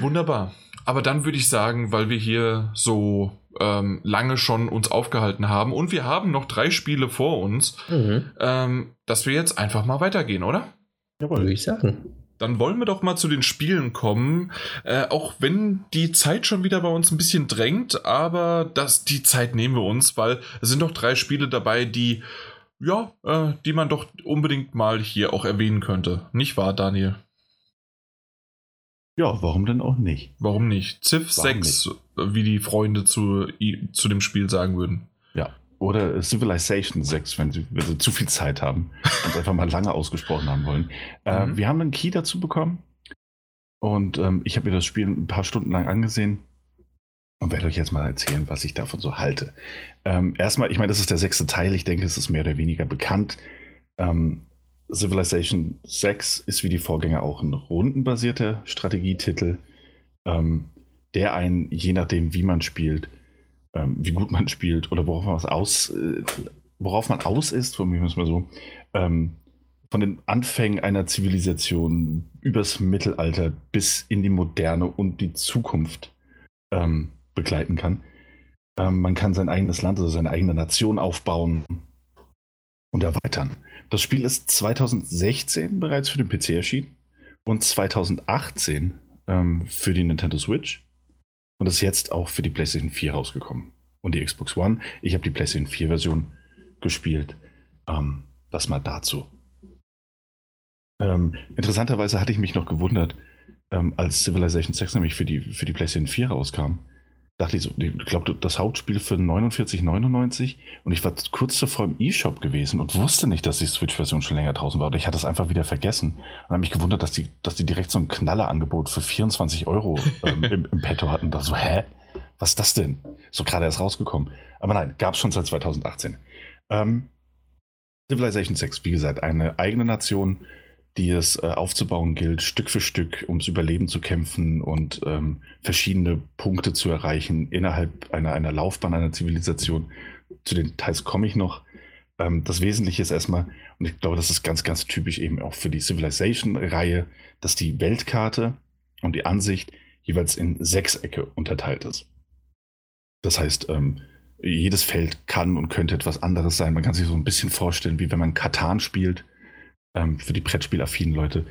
Wunderbar. Aber dann würde ich sagen, weil wir hier so ähm, lange schon uns aufgehalten haben und wir haben noch drei Spiele vor uns, mhm. ähm, dass wir jetzt einfach mal weitergehen, oder? Jawohl. Würde ich sagen. Dann wollen wir doch mal zu den Spielen kommen, äh, auch wenn die Zeit schon wieder bei uns ein bisschen drängt, aber das, die Zeit nehmen wir uns, weil es sind doch drei Spiele dabei, die ja, äh, die man doch unbedingt mal hier auch erwähnen könnte. Nicht wahr, Daniel? Ja, warum denn auch nicht? Warum nicht? Civ 6, nicht? wie die Freunde zu, zu dem Spiel sagen würden. Oder Civilization 6, wenn sie, wenn sie zu viel Zeit haben und einfach mal lange ausgesprochen haben wollen. Äh, mhm. Wir haben einen Key dazu bekommen und ähm, ich habe mir das Spiel ein paar Stunden lang angesehen und werde euch jetzt mal erzählen, was ich davon so halte. Ähm, erstmal, ich meine, das ist der sechste Teil. Ich denke, es ist mehr oder weniger bekannt. Ähm, Civilization 6 ist wie die Vorgänger auch ein rundenbasierter Strategietitel, ähm, der einen, je nachdem, wie man spielt, ähm, wie gut man spielt oder worauf man was aus, äh, worauf man aus ist, von mir mal so, ähm, von den Anfängen einer Zivilisation übers Mittelalter bis in die Moderne und die Zukunft ähm, begleiten kann. Ähm, man kann sein eigenes Land, also seine eigene Nation aufbauen und erweitern. Das Spiel ist 2016 bereits für den PC erschienen und 2018 ähm, für die Nintendo Switch und ist jetzt auch für die PlayStation 4 rausgekommen und die Xbox One. Ich habe die PlayStation 4 Version gespielt. Ähm, das mal dazu. Ähm, interessanterweise hatte ich mich noch gewundert, ähm, als Civilization 6 nämlich für die, für die PlayStation 4 rauskam, dachte ich so, ich glaube, das Hauptspiel für 49,99 und ich war kurz zuvor im E-Shop gewesen und wusste nicht, dass die Switch-Version schon länger draußen war oder ich hatte es einfach wieder vergessen und habe mich gewundert, dass die, dass die direkt so ein Knallerangebot für 24 Euro ähm, im, im Petto hatten. Da so, hä? Was ist das denn? So gerade erst rausgekommen. Aber nein, gab es schon seit 2018. Ähm, Civilization 6, wie gesagt, eine eigene Nation, die es äh, aufzubauen gilt, Stück für Stück ums Überleben zu kämpfen und ähm, verschiedene Punkte zu erreichen innerhalb einer, einer Laufbahn einer Zivilisation. Zu den Details komme ich noch. Ähm, das Wesentliche ist erstmal, und ich glaube, das ist ganz, ganz typisch eben auch für die Civilization-Reihe, dass die Weltkarte und die Ansicht jeweils in Sechsecke unterteilt ist. Das heißt, ähm, jedes Feld kann und könnte etwas anderes sein. Man kann sich so ein bisschen vorstellen, wie wenn man Katan spielt ähm, für die Brettspielaffinen Leute.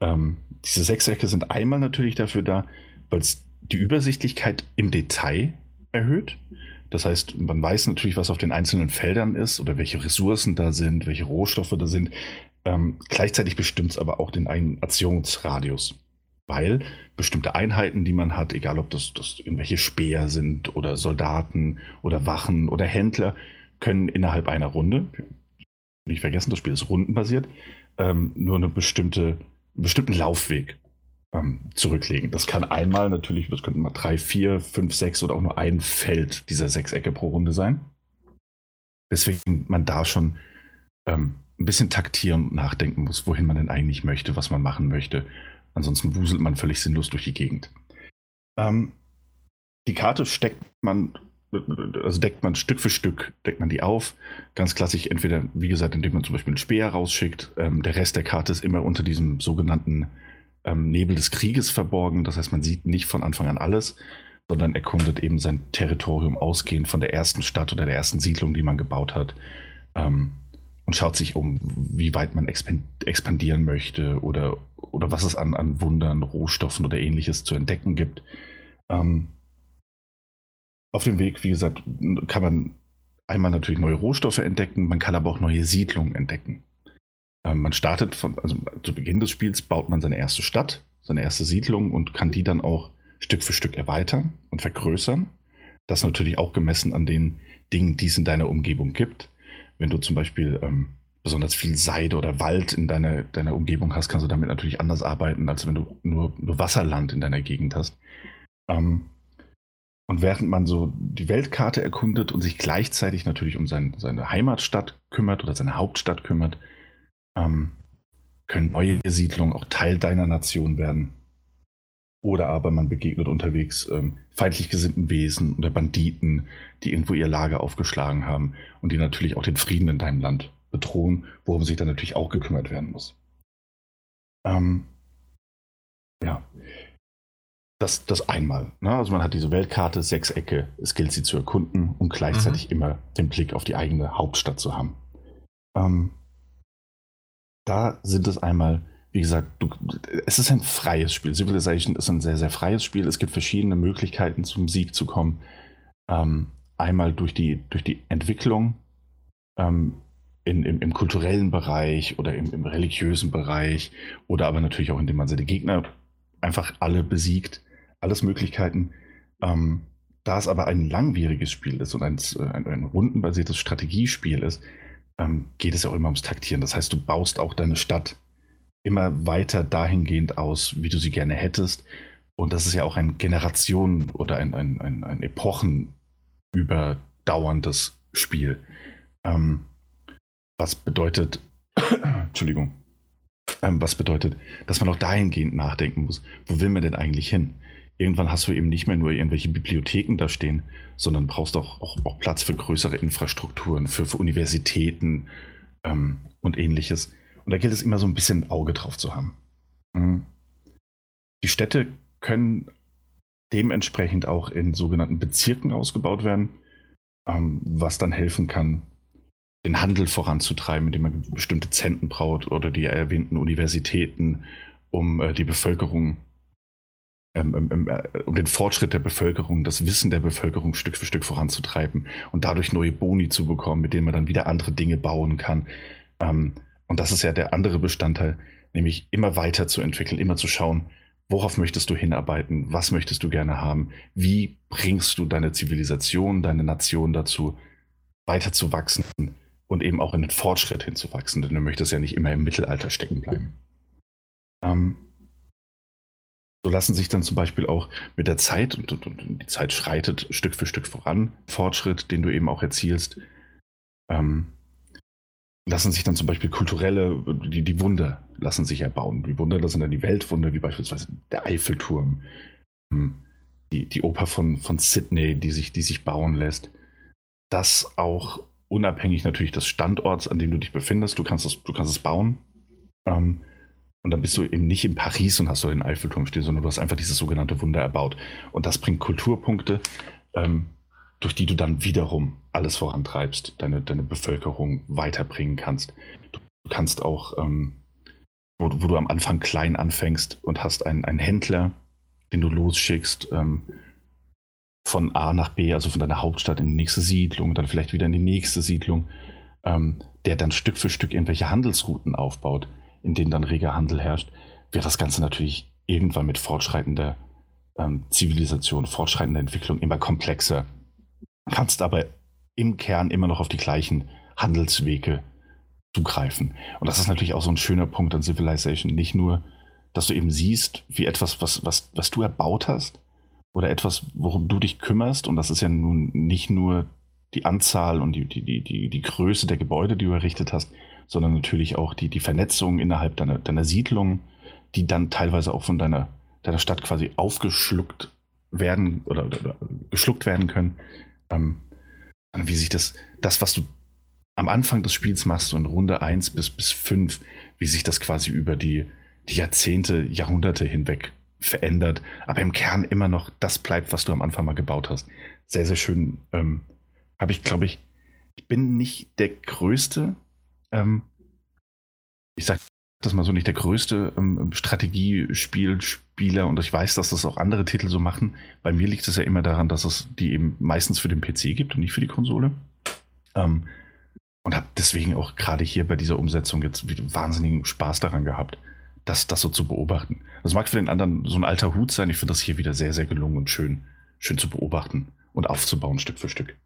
Ähm, diese Sechsecke sind einmal natürlich dafür da, weil es die Übersichtlichkeit im Detail erhöht. Das heißt, man weiß natürlich, was auf den einzelnen Feldern ist oder welche Ressourcen da sind, welche Rohstoffe da sind. Ähm, gleichzeitig bestimmt es aber auch den Aktionsradius. Weil bestimmte Einheiten, die man hat, egal ob das, das irgendwelche Speer sind oder Soldaten oder Wachen oder Händler, können innerhalb einer Runde, nicht vergessen, das Spiel ist rundenbasiert, ähm, nur eine bestimmte, einen bestimmten Laufweg ähm, zurücklegen. Das kann einmal natürlich, das könnten mal drei, vier, fünf, sechs oder auch nur ein Feld dieser Sechsecke pro Runde sein. Deswegen man da schon ähm, ein bisschen taktieren und nachdenken muss, wohin man denn eigentlich möchte, was man machen möchte. Ansonsten wuselt man völlig sinnlos durch die Gegend. Ähm, die Karte steckt man, also deckt man Stück für Stück, deckt man die auf. Ganz klassisch, entweder, wie gesagt, indem man zum Beispiel einen Speer rausschickt. Ähm, der Rest der Karte ist immer unter diesem sogenannten ähm, Nebel des Krieges verborgen. Das heißt, man sieht nicht von Anfang an alles, sondern erkundet eben sein Territorium ausgehend von der ersten Stadt oder der ersten Siedlung, die man gebaut hat. Ähm, und schaut sich um, wie weit man expandieren möchte oder, oder was es an, an Wundern, Rohstoffen oder ähnliches zu entdecken gibt. Ähm, auf dem Weg, wie gesagt, kann man einmal natürlich neue Rohstoffe entdecken, man kann aber auch neue Siedlungen entdecken. Ähm, man startet von, also zu Beginn des Spiels baut man seine erste Stadt, seine erste Siedlung und kann die dann auch Stück für Stück erweitern und vergrößern. Das natürlich auch gemessen an den Dingen, die es in deiner Umgebung gibt. Wenn du zum Beispiel ähm, besonders viel Seide oder Wald in deiner, deiner Umgebung hast, kannst du damit natürlich anders arbeiten, als wenn du nur, nur Wasserland in deiner Gegend hast. Ähm, und während man so die Weltkarte erkundet und sich gleichzeitig natürlich um sein, seine Heimatstadt kümmert oder seine Hauptstadt kümmert, ähm, können neue Siedlungen auch Teil deiner Nation werden. Oder aber man begegnet unterwegs ähm, feindlich gesinnten Wesen oder Banditen, die irgendwo ihr Lager aufgeschlagen haben und die natürlich auch den Frieden in deinem Land bedrohen, worum sich dann natürlich auch gekümmert werden muss. Ähm, ja, das, das einmal. Ne? Also man hat diese Weltkarte, Sechsecke, es gilt sie zu erkunden und gleichzeitig mhm. immer den Blick auf die eigene Hauptstadt zu haben. Ähm, da sind es einmal wie gesagt, du, es ist ein freies Spiel. Civilization ist ein sehr, sehr freies Spiel. Es gibt verschiedene Möglichkeiten, zum Sieg zu kommen. Ähm, einmal durch die, durch die Entwicklung ähm, in, im, im, kulturellen Bereich oder im, im, religiösen Bereich oder aber natürlich auch, indem man seine Gegner einfach alle besiegt. Alles Möglichkeiten. Ähm, da es aber ein langwieriges Spiel ist und ein, ein, ein rundenbasiertes Strategiespiel ist, ähm, geht es ja auch immer ums Taktieren. Das heißt, du baust auch deine Stadt immer weiter dahingehend aus, wie du sie gerne hättest. Und das ist ja auch ein Generationen- oder ein, ein, ein, ein epochenüberdauerndes Spiel. Ähm, was bedeutet, Entschuldigung, ähm, was bedeutet, dass man auch dahingehend nachdenken muss, wo will man denn eigentlich hin? Irgendwann hast du eben nicht mehr nur irgendwelche Bibliotheken da stehen, sondern brauchst auch, auch, auch Platz für größere Infrastrukturen, für, für Universitäten ähm, und ähnliches. Und da gilt es immer so ein bisschen Auge drauf zu haben. Mhm. Die Städte können dementsprechend auch in sogenannten Bezirken ausgebaut werden, ähm, was dann helfen kann, den Handel voranzutreiben, indem man bestimmte Zentren braucht oder die erwähnten Universitäten, um äh, die Bevölkerung, ähm, ähm, ähm, äh, um den Fortschritt der Bevölkerung, das Wissen der Bevölkerung Stück für Stück voranzutreiben und dadurch neue Boni zu bekommen, mit denen man dann wieder andere Dinge bauen kann. Ähm, und das ist ja der andere Bestandteil, nämlich immer weiter zu entwickeln, immer zu schauen, worauf möchtest du hinarbeiten, was möchtest du gerne haben, wie bringst du deine Zivilisation, deine Nation dazu, weiter zu wachsen und eben auch in den Fortschritt hinzuwachsen, denn du möchtest ja nicht immer im Mittelalter stecken bleiben. Ähm, so lassen sich dann zum Beispiel auch mit der Zeit, und, und, und, die Zeit schreitet Stück für Stück voran, Fortschritt, den du eben auch erzielst, ähm, lassen sich dann zum Beispiel kulturelle, die, die Wunder lassen sich erbauen. Die Wunder, das sind dann die Weltwunder, wie beispielsweise der Eiffelturm, hm, die, die Oper von, von Sydney, die sich, die sich bauen lässt. Das auch unabhängig natürlich des Standorts, an dem du dich befindest. Du kannst es, du kannst es bauen. Ähm, und dann bist du eben nicht in Paris und hast so den Eiffelturm stehen, sondern du hast einfach dieses sogenannte Wunder erbaut. Und das bringt Kulturpunkte. Ähm, durch die du dann wiederum alles vorantreibst, deine, deine Bevölkerung weiterbringen kannst. Du kannst auch, ähm, wo, wo, du am Anfang klein anfängst und hast einen, einen Händler, den du losschickst, ähm, von A nach B, also von deiner Hauptstadt in die nächste Siedlung, dann vielleicht wieder in die nächste Siedlung, ähm, der dann Stück für Stück irgendwelche Handelsrouten aufbaut, in denen dann reger Handel herrscht, wird das Ganze natürlich irgendwann mit fortschreitender ähm, Zivilisation, fortschreitender Entwicklung immer komplexer kannst aber im Kern immer noch auf die gleichen Handelswege zugreifen. Und das ist natürlich auch so ein schöner Punkt an Civilization. Nicht nur, dass du eben siehst, wie etwas, was, was, was du erbaut hast oder etwas, worum du dich kümmerst, und das ist ja nun nicht nur die Anzahl und die, die, die, die, die Größe der Gebäude, die du errichtet hast, sondern natürlich auch die, die Vernetzung innerhalb deiner, deiner Siedlung, die dann teilweise auch von deiner, deiner Stadt quasi aufgeschluckt werden oder, oder, geschluckt werden können. Ähm, wie sich das, das, was du am Anfang des Spiels machst, in Runde 1 bis, bis 5, wie sich das quasi über die, die Jahrzehnte, Jahrhunderte hinweg verändert, aber im Kern immer noch das bleibt, was du am Anfang mal gebaut hast. Sehr, sehr schön. Ähm, Habe ich, glaube ich, ich bin nicht der größte, ähm, ich sag das mal so, nicht der größte ähm, Strategiespielspieler und ich weiß, dass das auch andere Titel so machen. Bei mir liegt es ja immer daran, dass es die eben meistens für den PC gibt und nicht für die Konsole. Ähm, und habe deswegen auch gerade hier bei dieser Umsetzung jetzt wahnsinnigen Spaß daran gehabt, das, das so zu beobachten. Das mag für den anderen so ein alter Hut sein. Ich finde das hier wieder sehr, sehr gelungen und schön, schön zu beobachten und aufzubauen, Stück für Stück.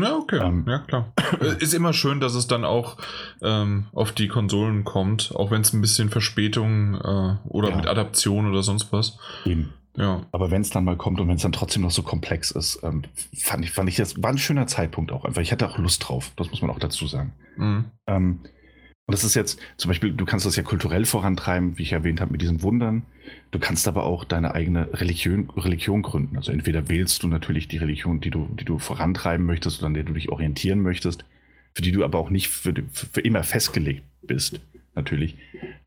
Ja, okay. Ähm, ja, klar. Ist immer schön, dass es dann auch ähm, auf die Konsolen kommt, auch wenn es ein bisschen Verspätung äh, oder ja. mit Adaption oder sonst was. Eben. Ja. Aber wenn es dann mal kommt und wenn es dann trotzdem noch so komplex ist, ähm, fand ich, fand ich das war ein schöner Zeitpunkt auch einfach. Ich hatte auch Lust drauf, das muss man auch dazu sagen. Mhm. Und das ist jetzt zum Beispiel, du kannst das ja kulturell vorantreiben, wie ich erwähnt habe, mit diesen Wundern. Du kannst aber auch deine eigene Religion, Religion gründen. Also entweder wählst du natürlich die Religion, die du, die du vorantreiben möchtest oder an der du dich orientieren möchtest, für die du aber auch nicht für, für immer festgelegt bist, natürlich.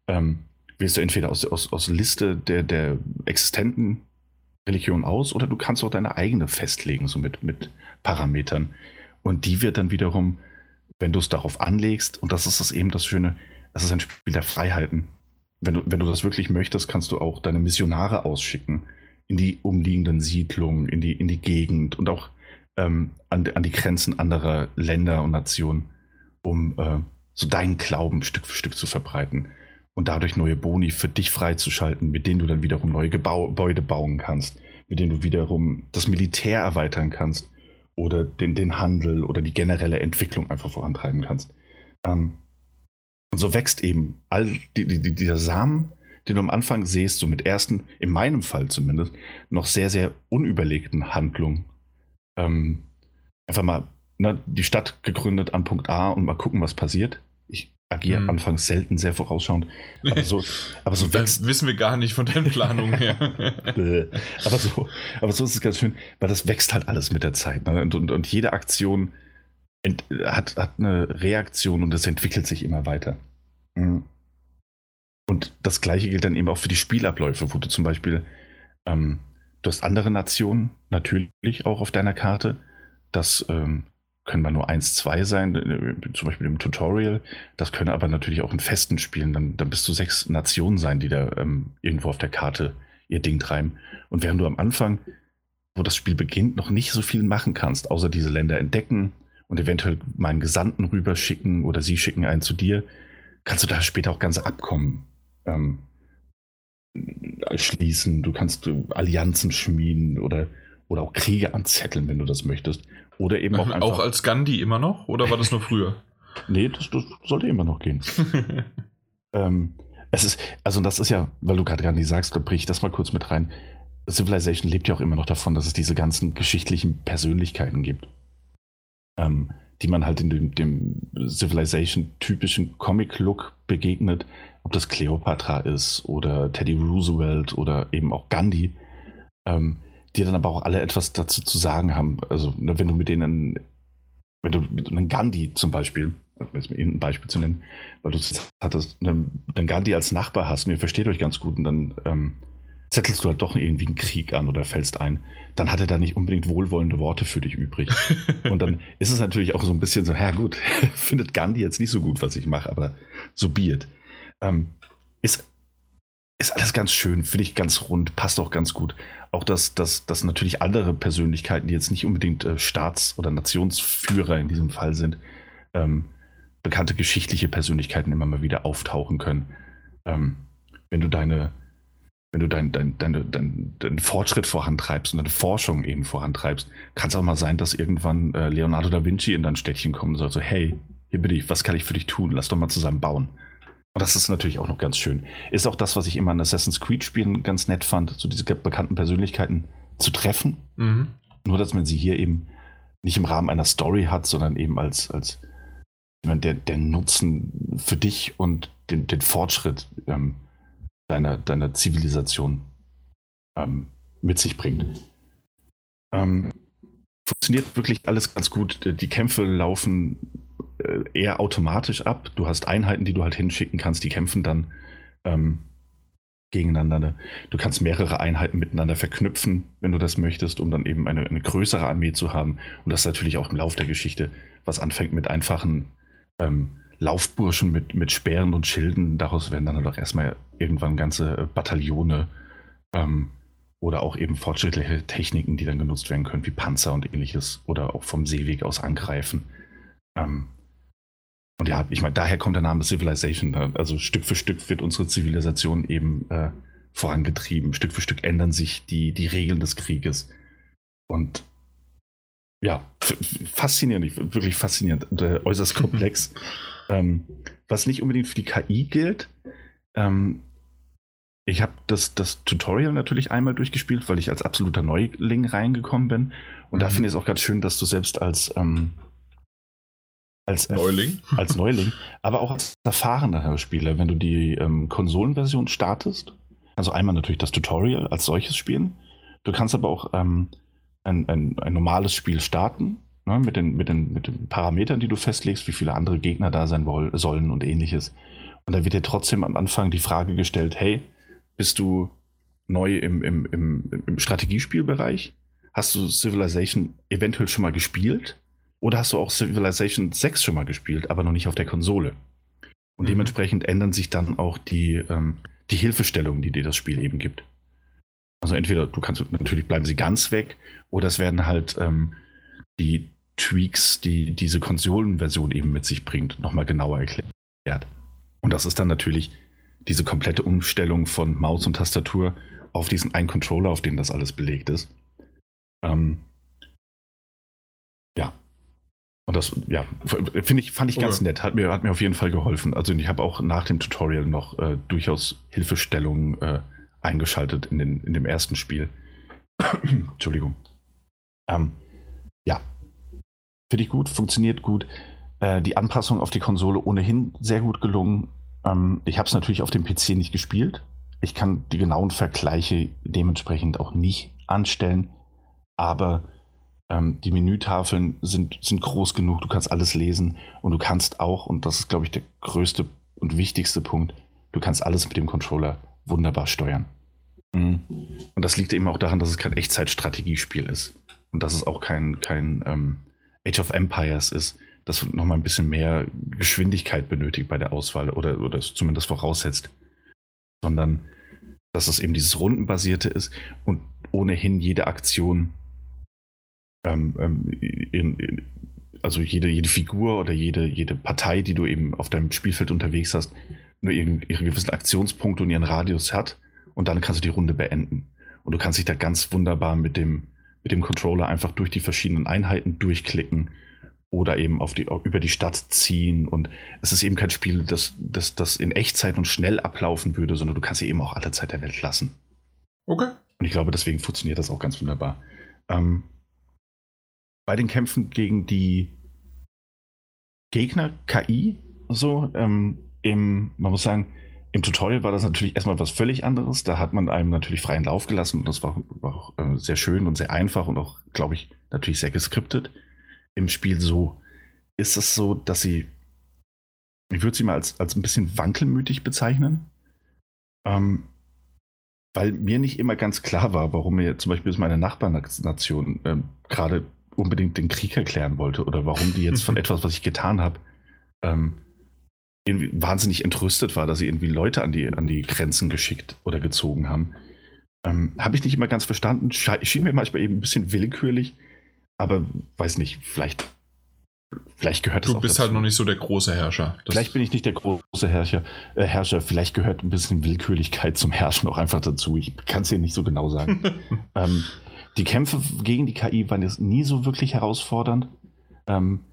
Ähm, wählst du entweder aus, aus, aus Liste der, der existenten Religionen aus oder du kannst auch deine eigene festlegen, so mit, mit Parametern. Und die wird dann wiederum wenn du es darauf anlegst, und das ist das eben das Schöne, es ist ein Spiel der Freiheiten. Wenn du, wenn du das wirklich möchtest, kannst du auch deine Missionare ausschicken in die umliegenden Siedlungen, in die, in die Gegend und auch ähm, an, an die Grenzen anderer Länder und Nationen, um äh, so deinen Glauben Stück für Stück zu verbreiten und dadurch neue Boni für dich freizuschalten, mit denen du dann wiederum neue Gebäude bauen kannst, mit denen du wiederum das Militär erweitern kannst oder den, den Handel oder die generelle Entwicklung einfach vorantreiben kannst. Ähm, und so wächst eben all die, die, dieser Samen, den du am Anfang siehst, so mit ersten, in meinem Fall zumindest, noch sehr, sehr unüberlegten Handlungen. Ähm, einfach mal ne, die Stadt gegründet an Punkt A und mal gucken, was passiert agiere hm. anfangs selten sehr vorausschauend. Aber so, aber so wächst. wissen wir gar nicht von den Planungen her. aber, so, aber so ist es ganz schön, weil das wächst halt alles mit der Zeit. Ne? Und, und, und, jede Aktion ent, hat, hat eine Reaktion und es entwickelt sich immer weiter. Mhm. Und das gleiche gilt dann eben auch für die Spielabläufe, wo du zum Beispiel, ähm, du hast andere Nationen natürlich auch auf deiner Karte. Das ähm, können mal nur eins, zwei sein, äh, zum Beispiel im Tutorial. Das können aber natürlich auch in festen Spielen dann, dann bis zu sechs Nationen sein, die da ähm, irgendwo auf der Karte ihr Ding treiben. Und während du am Anfang, wo das Spiel beginnt, noch nicht so viel machen kannst, außer diese Länder entdecken und eventuell meinen Gesandten rüberschicken oder sie schicken einen zu dir, kannst du da später auch ganze Abkommen ähm, schließen. Du kannst Allianzen schmieden oder, oder auch Kriege anzetteln, wenn du das möchtest. Oder eben auch einfach. Auch als Gandhi immer noch? Oder war das nur früher? nee, das, das, sollte immer noch gehen. ähm, es ist, also das ist ja, weil du gerade Gandhi sagst, da brich ich das mal kurz mit rein. Civilization lebt ja auch immer noch davon, dass es diese ganzen geschichtlichen Persönlichkeiten gibt. Ähm, die man halt in dem, dem Civilization-typischen Comic-Look begegnet, ob das Cleopatra ist oder Teddy Roosevelt oder eben auch Gandhi. Ähm, die dann aber auch alle etwas dazu zu sagen haben. Also, ne, wenn du mit denen, wenn du mit einem Gandhi zum Beispiel, um jetzt mal ein Beispiel zu nennen, weil du hattest, einen, einen Gandhi als Nachbar hast und ihr versteht euch ganz gut und dann ähm, zettelst du halt doch irgendwie einen Krieg an oder fällst ein, dann hat er da nicht unbedingt wohlwollende Worte für dich übrig. und dann ist es natürlich auch so ein bisschen so, ja gut, findet Gandhi jetzt nicht so gut, was ich mache, aber so be it. Ähm, ist, ist alles ganz schön, finde ich ganz rund, passt auch ganz gut auch, dass, dass, dass natürlich andere Persönlichkeiten, die jetzt nicht unbedingt äh, Staats- oder Nationsführer in diesem Fall sind, ähm, bekannte geschichtliche Persönlichkeiten immer mal wieder auftauchen können. Ähm, wenn du deine, wenn du deinen dein, dein, dein, dein, Fortschritt vorantreibst und deine Forschung eben vorantreibst, kann es auch mal sein, dass irgendwann äh, Leonardo da Vinci in dein Städtchen kommt und sagt so, hey, hier bin ich, was kann ich für dich tun? Lass doch mal zusammen bauen. Das ist natürlich auch noch ganz schön. Ist auch das, was ich immer in Assassin's Creed-Spielen ganz nett fand, so diese bekannten Persönlichkeiten zu treffen. Mhm. Nur, dass man sie hier eben nicht im Rahmen einer Story hat, sondern eben als, als der, der Nutzen für dich und den, den Fortschritt ähm, deiner, deiner Zivilisation ähm, mit sich bringt. Ähm, funktioniert wirklich alles ganz gut. Die Kämpfe laufen eher automatisch ab. Du hast Einheiten, die du halt hinschicken kannst, die kämpfen dann ähm, gegeneinander. Du kannst mehrere Einheiten miteinander verknüpfen, wenn du das möchtest, um dann eben eine, eine größere Armee zu haben. Und das ist natürlich auch im Lauf der Geschichte, was anfängt mit einfachen ähm, Laufburschen mit, mit Speeren und Schilden. Daraus werden dann halt auch erstmal irgendwann ganze äh, Bataillone ähm, oder auch eben fortschrittliche Techniken, die dann genutzt werden können, wie Panzer und ähnliches oder auch vom Seeweg aus angreifen. Ähm, und ja, ich meine, daher kommt der Name Civilization. Ne? Also Stück für Stück wird unsere Zivilisation eben äh, vorangetrieben. Stück für Stück ändern sich die, die Regeln des Krieges. Und ja, faszinierend, wirklich faszinierend äh, äußerst komplex. ähm, was nicht unbedingt für die KI gilt. Ähm, ich habe das, das Tutorial natürlich einmal durchgespielt, weil ich als absoluter Neuling reingekommen bin. Und mhm. da finde ich es auch ganz schön, dass du selbst als ähm, als Neuling. Als Neuling, aber auch als erfahrener Spieler, wenn du die ähm, Konsolenversion startest. Also einmal natürlich das Tutorial als solches spielen. Du kannst aber auch ähm, ein, ein, ein, normales Spiel starten, ne, mit, den, mit, den, mit den Parametern, die du festlegst, wie viele andere Gegner da sein wollen, sollen und ähnliches. Und da wird dir trotzdem am Anfang die Frage gestellt, hey, bist du neu im, im, im, im Strategiespielbereich? Hast du Civilization eventuell schon mal gespielt? Oder hast du auch Civilization 6 schon mal gespielt, aber noch nicht auf der Konsole? Und mhm. dementsprechend ändern sich dann auch die, ähm, die Hilfestellungen, die dir das Spiel eben gibt. Also entweder du kannst natürlich bleiben sie ganz weg, oder es werden halt ähm, die Tweaks, die diese Konsolenversion eben mit sich bringt, nochmal genauer erklärt. Und das ist dann natürlich diese komplette Umstellung von Maus und Tastatur auf diesen einen Controller, auf dem das alles belegt ist. Ähm, ja, und das, ja, finde ich, fand ich ganz okay. nett. Hat mir, hat mir auf jeden Fall geholfen. Also ich habe auch nach dem Tutorial noch äh, durchaus Hilfestellungen äh, eingeschaltet in, den, in dem ersten Spiel. Entschuldigung. Ähm, ja. Finde ich gut, funktioniert gut. Äh, die Anpassung auf die Konsole ohnehin sehr gut gelungen. Ähm, ich habe es natürlich auf dem PC nicht gespielt. Ich kann die genauen Vergleiche dementsprechend auch nicht anstellen. Aber ähm, die Menütafeln sind, sind groß genug, du kannst alles lesen und du kannst auch, und das ist, glaube ich, der größte und wichtigste Punkt, du kannst alles mit dem Controller wunderbar steuern. Mhm. Und das liegt eben auch daran, dass es kein Echtzeitstrategiespiel ist. Und dass es auch kein, kein ähm, Age of Empires ist, das nochmal ein bisschen mehr Geschwindigkeit benötigt bei der Auswahl oder, oder es zumindest voraussetzt. Sondern dass es eben dieses Rundenbasierte ist und ohnehin jede Aktion ähm, ähm, in, in, also jede, jede Figur oder jede, jede Partei, die du eben auf deinem Spielfeld unterwegs hast, nur ihren, ihre gewissen Aktionspunkte und ihren Radius hat und dann kannst du die Runde beenden. Und du kannst dich da ganz wunderbar mit dem, mit dem Controller einfach durch die verschiedenen Einheiten durchklicken oder eben auf die, über die Stadt ziehen. Und es ist eben kein Spiel, das, das, das in Echtzeit und schnell ablaufen würde, sondern du kannst sie eben auch alle Zeit der Welt lassen. Okay. Und ich glaube, deswegen funktioniert das auch ganz wunderbar. Ähm, bei den Kämpfen gegen die Gegner KI so ähm, im, man muss sagen, im Tutorial war das natürlich erstmal was völlig anderes. Da hat man einem natürlich freien Lauf gelassen und das war, war auch äh, sehr schön und sehr einfach und auch, glaube ich, natürlich sehr geskriptet. Im Spiel so ist es so, dass sie, ich würde sie mal als, als ein bisschen wankelmütig bezeichnen. Ähm, weil mir nicht immer ganz klar war, warum mir zum Beispiel meine Nachbarnation äh, gerade unbedingt den Krieg erklären wollte oder warum die jetzt von etwas, was ich getan habe, ähm, irgendwie wahnsinnig entrüstet war, dass sie irgendwie Leute an die, an die Grenzen geschickt oder gezogen haben. Ähm, habe ich nicht immer ganz verstanden. Schien mir manchmal eben ein bisschen willkürlich, aber weiß nicht, vielleicht, vielleicht gehört es Du bist dazu. halt noch nicht so der große Herrscher. Das vielleicht bin ich nicht der große Herrscher, äh, Herrscher. Vielleicht gehört ein bisschen Willkürlichkeit zum Herrschen auch einfach dazu. Ich kann es dir nicht so genau sagen. ähm, die Kämpfe gegen die KI waren jetzt nie so wirklich herausfordernd. Ähm,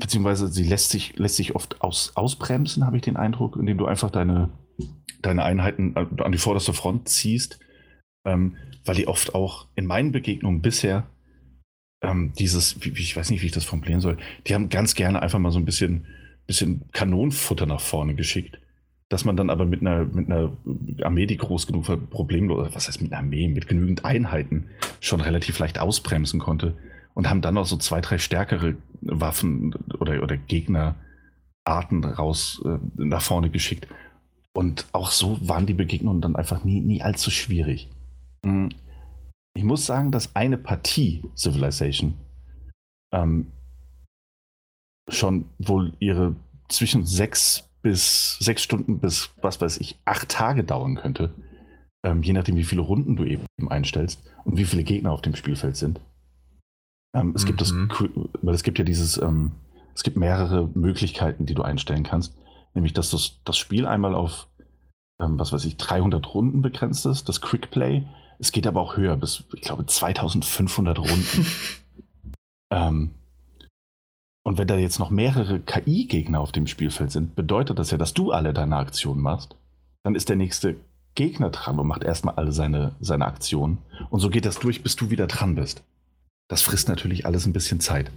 beziehungsweise sie lässt sich, lässt sich oft aus, ausbremsen, habe ich den Eindruck, indem du einfach deine, deine Einheiten an die vorderste Front ziehst, ähm, weil die oft auch in meinen Begegnungen bisher ähm, dieses, ich weiß nicht, wie ich das formulieren soll, die haben ganz gerne einfach mal so ein bisschen, bisschen Kanonenfutter nach vorne geschickt, dass man dann aber mit einer, mit einer Armee, die groß genug war, problemlos, was heißt mit einer Armee, mit genügend Einheiten schon relativ leicht ausbremsen konnte und haben dann noch so zwei, drei stärkere Waffen oder, oder Gegnerarten raus äh, nach vorne geschickt. Und auch so waren die Begegnungen dann einfach nie, nie allzu schwierig. Hm, ich muss sagen, dass eine Partie Civilization ähm, schon wohl ihre zwischen sechs bis sechs Stunden bis was weiß ich, acht Tage dauern könnte. Ähm, je nachdem, wie viele Runden du eben einstellst und wie viele Gegner auf dem Spielfeld sind. Ähm, es, mhm. gibt das, mhm. weil es gibt ja dieses, ähm, es gibt mehrere Möglichkeiten, die du einstellen kannst. Nämlich, dass das, das Spiel einmal auf, ähm, was weiß ich, 300 Runden begrenzt ist, das Quick Play. Es geht aber auch höher, bis, ich glaube, 2500 Runden. ähm, und wenn da jetzt noch mehrere KI-Gegner auf dem Spielfeld sind, bedeutet das ja, dass du alle deine Aktionen machst. Dann ist der nächste Gegner dran und macht erstmal alle seine, seine Aktionen. Und so geht das durch, bis du wieder dran bist. Das frisst natürlich alles ein bisschen Zeit.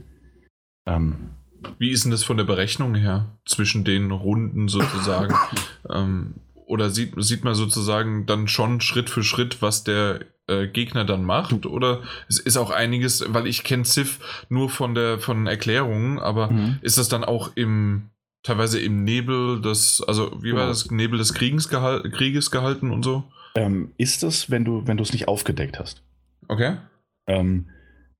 Ähm, Wie ist denn das von der Berechnung her zwischen den Runden sozusagen? ähm, oder sieht, sieht man sozusagen dann schon Schritt für Schritt, was der äh, Gegner dann macht? Oder es ist auch einiges, weil ich kenne Civ nur von der von Erklärungen, aber mhm. ist das dann auch im teilweise im Nebel des, also wie war genau. das, Nebel des Krieges, gehal Krieges gehalten und so? Ähm, ist es, wenn du, wenn du es nicht aufgedeckt hast. Okay. Ähm,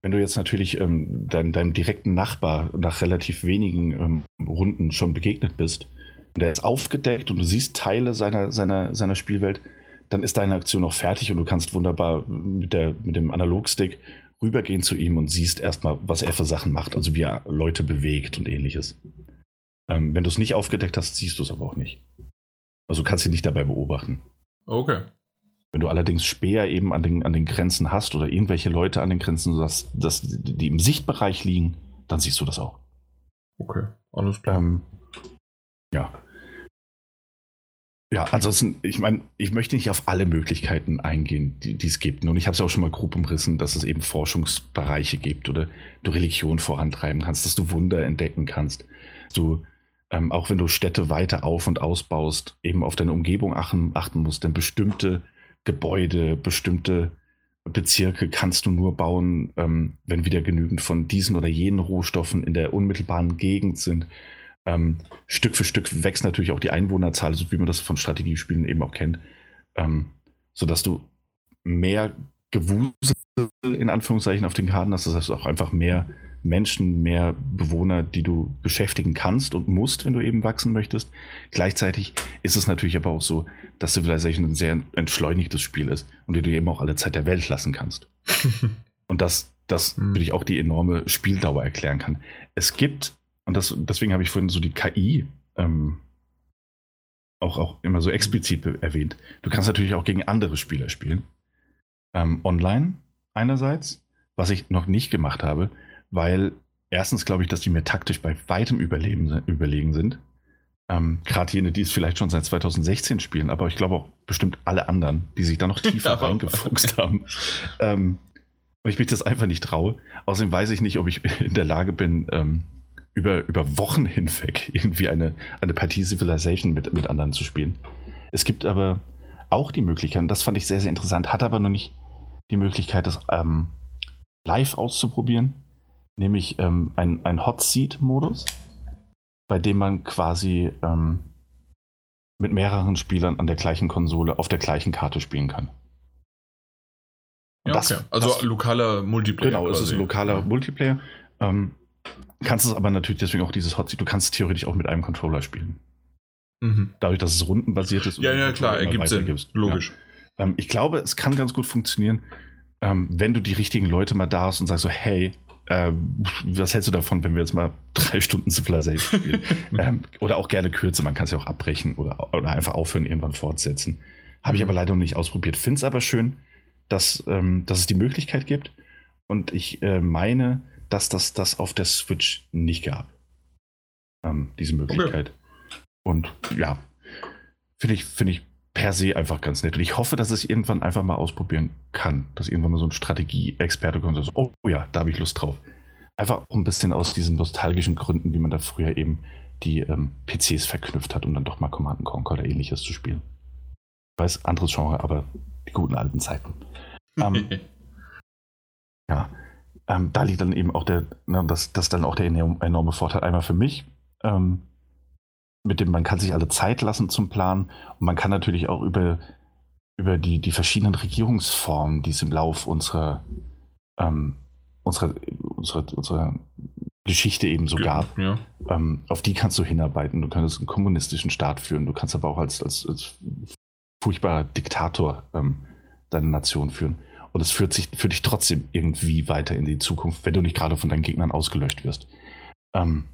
wenn du jetzt natürlich ähm, dein, deinem direkten Nachbar nach relativ wenigen ähm, Runden schon begegnet bist, und der ist aufgedeckt und du siehst Teile seiner, seiner, seiner Spielwelt, dann ist deine Aktion auch fertig und du kannst wunderbar mit, der, mit dem Analogstick rübergehen zu ihm und siehst erstmal, was er für Sachen macht, also wie er Leute bewegt und ähnliches. Ähm, wenn du es nicht aufgedeckt hast, siehst du es aber auch nicht. Also kannst du nicht dabei beobachten. Okay. Wenn du allerdings Speer eben an den, an den Grenzen hast oder irgendwelche Leute an den Grenzen, dass, dass die im Sichtbereich liegen, dann siehst du das auch. Okay, alles klar. Ähm, ja. Ja, ansonsten, ich meine, ich möchte nicht auf alle Möglichkeiten eingehen, die, die es gibt. Und ich habe es auch schon mal grob umrissen, dass es eben Forschungsbereiche gibt oder du Religion vorantreiben kannst, dass du Wunder entdecken kannst. Du, ähm, auch wenn du Städte weiter auf- und ausbaust, eben auf deine Umgebung achten, achten musst, denn bestimmte Gebäude, bestimmte Bezirke kannst du nur bauen, ähm, wenn wieder genügend von diesen oder jenen Rohstoffen in der unmittelbaren Gegend sind. Ähm, Stück für Stück wächst natürlich auch die Einwohnerzahl, so wie man das von Strategiespielen eben auch kennt, ähm, sodass du mehr Gewusel in Anführungszeichen auf den Karten hast. Das heißt auch einfach mehr Menschen, mehr Bewohner, die du beschäftigen kannst und musst, wenn du eben wachsen möchtest. Gleichzeitig ist es natürlich aber auch so, dass Civilization ein sehr entschleunigtes Spiel ist und du dir eben auch alle Zeit der Welt lassen kannst. und das, das mhm. würde ich auch die enorme Spieldauer erklären kann. Es gibt und das, deswegen habe ich vorhin so die KI ähm, auch, auch immer so explizit erwähnt. Du kannst natürlich auch gegen andere Spieler spielen. Ähm, online einerseits, was ich noch nicht gemacht habe, weil erstens glaube ich, dass die mir taktisch bei weitem überleben, überlegen sind. Ähm, Gerade jene, die es vielleicht schon seit 2016 spielen, aber ich glaube auch bestimmt alle anderen, die sich da noch tiefer reingefuchst haben. Ähm, und ich mich das einfach nicht traue. Außerdem weiß ich nicht, ob ich in der Lage bin, ähm, über, über Wochen hinweg irgendwie eine, eine Partie Civilization mit, mit anderen zu spielen. Es gibt aber auch die Möglichkeit, und das fand ich sehr, sehr interessant, hat aber noch nicht die Möglichkeit, das ähm, live auszuprobieren, nämlich ähm, ein, ein Hot Seat-Modus, bei dem man quasi ähm, mit mehreren Spielern an der gleichen Konsole auf der gleichen Karte spielen kann. Ja, das, okay. Also das, lokaler Multiplayer. Genau, quasi. es ist lokaler ja. Multiplayer. Ähm, kannst es aber natürlich deswegen auch dieses Hot Seat, du kannst theoretisch auch mit einem Controller spielen. Mhm. Dadurch, dass es rundenbasiert ist. Ja, ja, klar, ergibt Sinn. Logisch. Ja. Ähm, ich glaube, es kann ganz gut funktionieren, ähm, wenn du die richtigen Leute mal da hast und sagst so, hey, äh, was hältst du davon, wenn wir jetzt mal drei Stunden Civilization spielen? ähm, oder auch gerne kürzer, man kann es ja auch abbrechen oder, oder einfach aufhören, irgendwann fortsetzen. Habe ich mhm. aber leider noch nicht ausprobiert. Finde es aber schön, dass, ähm, dass es die Möglichkeit gibt. Und ich äh, meine, dass das das auf der Switch nicht gab. Ähm, diese Möglichkeit. Okay. Und ja, finde ich, finde ich per se einfach ganz nett. Und ich hoffe, dass ich irgendwann einfach mal ausprobieren kann. Dass irgendwann mal so ein Strategie-Experte kommt und so, oh ja, da habe ich Lust drauf. Einfach auch ein bisschen aus diesen nostalgischen Gründen, wie man da früher eben die ähm, PCs verknüpft hat, um dann doch mal Command Conquer oder ähnliches zu spielen. Ich weiß, anderes Genre, aber die guten alten Zeiten. Ähm, ja, ähm, da liegt dann eben auch der, ne, das, das dann auch der enorme Vorteil einmal für mich, ähm, mit dem man kann sich alle Zeit lassen zum Planen und man kann natürlich auch über, über die, die verschiedenen Regierungsformen, die es im Lauf unserer, ähm, unserer, unserer, unserer Geschichte eben so gab, ja. ähm, auf die kannst du hinarbeiten. Du kannst einen kommunistischen Staat führen, du kannst aber auch als, als, als furchtbarer Diktator ähm, deine Nation führen. Und es führt sich für dich trotzdem irgendwie weiter in die Zukunft, wenn du nicht gerade von deinen Gegnern ausgelöscht wirst. Ähm,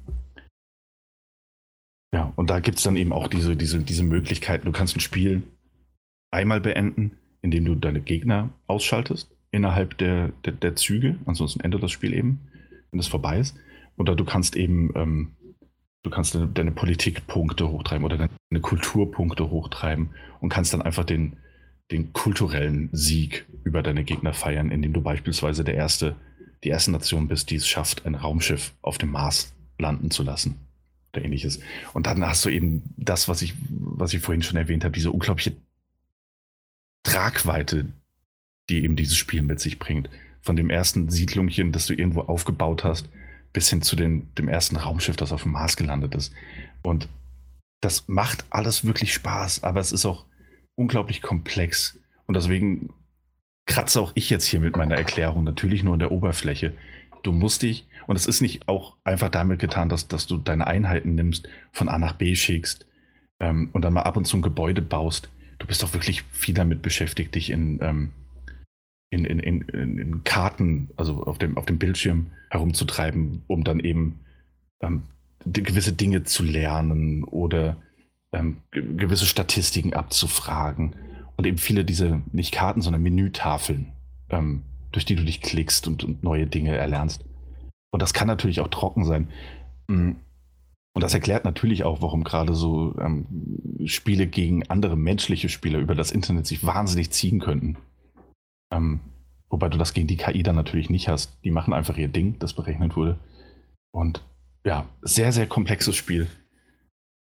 ja, und da gibt es dann eben auch diese, diese, diese Möglichkeiten. Du kannst ein Spiel einmal beenden, indem du deine Gegner ausschaltest innerhalb der, der, der Züge. Ansonsten endet das Spiel eben, wenn es vorbei ist. Oder du kannst eben, ähm, du kannst deine, deine Politikpunkte hochtreiben oder deine Kulturpunkte hochtreiben und kannst dann einfach den, den kulturellen Sieg über deine Gegner feiern, indem du beispielsweise der erste, die erste Nation bist, die es schafft, ein Raumschiff auf dem Mars landen zu lassen oder ähnliches. Und dann hast du eben das, was ich, was ich vorhin schon erwähnt habe, diese unglaubliche Tragweite, die eben dieses Spiel mit sich bringt. Von dem ersten Siedlungchen, das du irgendwo aufgebaut hast, bis hin zu den, dem ersten Raumschiff, das auf dem Mars gelandet ist. Und das macht alles wirklich Spaß, aber es ist auch unglaublich komplex. Und deswegen kratze auch ich jetzt hier mit meiner Erklärung natürlich nur in der Oberfläche. Du musst dich, und es ist nicht auch einfach damit getan, dass, dass du deine Einheiten nimmst, von A nach B schickst ähm, und dann mal ab und zu ein Gebäude baust. Du bist doch wirklich viel damit beschäftigt, dich in, ähm, in, in, in, in, Karten, also auf dem, auf dem Bildschirm herumzutreiben, um dann eben ähm, gewisse Dinge zu lernen oder ähm, gewisse Statistiken abzufragen und eben viele diese, nicht Karten, sondern Menütafeln, ähm, durch die du dich klickst und, und, neue Dinge erlernst. Und das kann natürlich auch trocken sein. Mm. Und das erklärt natürlich auch, warum gerade so ähm, Spiele gegen andere menschliche Spieler über das Internet sich wahnsinnig ziehen könnten. Ähm, wobei du das gegen die KI dann natürlich nicht hast. Die machen einfach ihr Ding, das berechnet wurde. Und ja, sehr, sehr komplexes Spiel.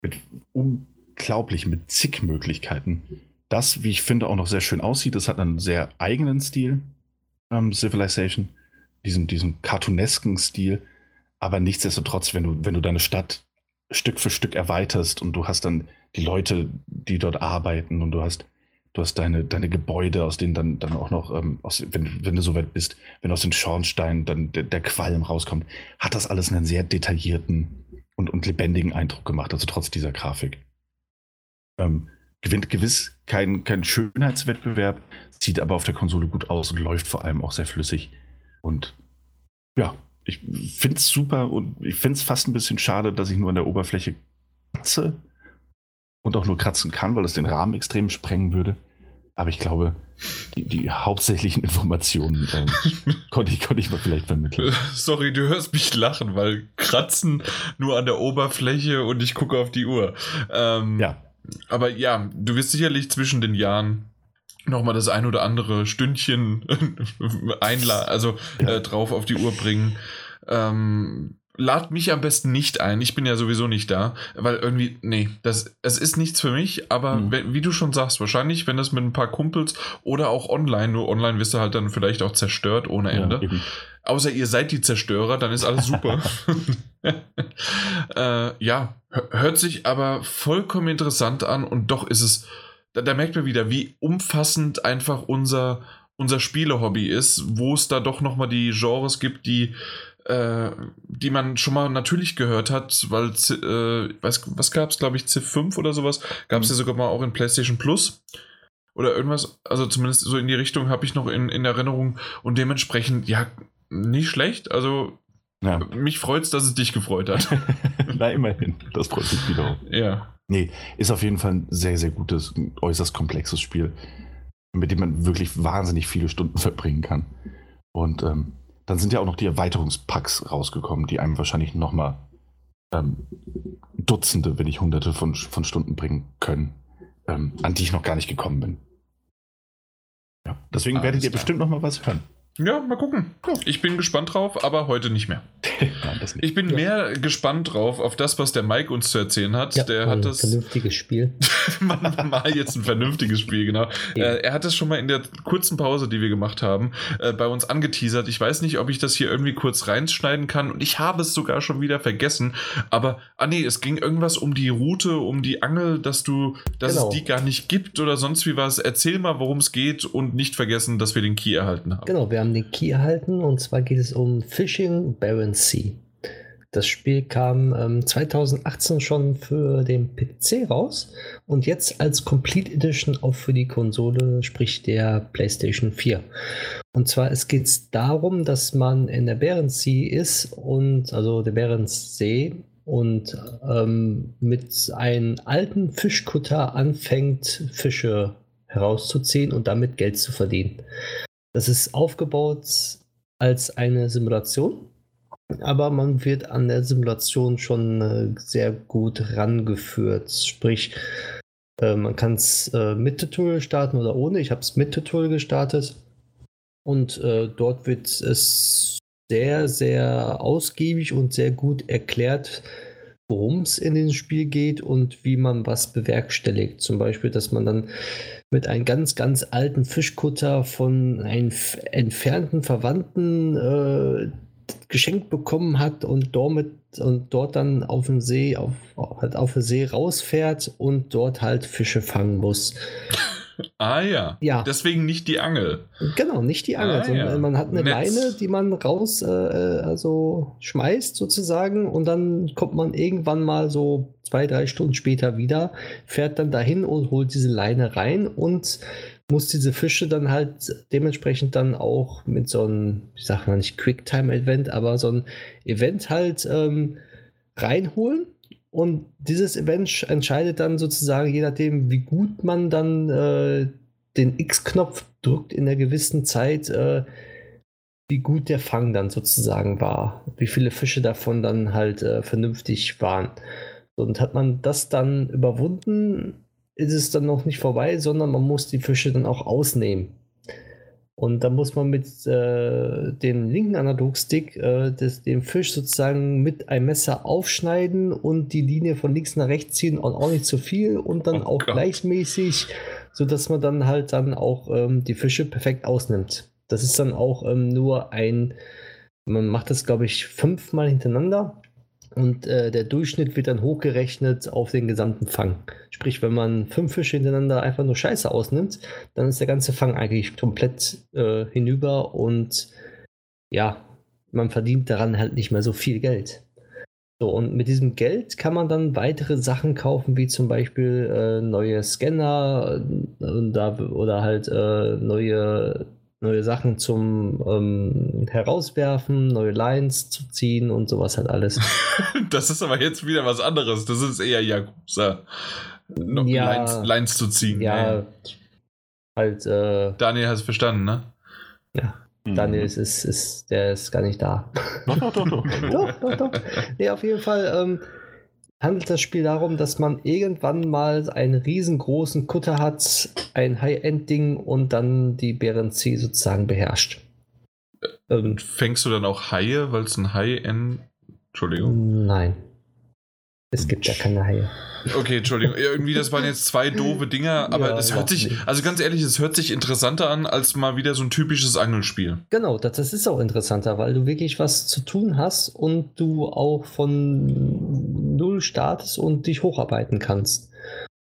Mit unglaublich, mit zig Möglichkeiten das, wie ich finde, auch noch sehr schön aussieht. Es hat einen sehr eigenen Stil, ähm, Civilization, diesen, diesen cartoonesken Stil. Aber nichtsdestotrotz, wenn du, wenn du deine Stadt Stück für Stück erweiterst und du hast dann die Leute, die dort arbeiten und du hast, du hast deine, deine Gebäude, aus denen dann, dann auch noch, ähm, aus, wenn, wenn du so weit bist, wenn aus den Schornsteinen dann der, der Qualm rauskommt, hat das alles einen sehr detaillierten und, und lebendigen Eindruck gemacht, also trotz dieser Grafik. Ähm, gewinnt gewiss keinen kein Schönheitswettbewerb, sieht aber auf der Konsole gut aus und läuft vor allem auch sehr flüssig. Und ja, ich finde es super und ich finde es fast ein bisschen schade, dass ich nur an der Oberfläche kratze und auch nur kratzen kann, weil es den Rahmen extrem sprengen würde. Aber ich glaube, die, die hauptsächlichen Informationen äh, konnte, ich, konnte ich mal vielleicht vermitteln. Sorry, du hörst mich lachen, weil kratzen nur an der Oberfläche und ich gucke auf die Uhr. Ähm, ja aber ja, du wirst sicherlich zwischen den Jahren nochmal das ein oder andere Stündchen einladen, also ja. äh, drauf auf die Uhr bringen. Ähm, lad mich am besten nicht ein. Ich bin ja sowieso nicht da, weil irgendwie, nee, das, es ist nichts für mich, aber mhm. wenn, wie du schon sagst, wahrscheinlich, wenn das mit ein paar Kumpels oder auch online, nur online wirst du halt dann vielleicht auch zerstört ohne Ende. Ja, Außer ihr seid die Zerstörer, dann ist alles super. äh, ja, hört sich aber vollkommen interessant an und doch ist es, da, da merkt man wieder, wie umfassend einfach unser, unser Spielehobby ist, wo es da doch nochmal die Genres gibt, die, äh, die man schon mal natürlich gehört hat, weil, äh, was, was gab es, glaube ich, Civ 5 oder sowas, gab es ja sogar mal auch in PlayStation Plus oder irgendwas, also zumindest so in die Richtung habe ich noch in, in Erinnerung und dementsprechend, ja, nicht schlecht, also ja. mich freut es, dass es dich gefreut hat. Na, immerhin, das freut mich wieder. Ja. Nee, ist auf jeden Fall ein sehr, sehr gutes, äußerst komplexes Spiel, mit dem man wirklich wahnsinnig viele Stunden verbringen kann. Und ähm, dann sind ja auch noch die Erweiterungspacks rausgekommen, die einem wahrscheinlich nochmal ähm, Dutzende, wenn nicht Hunderte von, von Stunden bringen können. ähm, an die ich noch gar nicht gekommen bin. Ja, deswegen Alles werdet ihr klar. bestimmt noch mal was hören. Ja, mal gucken. Ich bin gespannt drauf, aber heute nicht mehr. Nein, nicht. Ich bin Ja. mehr gespannt drauf auf das, was der Mike uns zu erzählen hat. Ja, der ein hat das vernünftiges Spiel. mal, mal jetzt ein vernünftiges Spiel, genau. Äh, er hat das schon mal in der kurzen Pause, die wir gemacht haben, äh, bei uns angeteasert. Ich weiß nicht, ob ich das hier irgendwie kurz reinschneiden kann und ich habe es sogar schon wieder vergessen. Aber, ah nee, es ging irgendwas um die Route, um die Angel, dass du, dass Genau. es die gar nicht gibt oder sonst wie was. Erzähl mal, worum es geht und nicht vergessen, dass wir den Key erhalten haben. Genau, wir haben den Key erhalten und zwar geht es um Fishing Barents Sea. Das Spiel kam ähm, 2018 schon für den PC raus und jetzt als Complete Edition auch für die Konsole, sprich der PlayStation 4. Und zwar es geht darum, dass man in der Barents Sea ist und also der Barents See und ähm, mit einem alten Fischkutter anfängt, Fische herauszuziehen und damit Geld zu verdienen. Das ist aufgebaut als eine Simulation, aber man wird an der Simulation schon äh, sehr gut rangeführt. Sprich, äh, man kann es äh, mit Tutorial starten oder ohne. Ich habe es mit Tutorial gestartet und dort wird es sehr, sehr ausgiebig und sehr gut erklärt, worum es in dem Spiel geht und wie man was bewerkstelligt. Zum Beispiel, dass man dann mit einem ganz, ganz alten Fischkutter von einem entfernten Verwandten äh, geschenkt bekommen hat und dort, und dort dann auf dem See, auf, halt auf der See rausfährt und dort halt Fische fangen muss. Ah ja. Ja. Deswegen nicht die Angel. Genau, nicht die Angel, Ah, sondern ja. man hat eine Netz. Leine, die man raus, äh, äh, also schmeißt sozusagen und dann kommt man irgendwann mal so zwei, drei Stunden später wieder, fährt dann dahin und holt diese Leine rein und muss diese Fische dann halt dementsprechend dann auch mit so einem, ich sag mal nicht Quicktime-Event, aber so ein Event halt ähm, reinholen. Und dieses Event sch- entscheidet dann sozusagen, je nachdem, wie gut man dann äh, den X-Knopf drückt in einer gewissen Zeit, äh, wie gut der Fang dann sozusagen war. Wie viele Fische davon dann halt äh, vernünftig waren. Und hat man das dann überwunden, ist es dann noch nicht vorbei, sondern man muss die Fische dann auch ausnehmen. Und da muss man mit äh, dem linken Analogstick äh, den Fisch sozusagen mit einem Messer aufschneiden und die Linie von links nach rechts ziehen und auch nicht zu viel und dann Oh auch Gott. gleichmäßig, sodass man dann halt dann auch ähm, die Fische perfekt ausnimmt. Das ist dann auch ähm, nur ein, man macht das glaube ich fünfmal hintereinander und äh, der Durchschnitt wird dann hochgerechnet auf den gesamten Fang. Sprich, wenn man fünf Fische hintereinander einfach nur Scheiße ausnimmt, dann ist der ganze Fang eigentlich komplett äh, hinüber und ja, man verdient daran halt nicht mehr so viel Geld. So, und mit diesem Geld kann man dann weitere Sachen kaufen, wie zum Beispiel äh, neue Scanner äh, da, oder halt äh, neue, neue Sachen zum ähm, Herauswerfen, neue Lines zu ziehen und sowas halt alles. Das ist aber jetzt wieder was anderes. Das ist eher Yakuza. No, Ja. Lines, Lines zu ziehen. ja, halt, äh, Daniel hat es verstanden, ne? Daniel ist, ist, ist, der ist gar nicht da. Doch, doch, doch, doch. doch, doch, doch. Nee, auf jeden Fall ähm, handelt das Spiel darum, dass man irgendwann mal einen riesengroßen Kutter hat, ein High-End-Ding und dann die Bärensee sozusagen beherrscht. Ähm, Fängst du dann auch Haie, weil es ein High-End. Entschuldigung. nein. Es gibt ja keine Haie. Okay, Entschuldigung. Irgendwie, das waren jetzt zwei doofe Dinger, aber Ja, es hört sich, nichts. also ganz ehrlich, es hört sich interessanter an als mal wieder so ein typisches Angelspiel. Genau, das, das ist auch interessanter, weil du wirklich was zu tun hast und du auch von null startest und dich hocharbeiten kannst.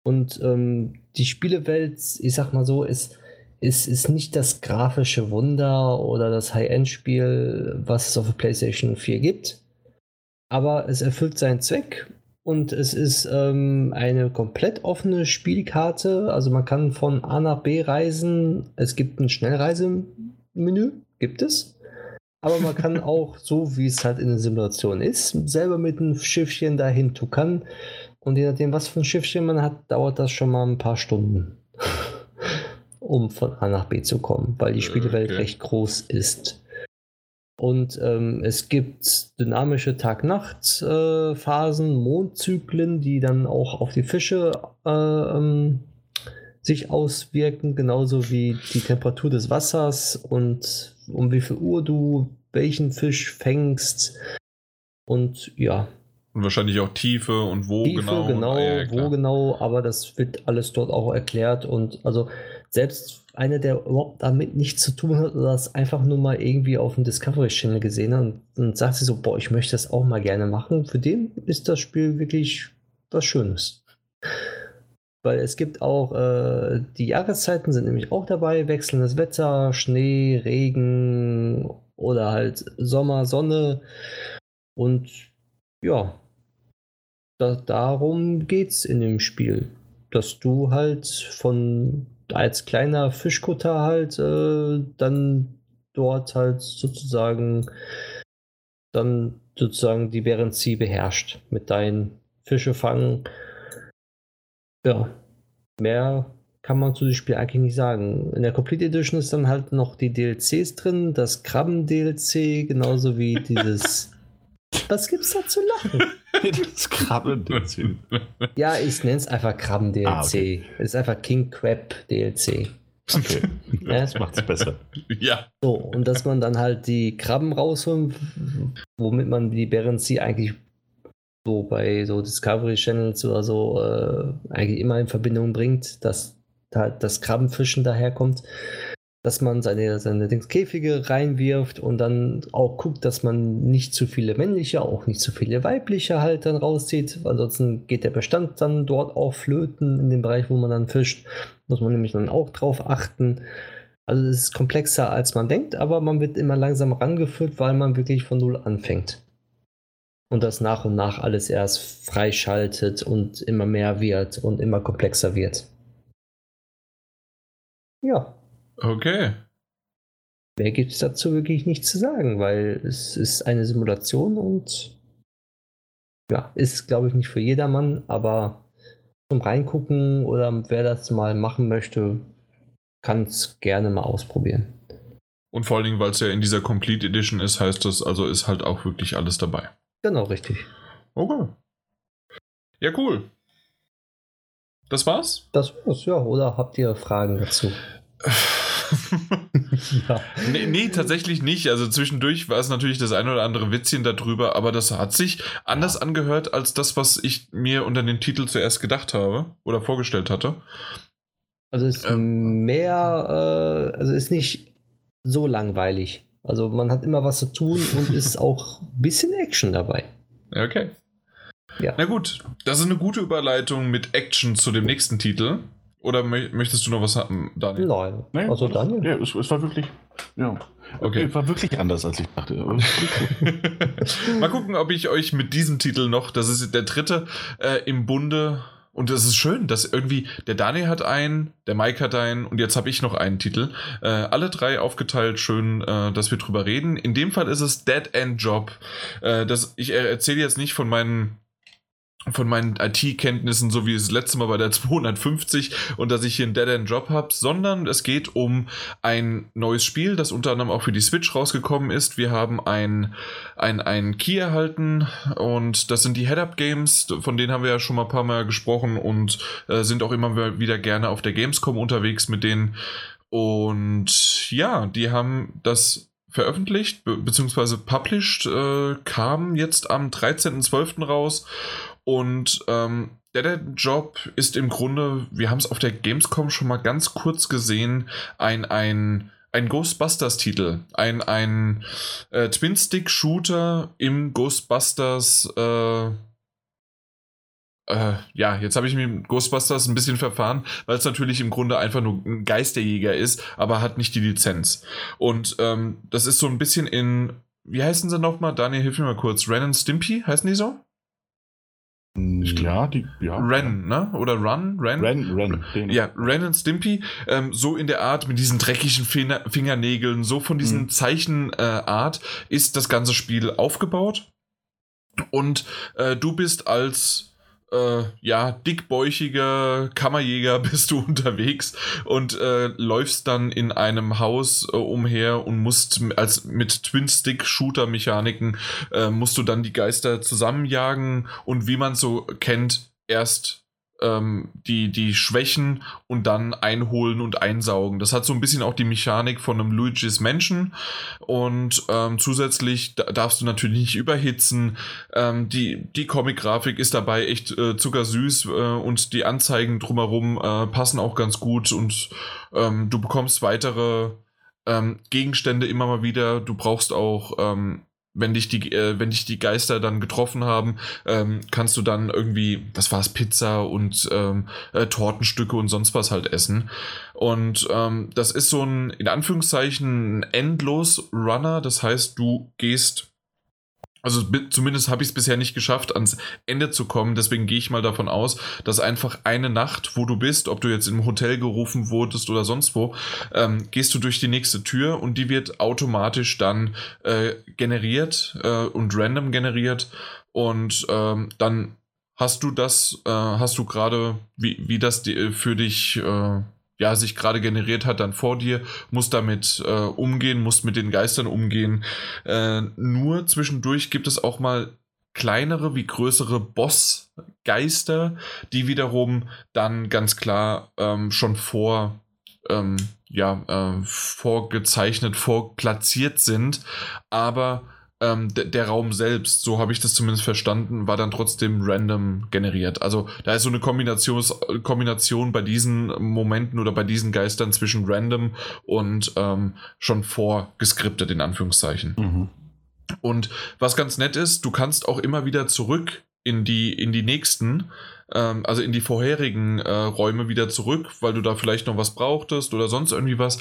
Und ähm, die Spielewelt, ich sag mal so, ist, ist, ist nicht das grafische Wunder oder das High-End-Spiel, was es auf der PlayStation 4 gibt. Aber es erfüllt seinen Zweck und es ist ähm, eine komplett offene Spielkarte. Also man kann von A nach B reisen. Es gibt ein Schnellreisemenü, gibt es. Aber man kann auch, so wie es halt in der Simulation ist, selber mit einem Schiffchen dahin tuckern. Und je nachdem, was für ein Schiffchen man hat, dauert das schon mal ein paar Stunden, um von A nach B zu kommen, weil die Spielwelt Okay. recht groß ist. Und ähm, es gibt dynamische Tag-Nacht-Phasen, Mondzyklen, die dann auch auf die Fische äh, ähm, sich auswirken, genauso wie die Temperatur des Wassers und um wie viel Uhr du welchen Fisch fängst. Und ja. Und wahrscheinlich auch Tiefe und wo Tiefe, genau. genau, Ah, ja, wo genau, aber das wird alles dort auch erklärt. Und also selbst einer, der überhaupt damit nichts zu tun hat oder das einfach nur mal irgendwie auf dem Discovery Channel gesehen hat und, und sagt sich so, boah, ich möchte das auch mal gerne machen, für den ist das Spiel wirklich was Schönes. Weil es gibt auch, äh, die Jahreszeiten sind nämlich auch dabei, wechselndes Wetter, Schnee, Regen oder halt Sommer, Sonne. Und ja, da, darum geht's in dem Spiel. Dass du halt von als kleiner Fischkutter halt äh, dann dort halt sozusagen dann sozusagen die Während beherrscht mit deinen Fische fangen. Ja, mehr kann man zu dem Spiel eigentlich nicht sagen. In der Complete Edition ist dann halt noch die DLCs drin, das Krabben-DLC, genauso wie dieses. Was gibt's da zu lachen? das Krabben. Ja, ich nenne es einfach Krabben-DLC. Ah, okay. Es ist einfach King Crab DLC. Okay, Ja. das macht's besser. ja. So, und dass man dann halt die Krabben rausholt, womit man die Bärenzie eigentlich so bei so Discovery Channels oder so äh, eigentlich immer in Verbindung bringt, dass da das Krabbenfischen daherkommt, dass man seine, seine Käfige reinwirft und dann auch guckt, dass man nicht zu viele männliche, auch nicht zu viele weibliche halt dann rauszieht. Ansonsten geht der Bestand dann dort auch flöten in dem Bereich, wo man dann fischt. Muss man nämlich dann auch drauf achten. Also es ist komplexer als man denkt, aber man wird immer langsam rangeführt, weil man wirklich von null anfängt. Und das nach und nach alles erst freischaltet und immer mehr wird und immer komplexer wird. Ja, Okay. mehr gibt es dazu wirklich nicht zu sagen, weil es ist eine Simulation und ja, ist glaube ich nicht für jedermann, aber zum Reingucken oder wer das mal machen möchte, kann es gerne mal ausprobieren. Und vor allen Dingen, weil es ja in dieser Complete Edition ist, heißt das, also ist halt auch wirklich alles dabei. Genau, richtig. Okay. Ja, cool. Das war's? Das war's, ja. Oder habt ihr Fragen dazu? ja. nee, nee, tatsächlich nicht. Also zwischendurch war es natürlich das eine oder andere Witzchen darüber, aber das hat sich anders angehört als das, was ich mir unter den Titel zuerst gedacht habe oder vorgestellt hatte. Also ist Ähm. mehr, äh, also ist nicht so langweilig. Also man hat immer was zu tun und ist auch ein bisschen Action dabei. Okay. Ja. Na gut, das ist eine gute Überleitung mit Action zu dem nächsten Titel. Oder mö möchtest du noch was haben, Daniel? Nein. Nee, also Daniel. Ja, es, es war wirklich. Ja. Okay. Es war wirklich anders, als ich dachte. Mal gucken, ob ich euch mit diesem Titel noch, das ist der dritte äh, im Bunde. Und es ist schön, dass irgendwie der Daniel hat einen, der Mike hat einen und jetzt habe ich noch einen Titel. Äh, alle drei aufgeteilt, schön, äh, dass wir drüber reden. In dem Fall ist es Dead End Job. Äh, das, ich erzähle jetzt nicht von meinen von meinen IT-Kenntnissen, so wie das letzte Mal bei der 250 und dass ich hier einen Dead-End-Job habe, sondern es geht um ein neues Spiel, das unter anderem auch für die Switch rausgekommen ist. Wir haben ein, ein, ein Key erhalten und das sind die Head-Up-Games, von denen haben wir ja schon mal ein paar Mal gesprochen und äh, sind auch immer wieder gerne auf der Gamescom unterwegs mit denen. Und ja, die haben das veröffentlicht, be beziehungsweise published, äh, kam jetzt am 13.12. raus und ähm, der, der Job ist im Grunde, wir haben es auf der Gamescom schon mal ganz kurz gesehen, ein, ein, ein Ghostbusters-Titel. Ein, ein äh, Twin-Stick-Shooter im Ghostbusters. Äh, äh, ja, jetzt habe ich mit Ghostbusters ein bisschen verfahren, weil es natürlich im Grunde einfach nur ein Geisterjäger ist, aber hat nicht die Lizenz. Und ähm, das ist so ein bisschen in, wie heißen sie nochmal? Daniel, hilf mir mal kurz. Ren und Stimpy, heißen die so? Ja, die. Ja. Ren, ne? Oder Run? Ren? Ren, Ren. Den. Ja, Ren und Stimpy, ähm, so in der Art mit diesen dreckigen Finger Fingernägeln, so von diesen Mhm. Zeichenart äh, ist das ganze Spiel aufgebaut. Und äh, du bist als äh, ja, dickbäuchiger Kammerjäger bist du unterwegs und äh, läufst dann in einem Haus äh, umher und musst als mit Twin-Stick-Shooter-Mechaniken äh, musst du dann die Geister zusammenjagen und wie man so kennt, erst ähm, die, die Schwächen und dann einholen und einsaugen. Das hat so ein bisschen auch die Mechanik von einem Luigi's Menschen und ähm, zusätzlich darfst du natürlich nicht überhitzen. Ähm, die die Comic-Grafik ist dabei echt äh, zuckersüß äh, und die Anzeigen drumherum äh, passen auch ganz gut und ähm, du bekommst weitere ähm, Gegenstände immer mal wieder. Du brauchst auch ähm, wenn dich die, äh, wenn dich die Geister dann getroffen haben, ähm, kannst du dann irgendwie, was war es, Pizza und ähm, äh, Tortenstücke und sonst was halt essen. Und ähm, das ist so ein, in Anführungszeichen, endlos Runner. Das heißt, du gehst also zumindest habe ich es bisher nicht geschafft, ans Ende zu kommen. Deswegen gehe ich mal davon aus, dass einfach eine Nacht, wo du bist, ob du jetzt im Hotel gerufen wurdest oder sonst wo, ähm, gehst du durch die nächste Tür und die wird automatisch dann äh, generiert äh, und random generiert. Und ähm, dann hast du das, äh, hast du gerade, wie, wie das die, für dich äh, ja, sich gerade generiert hat, dann vor dir, musst damit äh, umgehen, musst mit den Geistern umgehen. Äh, nur zwischendurch gibt es auch mal kleinere wie größere Bossgeister, die wiederum dann ganz klar ähm, schon vor ähm, ja, äh, vorgezeichnet, vorplatziert sind, aber ähm, der Raum selbst, so habe ich das zumindest verstanden, war dann trotzdem random generiert. Also da ist so eine Kombination, Kombination bei diesen Momenten oder bei diesen Geistern zwischen random und ähm, schon vorgeskriptet in Anführungszeichen. Mhm. Und was ganz nett ist, du kannst auch immer wieder zurück in die, in die nächsten, ähm, also in die vorherigen äh, Räume wieder zurück, weil du da vielleicht noch was brauchtest oder sonst irgendwie was.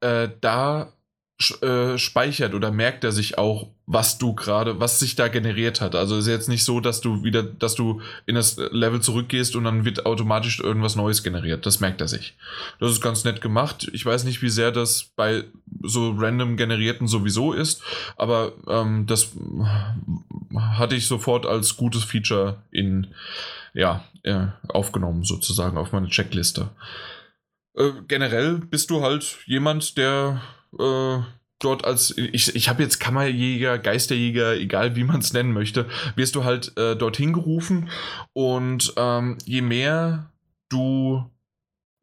Äh, da äh, speichert oder merkt er sich auch, was du gerade, was sich da generiert hat. Also ist jetzt nicht so, dass du wieder, dass du in das Level zurückgehst und dann wird automatisch irgendwas Neues generiert. Das merkt er sich. Das ist ganz nett gemacht. Ich weiß nicht, wie sehr das bei so random generierten sowieso ist, aber ähm, das hatte ich sofort als gutes Feature in ja äh, aufgenommen sozusagen auf meine Checkliste. Äh, generell bist du halt jemand, der äh, dort als, ich, ich habe jetzt Kammerjäger, Geisterjäger, egal wie man es nennen möchte, wirst du halt äh, dorthin gerufen und ähm, je mehr du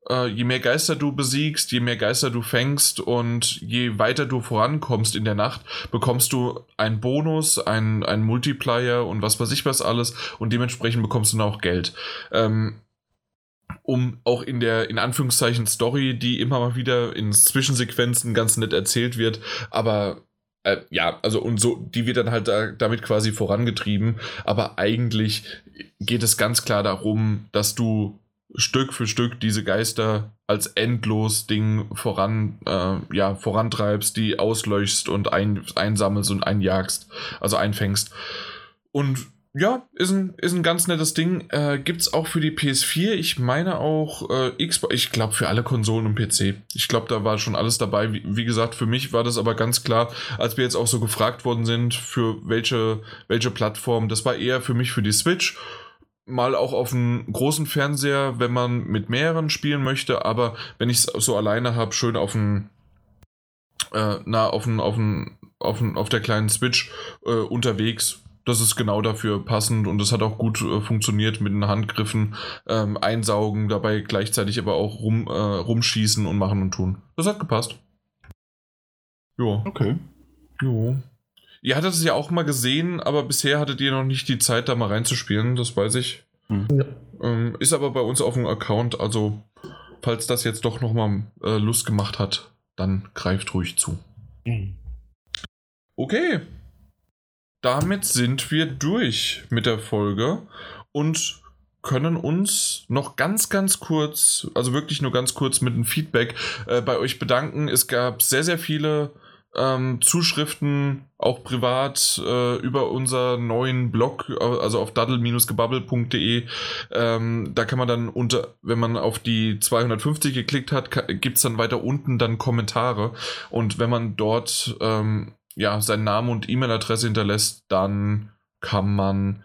äh, je mehr Geister du besiegst, je mehr Geister du fängst und je weiter du vorankommst in der Nacht, bekommst du einen Bonus, einen, einen Multiplier und was weiß ich was alles und dementsprechend bekommst du dann auch Geld. Ähm, um auch in der, in Anführungszeichen, Story, die immer mal wieder in Zwischensequenzen ganz nett erzählt wird, aber äh, ja, also und so, die wird dann halt da, damit quasi vorangetrieben, aber eigentlich geht es ganz klar darum, dass du Stück für Stück diese Geister als endlos Ding voran, äh, ja, vorantreibst, die auslöschst und ein, einsammelst und einjagst, also einfängst. Und ja, ist ein, ist ein ganz nettes Ding. Äh, Gibt es auch für die PS4. Ich meine auch äh, Xbox. Ich glaube für alle Konsolen und PC. Ich glaube, da war schon alles dabei. Wie, wie, gesagt, für mich war das aber ganz klar, als wir jetzt auch so gefragt worden sind, für welche, welche Plattform. Das war eher für mich für die Switch. Mal auch auf einem großen Fernseher, wenn man mit mehreren spielen möchte. Aber wenn ich es so alleine habe, schön auf dem. Äh, na, auf, ein, auf, ein, auf, ein, auf der kleinen Switch äh, unterwegs das ist genau dafür passend und das hat auch gut äh, funktioniert mit den Handgriffen ähm, einsaugen, dabei gleichzeitig aber auch rum, äh, rumschießen und machen und tun. Das hat gepasst. Jo. Okay. Jo. Ihr hattet es ja auch mal gesehen, aber bisher hattet ihr noch nicht die Zeit, da mal reinzuspielen, das weiß ich. Mhm. Ja. Ähm, ist aber bei uns auf dem Account, also falls das jetzt doch nochmal äh, Lust gemacht hat, dann greift ruhig zu. Mhm. Okay, damit sind wir durch mit der Folge und können uns noch ganz, ganz kurz, also wirklich nur ganz kurz mit einem Feedback äh, bei euch bedanken. Es gab sehr, sehr viele ähm, Zuschriften, auch privat, äh, über unseren neuen Blog, also auf daddle-gebabbel.de. Ähm, da kann man dann unter, wenn man auf die 250 geklickt hat, gibt es dann weiter unten dann Kommentare. Und wenn man dort ähm, ja, seinen Namen und E-Mail-Adresse hinterlässt, dann kann man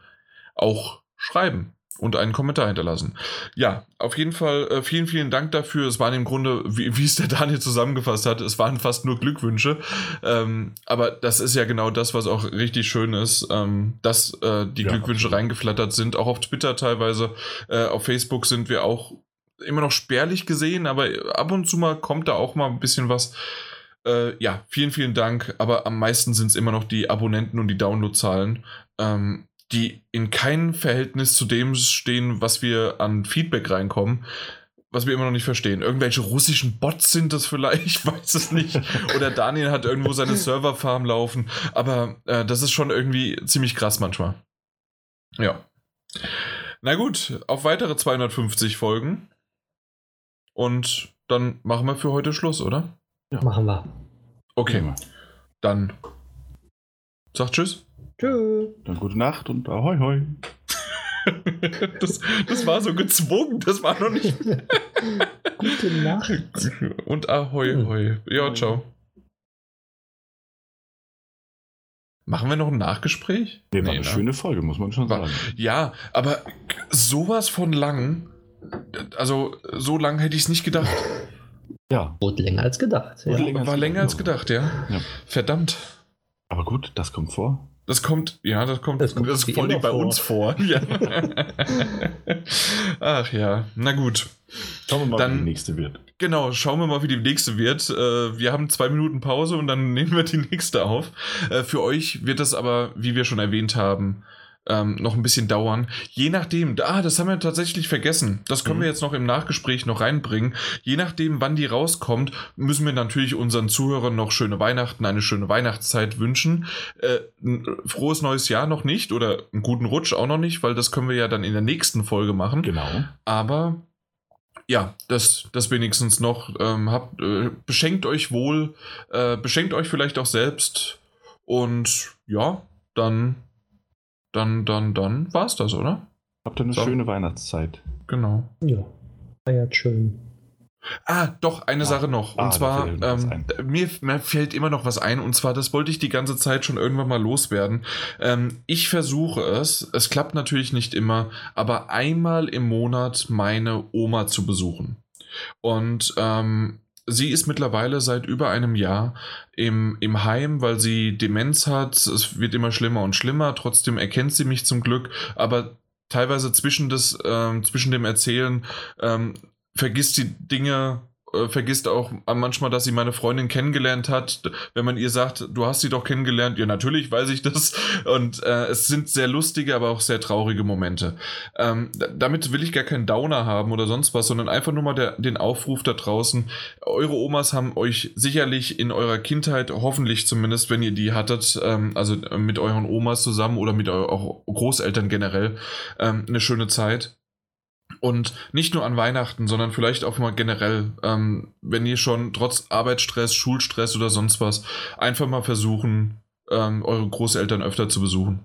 auch schreiben. und einen Kommentar hinterlassen. Ja, auf jeden Fall äh, vielen, vielen Dank dafür. Es waren im Grunde, wie, wie es der Daniel zusammengefasst hat, es waren fast nur Glückwünsche. Ähm, aber das ist ja genau das, was auch richtig schön ist, ähm, dass äh, die Ja, Glückwünsche absolut. reingeflattert sind. Auch auf Twitter teilweise. Äh, auf Facebook sind wir auch immer noch spärlich gesehen, aber ab und zu mal kommt da auch mal ein bisschen was. Äh, ja, vielen, vielen Dank. Aber am meisten sind es immer noch die Abonnenten und die Downloadzahlen, ähm, die in keinem Verhältnis zu dem stehen, was wir an Feedback reinkommen. Was wir immer noch nicht verstehen. Irgendwelche russischen Bots sind das vielleicht, ich weiß es nicht. Oder Daniel hat irgendwo seine Serverfarm laufen. Aber äh, das ist schon irgendwie ziemlich krass manchmal. Ja. Na gut, auf weitere 250 Folgen. Und dann machen wir für heute Schluss, oder? Machen wir. Okay, Prima. dann sag Tschüss. Tschüss. Dann gute Nacht und ahoi hoi. Das, das war so gezwungen, das war noch nicht. Gute Nacht. Und ahoi hoi. Ja, ciao. Machen wir noch ein Nachgespräch? Nee, war Nee, eine ne? schöne Folge, muss man schon War- sagen. Ja, aber sowas von lang. Also, so lang hätte ich es nicht gedacht. Ja, Wurde länger als gedacht. Ja. Länger. War länger als gedacht, ja. Ja. Verdammt. aber gut, das kommt vor. Das kommt, ja, das kommt, Das kommt das wie vor allem immer bei vor. uns vor. Ja. Ach ja, na gut. Schauen wir mal, Dann- wie die nächste wird. Genau, schauen wir mal, wie die nächste wird. Äh, Wir haben zwei Minuten Pause und dann nehmen wir die nächste auf. Äh, Für euch wird das aber, wie wir schon erwähnt haben, ähm, noch ein bisschen dauern. Je nachdem, ah, das haben wir tatsächlich vergessen. Das können Mhm. wir jetzt noch im Nachgespräch noch reinbringen. Je nachdem, wann die rauskommt, müssen wir natürlich unseren Zuhörern noch schöne Weihnachten, eine schöne Weihnachtszeit wünschen. Äh, frohes neues Jahr noch nicht oder einen guten Rutsch auch noch nicht, weil das können wir ja dann in der nächsten Folge machen. Genau. Aber ja, das, das wenigstens noch. Ähm, habt, äh, beschenkt euch wohl, äh, beschenkt euch vielleicht auch selbst. Und ja, dann, dann, dann, dann war's das, oder? Habt ihr eine So. schöne Weihnachtszeit. Genau. Ja. Feiert schön. Ah, doch, eine Ah, Sache noch. ah, Und da zwar, ähm, mir, mir fällt immer noch was ein. Und zwar, das wollte ich die ganze Zeit schon irgendwann mal loswerden. Ähm, ich versuche es, es klappt natürlich nicht immer, aber einmal im Monat meine Oma zu besuchen. Und ähm, sie ist mittlerweile seit über einem Jahr im, im Heim, weil sie Demenz hat. Es wird immer schlimmer und schlimmer. Trotzdem erkennt sie mich zum Glück. Aber teilweise zwischen, des, ähm, zwischen dem Erzählen ähm, vergisst die Dinge, äh, vergisst auch manchmal, dass sie meine Freundin kennengelernt hat. Wenn man ihr sagt, du hast sie doch kennengelernt, ja, natürlich weiß ich das. Und äh, es sind sehr lustige, aber auch sehr traurige Momente. Ähm, damit will ich gar keinen Downer haben oder sonst was, sondern einfach nur mal der, den Aufruf da draußen. Eure Omas haben euch sicherlich in eurer Kindheit, hoffentlich zumindest, wenn ihr die hattet, ähm, also äh, mit euren Omas zusammen oder mit euren Großeltern generell, ähm, eine schöne Zeit. Und nicht nur an Weihnachten, sondern vielleicht auch mal generell, ähm, wenn ihr schon trotz Arbeitsstress, Schulstress oder sonst was, einfach mal versuchen, ähm, eure Großeltern öfter zu besuchen.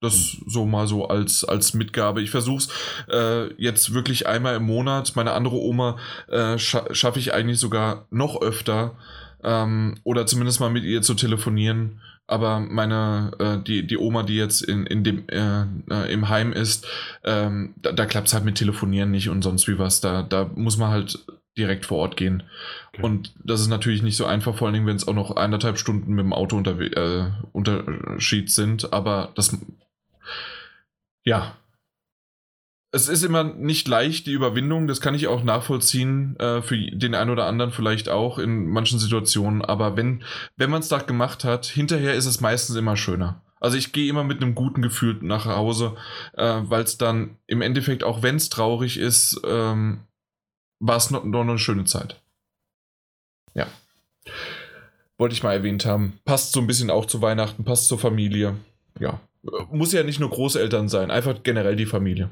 Das so mal so als, als Mitgabe. Ich versuche es äh, jetzt wirklich einmal im Monat. Meine andere Oma äh, scha schaffe ich eigentlich sogar noch öfter. Ähm, oder zumindest mal mit ihr zu telefonieren. Aber meine, äh, die, die Oma, die jetzt in, in dem, äh, äh, im Heim ist, ähm, da, da klappt es halt mit Telefonieren nicht und sonst wie was. Da, da muss man halt direkt vor Ort gehen. Okay. Und das ist natürlich nicht so einfach, vor allen Dingen, wenn es auch noch eineinhalb Stunden mit dem Auto unter, äh, Unterschied sind. Aber das, ja. Es ist immer nicht leicht, die Überwindung. Das kann ich auch nachvollziehen, äh, für den einen oder anderen vielleicht auch in manchen Situationen. Aber wenn, wenn man es da gemacht hat, hinterher ist es meistens immer schöner. Also ich gehe immer mit einem guten Gefühl nach Hause, äh, weil es dann im Endeffekt, auch wenn es traurig ist, ähm, war es noch, noch eine schöne Zeit. Ja. Wollte ich mal erwähnt haben. Passt so ein bisschen auch zu Weihnachten, passt zur Familie. Ja. Muss ja nicht nur Großeltern sein, einfach generell die Familie.